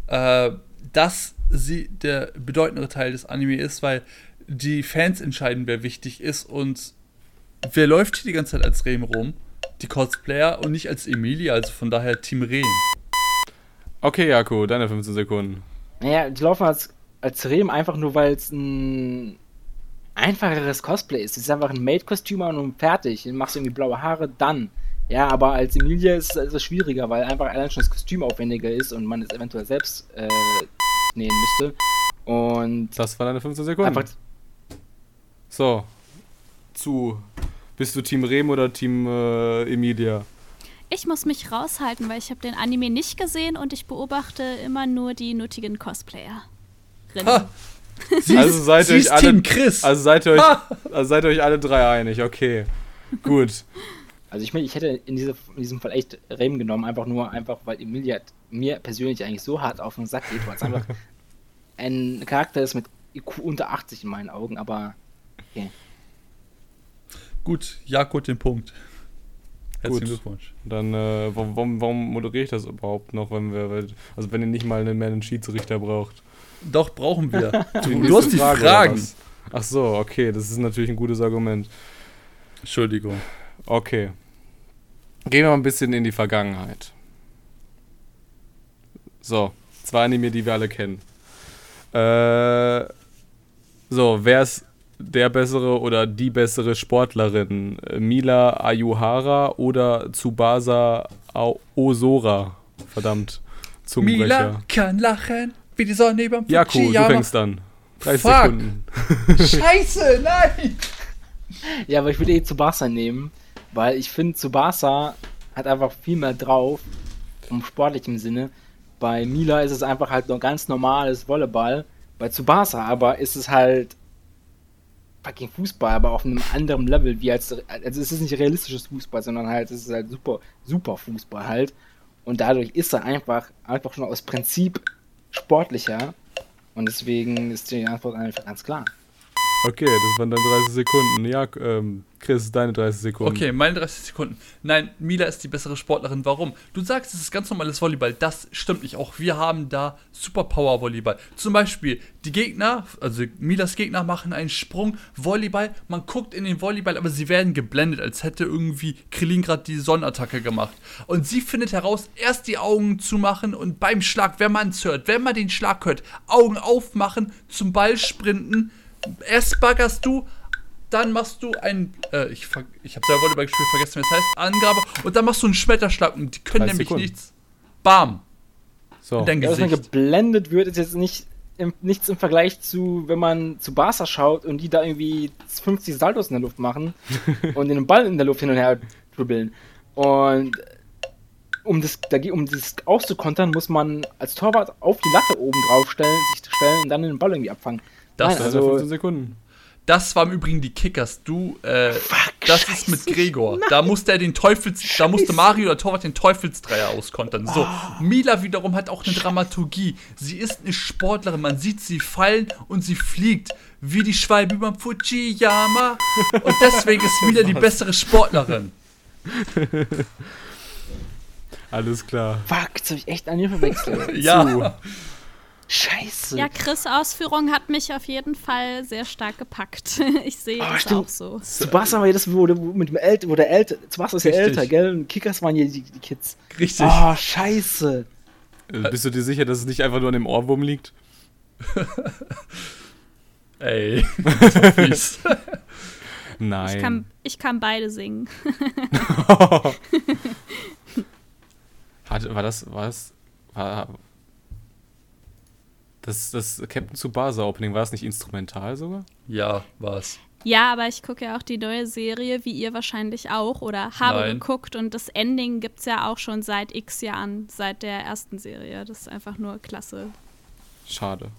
äh, dass sie der bedeutendere Teil des Anime ist, weil die Fans entscheiden, wer wichtig ist und wer läuft hier die ganze Zeit als Rehm rum? Die Cosplayer und nicht als Emilia, also von daher Team Rehm. Okay, Jaku, deine 15 Sekunden. Naja, die laufen als, als Rem einfach nur, weil es ein einfacheres Cosplay ist. Es ist einfach ein Maid-Kostüm und fertig. Dann machst du irgendwie blaue Haare, dann. Ja, aber als Emilia ist es etwas schwieriger, weil einfach allein schon das Kostüm aufwendiger ist und man es eventuell selbst äh, nähen müsste. Und Das waren deine 15 Sekunden. einfach So. Zu. Bist du Team Rem oder Team äh, Emilia? Ich muss mich raushalten, weil ich habe den Anime nicht gesehen und ich beobachte immer nur die nötigen Cosplayer. Ha! Sie Also ist, seid sie euch alle- Team Chris. Also seid ihr euch, also seid ihr euch alle drei einig, okay. Gut. Also ich, mein, ich hätte in, diese, in diesem Fall echt Rem genommen, einfach nur einfach, weil Emilia mir persönlich eigentlich so hart auf den Sack geht, weil es einfach ein Charakter ist mit IQ unter 80 in meinen Augen, aber okay. Gut, Jakob den Punkt. Herzlichen Gut. Glückwunsch. Dann, äh, warum, warum, moderiere ich das überhaupt noch, wenn wir, also wenn ihr nicht mal einen, mehr einen Schiedsrichter braucht? Doch, brauchen wir. Du, nächste hast die Frage, Fragen. Ach so, okay, das ist natürlich ein gutes Argument. Entschuldigung. Okay. Gehen wir mal ein bisschen in die Vergangenheit. So, zwei Anime, die wir alle kennen. Äh, so, wer ist der bessere oder die bessere Sportlerin? Mila Ayuhara oder Tsubasa Osora? Verdammt, Zungenbrecher. Mila kann lachen, wie die Sonne überm Jaku, du Fujiyama. fängst an. 30 Fuck. Sekunden. Scheiße, nein! Ja, aber ich würde eh Tsubasa nehmen, weil ich finde, Tsubasa hat einfach viel mehr drauf, im sportlichen Sinne. Bei Mila ist es einfach halt nur ganz normales Volleyball. Bei Tsubasa aber ist es halt fucking Fußball, aber auf einem anderen Level, wie als, also es ist nicht realistisches Fußball, sondern halt, es ist halt super, super Fußball halt. Und dadurch ist er einfach, einfach schon aus Prinzip sportlicher. Und deswegen ist die Antwort einfach ganz klar. Okay, das waren dann 30 Sekunden. Ja, ähm, Chris, deine 30 Sekunden. Okay, meine 30 Sekunden. Nein, Mila ist die bessere Sportlerin. Warum? Du sagst, es ist ganz normales Volleyball. Das stimmt nicht. Auch wir haben da Superpower-Volleyball. Zum Beispiel, die Gegner, also Milas Gegner machen einen Sprung, Volleyball. Man guckt in den Volleyball, aber sie werden geblendet, als hätte irgendwie Krillin gerade die Sonnenattacke gemacht. Und sie findet heraus, erst die Augen zumachen und beim Schlag, wenn man es hört, wenn man den Schlag hört, Augen aufmachen, zum Ball sprinten. Erst baggerst du, dann machst du ein, äh, ich, ich habe selber Volleyball gespielt, vergessen, wie es heißt, Angabe, und dann machst du einen Schmetterschlag und die können 30 nämlich Sekunden. nichts. Bam, So. in dein Ja, dass man Gesicht. geblendet wird, ist jetzt nicht im, nichts im Vergleich zu, wenn man zu Barca schaut und die da irgendwie 50 Saltos in der Luft machen und den Ball in der Luft hin und her dribbeln. Und um das, um das auszukontern, muss man als Torwart auf die Latte oben drauf stellen, sich stellen und dann den Ball irgendwie abfangen. Das, Nein, also, also- 15 Sekunden. Das war im Übrigen die Kickers. Du, äh, das ist mit scheiße. Gregor. Da musste er den Teufels, da musste Mario der Torwart den Teufelsdreier auskontern. So, Mila wiederum hat auch eine Dramaturgie. Sie ist eine Sportlerin. Man sieht sie fallen und sie fliegt wie die Schwalbe über Fujiyama. Und deswegen ist Mila die bessere Sportlerin. Alles klar. Fuck, jetzt habe ich echt an ihr verwechselt. Ja. Scheiße. Ja, Chris' Ausführung hat mich auf jeden Fall sehr stark gepackt. Ich sehe Ah, das stimmt. auch so. Tsubasa war ja das, wo, mit dem Älte, wo der Älte, Tsubasa ist ja älter, gell? Und Kickers waren ja die, die Kids. Richtig. Ah, scheiße. Äh, Bist du dir sicher, dass es nicht einfach nur an dem Ohrwurm liegt? Ey. fies. Nein. Ich kann, ich kann beide singen. Hat, war das, war das, war, das, das Captain Tsubasa Opening, war das nicht instrumental sogar? Ja, war's. Ja, aber ich gucke ja auch die neue Serie, wie ihr wahrscheinlich auch, oder habe Nein. geguckt. Und das Ending gibt es ja auch schon seit x Jahren, seit der ersten Serie. Das ist einfach nur klasse. Schade.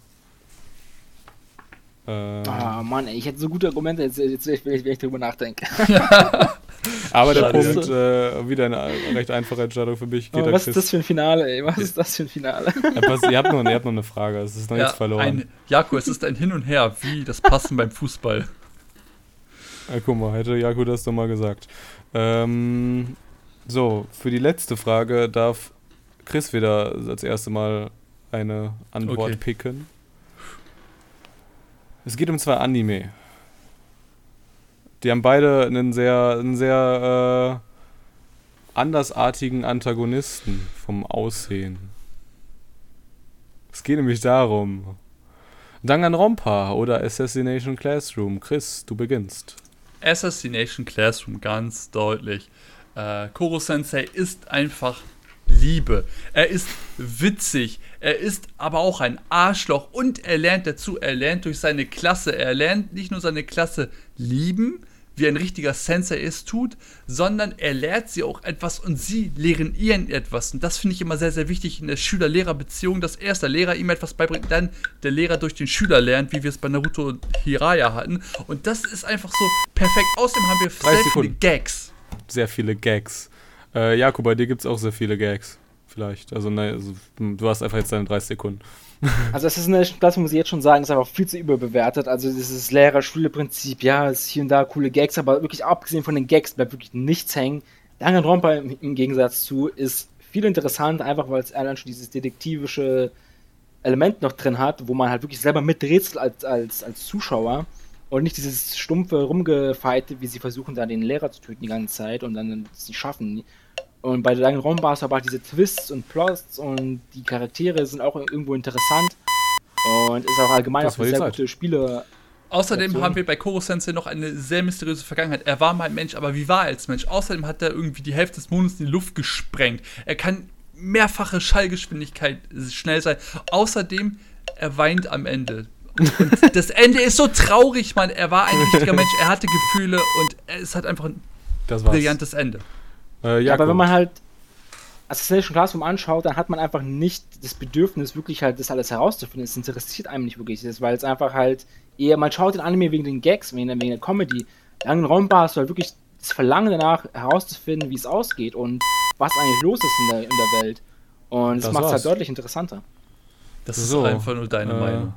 Ähm, Ah, Mann, ey, ich hätte so gute Argumente, jetzt, jetzt wenn, ich, wenn ich drüber nachdenke. aber der Schade. Punkt, äh, wieder eine recht einfache Entscheidung für mich. Geht was ist Chris. das für ein Finale, ey? Was ist das für ein Finale? Ja, pass, ihr, habt noch, ihr habt noch eine Frage, es ist noch Ja, nichts verloren. ein, Jako, es ist ein Hin und Her, wie das Passen beim Fußball. Ja, guck mal, hätte Jaku das doch mal gesagt. Ähm, so, für die letzte Frage darf Chris wieder als erste Mal eine Antwort Okay. picken. Es geht um zwei Anime. Die haben beide einen sehr, einen sehr äh, andersartigen Antagonisten vom Aussehen. Es geht nämlich darum. Danganronpa oder Assassination Classroom. Chris, du beginnst. Assassination Classroom, ganz deutlich. Äh, Koro Sensei ist einfach Liebe. Er ist witzig. Er ist aber auch ein Arschloch und er lernt dazu. Er lernt durch seine Klasse. Er lernt nicht nur seine Klasse lieben, wie ein richtiger Sensei es tut, sondern er lehrt sie auch etwas und sie lehren ihn etwas. Und das finde ich immer sehr, sehr wichtig in der Schüler-Lehrer-Beziehung, dass erst der Lehrer ihm etwas beibringt, dann der Lehrer durch den Schüler lernt, wie wir es bei Naruto und Hiraya hatten. Und das ist einfach so perfekt. Außerdem haben wir sehr viele. Gags. sehr viele Gags. Äh, Jakob, bei dir gibt es auch sehr viele Gags. Vielleicht. Also, ne, also, du hast einfach jetzt deine 30 Sekunden. Also es ist eine Klasse, muss ich jetzt schon sagen, ist einfach viel zu überbewertet. Also dieses Lehrer-Schüler-Prinzip, ja, ist hier und da coole Gags, aber wirklich abgesehen von den Gags bleibt wirklich nichts hängen. Danganronpa im, im Gegensatz zu ist viel interessanter, einfach weil es allein schon dieses detektivische Element noch drin hat, wo man halt wirklich selber miträtselt als, als, als Zuschauer und nicht dieses stumpfe Rumgefeite, wie sie versuchen, da den Lehrer zu töten die ganze Zeit und dann es nicht schaffen. Und bei Danganronpa hast du aber auch diese Twists und Plots und die Charaktere sind auch irgendwo interessant und ist auch allgemein Das auch war eine sehr Zeit. gute Spiele. Außerdem haben wir bei Koro Sensei noch eine sehr mysteriöse Vergangenheit. Er war mal ein Mensch, aber wie war er als Mensch? Außerdem hat er irgendwie die Hälfte des Mondes in die Luft gesprengt. Er kann mehrfache Schallgeschwindigkeit schnell sein. Außerdem, er weint am Ende. Und das Ende ist so traurig, Mann. Er war ein richtiger Mensch, er hatte Gefühle und es hat einfach ein brillantes Ende. Äh, Ja, aber Jakob. wenn man halt Assassination Classroom anschaut, dann hat man einfach nicht das Bedürfnis, wirklich halt das alles herauszufinden. Es interessiert einem nicht wirklich, das, weil es einfach halt eher, man schaut den Anime wegen den Gags, wegen der, wegen der Comedy. Langen Raumbar hast du halt wirklich das Verlangen danach herauszufinden, wie es ausgeht und was eigentlich los ist in der, in der Welt. Und das, Das macht es halt deutlich interessanter. Das So, ist einfach nur deine äh, Meinung.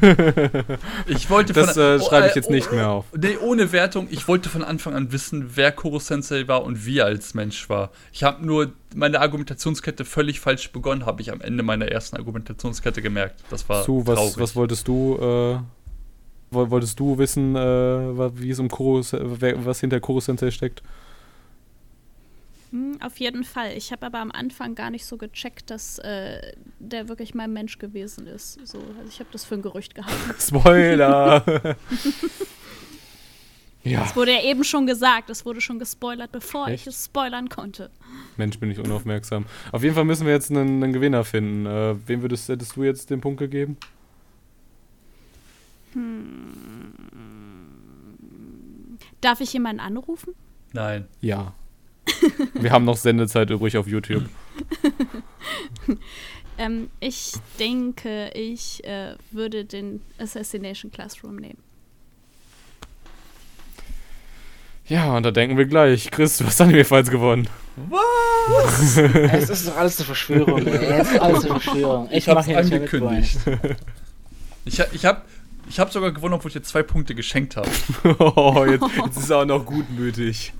Ich wollte Das, von, äh, schreibe ich oh, jetzt nicht mehr auf. Nee, ohne Wertung. Ich wollte von Anfang an wissen, wer Koro Sensei war und wie er als Mensch war. Ich habe nur meine Argumentationskette völlig falsch begonnen, habe ich am Ende meiner ersten Argumentationskette gemerkt. Das war Zu, was, traurig. was wolltest du, äh, woll- wolltest du wissen, äh, wie es um Koro, wer- was hinter Koro Sensei steckt? Hm, auf jeden Fall. Ich habe aber am Anfang gar nicht so gecheckt, dass äh, der wirklich mal ein Mensch gewesen ist. So, also ich habe das für ein Gerücht gehalten. Spoiler! ja, Es wurde ja eben schon gesagt, es wurde schon gespoilert, bevor Echt? ich es spoilern konnte. Mensch, bin ich unaufmerksam. Auf jeden Fall müssen wir jetzt einen, einen Gewinner finden. Äh, wem würdest, hättest du jetzt den Punkt gegeben? Darf ich jemanden anrufen? Nein. Ja. wir haben noch Sendezeit übrig auf YouTube. Ähm, ich denke, ich äh, würde den Assassination Classroom nehmen. Ja, und da denken wir gleich. Chris, du hast Anime-Fights gewonnen. es ist doch alles eine Verschwörung, ey. Es ist alles eine Verschwörung. Ich, Ich habe mach hier angekündigt. Ich, ha- ich habe ich hab sogar gewonnen, obwohl ich dir zwei Punkte geschenkt habe. oh, jetzt, jetzt ist er auch noch gutmütig.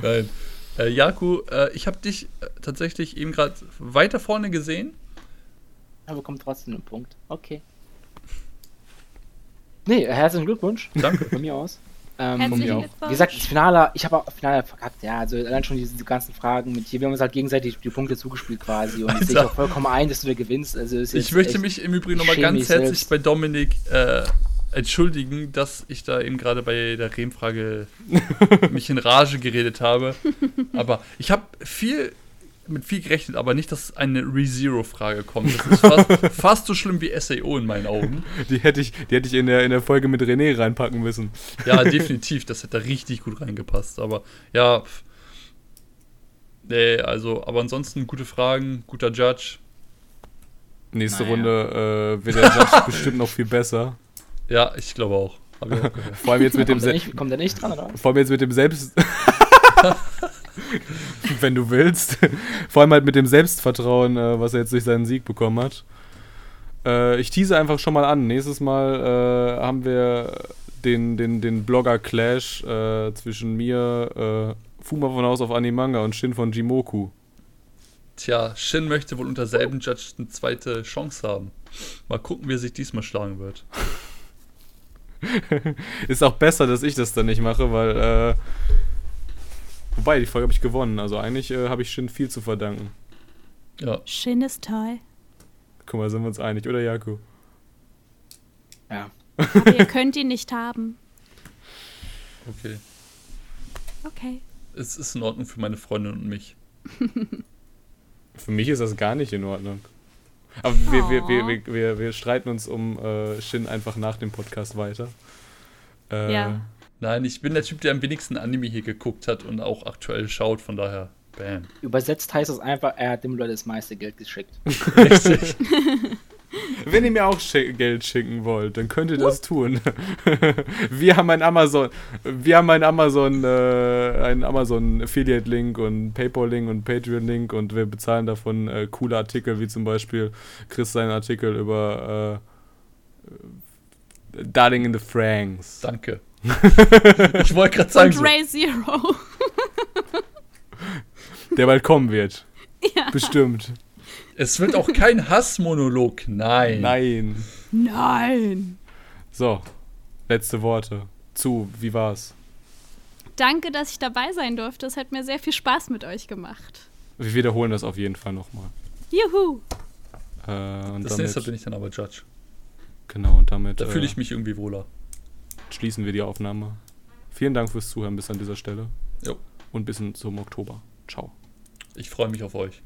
Nein. Äh, Jaku, äh, ich habe dich äh, tatsächlich eben gerade weiter vorne gesehen. Er bekommt trotzdem einen Punkt. Okay. Nee, herzlichen Glückwunsch. Danke. Von mir aus. Ähm, Herzlichen mir auch. Glückwunsch. wie gesagt, das Finale, ich habe auch Finale verkackt, ja. Also allein schon diese, diese ganzen Fragen mit hier, wir haben uns halt gegenseitig die Punkte zugespielt quasi. Und ich sehe Alter. auch vollkommen ein, dass du da gewinnst. Also ist Ich möchte mich im Übrigen nochmal ganz herzlich selbst. bei Dominik äh, entschuldigen, dass ich da eben gerade bei der Rehm-Frage mich in Rage geredet habe. Aber ich habe viel mit viel gerechnet, aber nicht, dass eine ReZero-Frage kommt. Das ist fast, fast so schlimm wie SAO in meinen Augen. Die hätte ich, die hätte ich in, der, in der Folge mit René reinpacken müssen. Ja, definitiv, das hätte richtig gut reingepasst. Aber ja, nee, also, aber ansonsten gute Fragen, guter Judge. Nächste Naja. Runde äh, wird der Judge bestimmt noch viel besser. Ja, ich glaube auch. Ich. Vor allem jetzt mit dem, Kommt der, Se nicht, kommt der nicht dran, oder? vor allem jetzt mit dem Selbst. Wenn du willst. Vor allem halt mit dem Selbstvertrauen, äh, was er jetzt durch seinen Sieg bekommen hat. Äh, ich tease einfach schon mal an. Nächstes Mal äh, haben wir den, den, den Blogger-Clash äh, zwischen mir, äh, Fuma von Haus auf Animanga und Shin von Jimoku. Tja, Shin möchte wohl unter selben Judge eine zweite Chance haben. Mal gucken, wie er sich diesmal schlagen wird. Ist auch besser, dass ich das dann nicht mache, weil. Äh, wobei, die Folge habe ich gewonnen. Also eigentlich äh, habe ich Shin viel zu verdanken. Ja, Shin ist toll. Guck mal, sind wir uns einig, oder Jaku? Ja. Aber ihr könnt ihn nicht haben. okay. Okay. Es ist in Ordnung für meine Freundin und mich. Für mich ist das gar nicht in Ordnung. Aber wir, wir, wir, wir, wir, wir streiten uns um äh, Shin einfach nach dem Podcast weiter. Äh, Ja. Nein, ich bin der Typ, der am wenigsten Anime hier geguckt hat und auch aktuell schaut, von daher, bam. Übersetzt heißt es einfach, er hat dem Leute das meiste Geld geschickt. Richtig. Wenn ihr mir auch schi Geld schicken wollt, dann könnt ihr das tun. wir haben ein Amazon, wir haben ein Amazon, äh, einen Amazon Affiliate Link und PayPal Link und Patreon Link und wir bezahlen davon äh, coole Artikel, wie zum Beispiel Chris seinen Artikel über äh, Darling in the Franks. Danke. ich wollte gerade sagen, Und so, Ray Zero. der bald kommen wird. Ja. Bestimmt. Es wird auch kein Hassmonolog. Nein. Nein. Nein. So, letzte Worte. Zu, wie war's? Danke, dass ich dabei sein durfte. Es hat mir sehr viel Spaß mit euch gemacht. Wir wiederholen das auf jeden Fall nochmal. Juhu. Äh, und Das damit, nächste bin ich dann aber Judge. Genau, und damit Da fühle äh, ich mich irgendwie wohler. schließen wir die Aufnahme. Vielen Dank fürs Zuhören bis an dieser Stelle Jo. und bis zum Oktober. Ciao. Ich freue mich auf euch.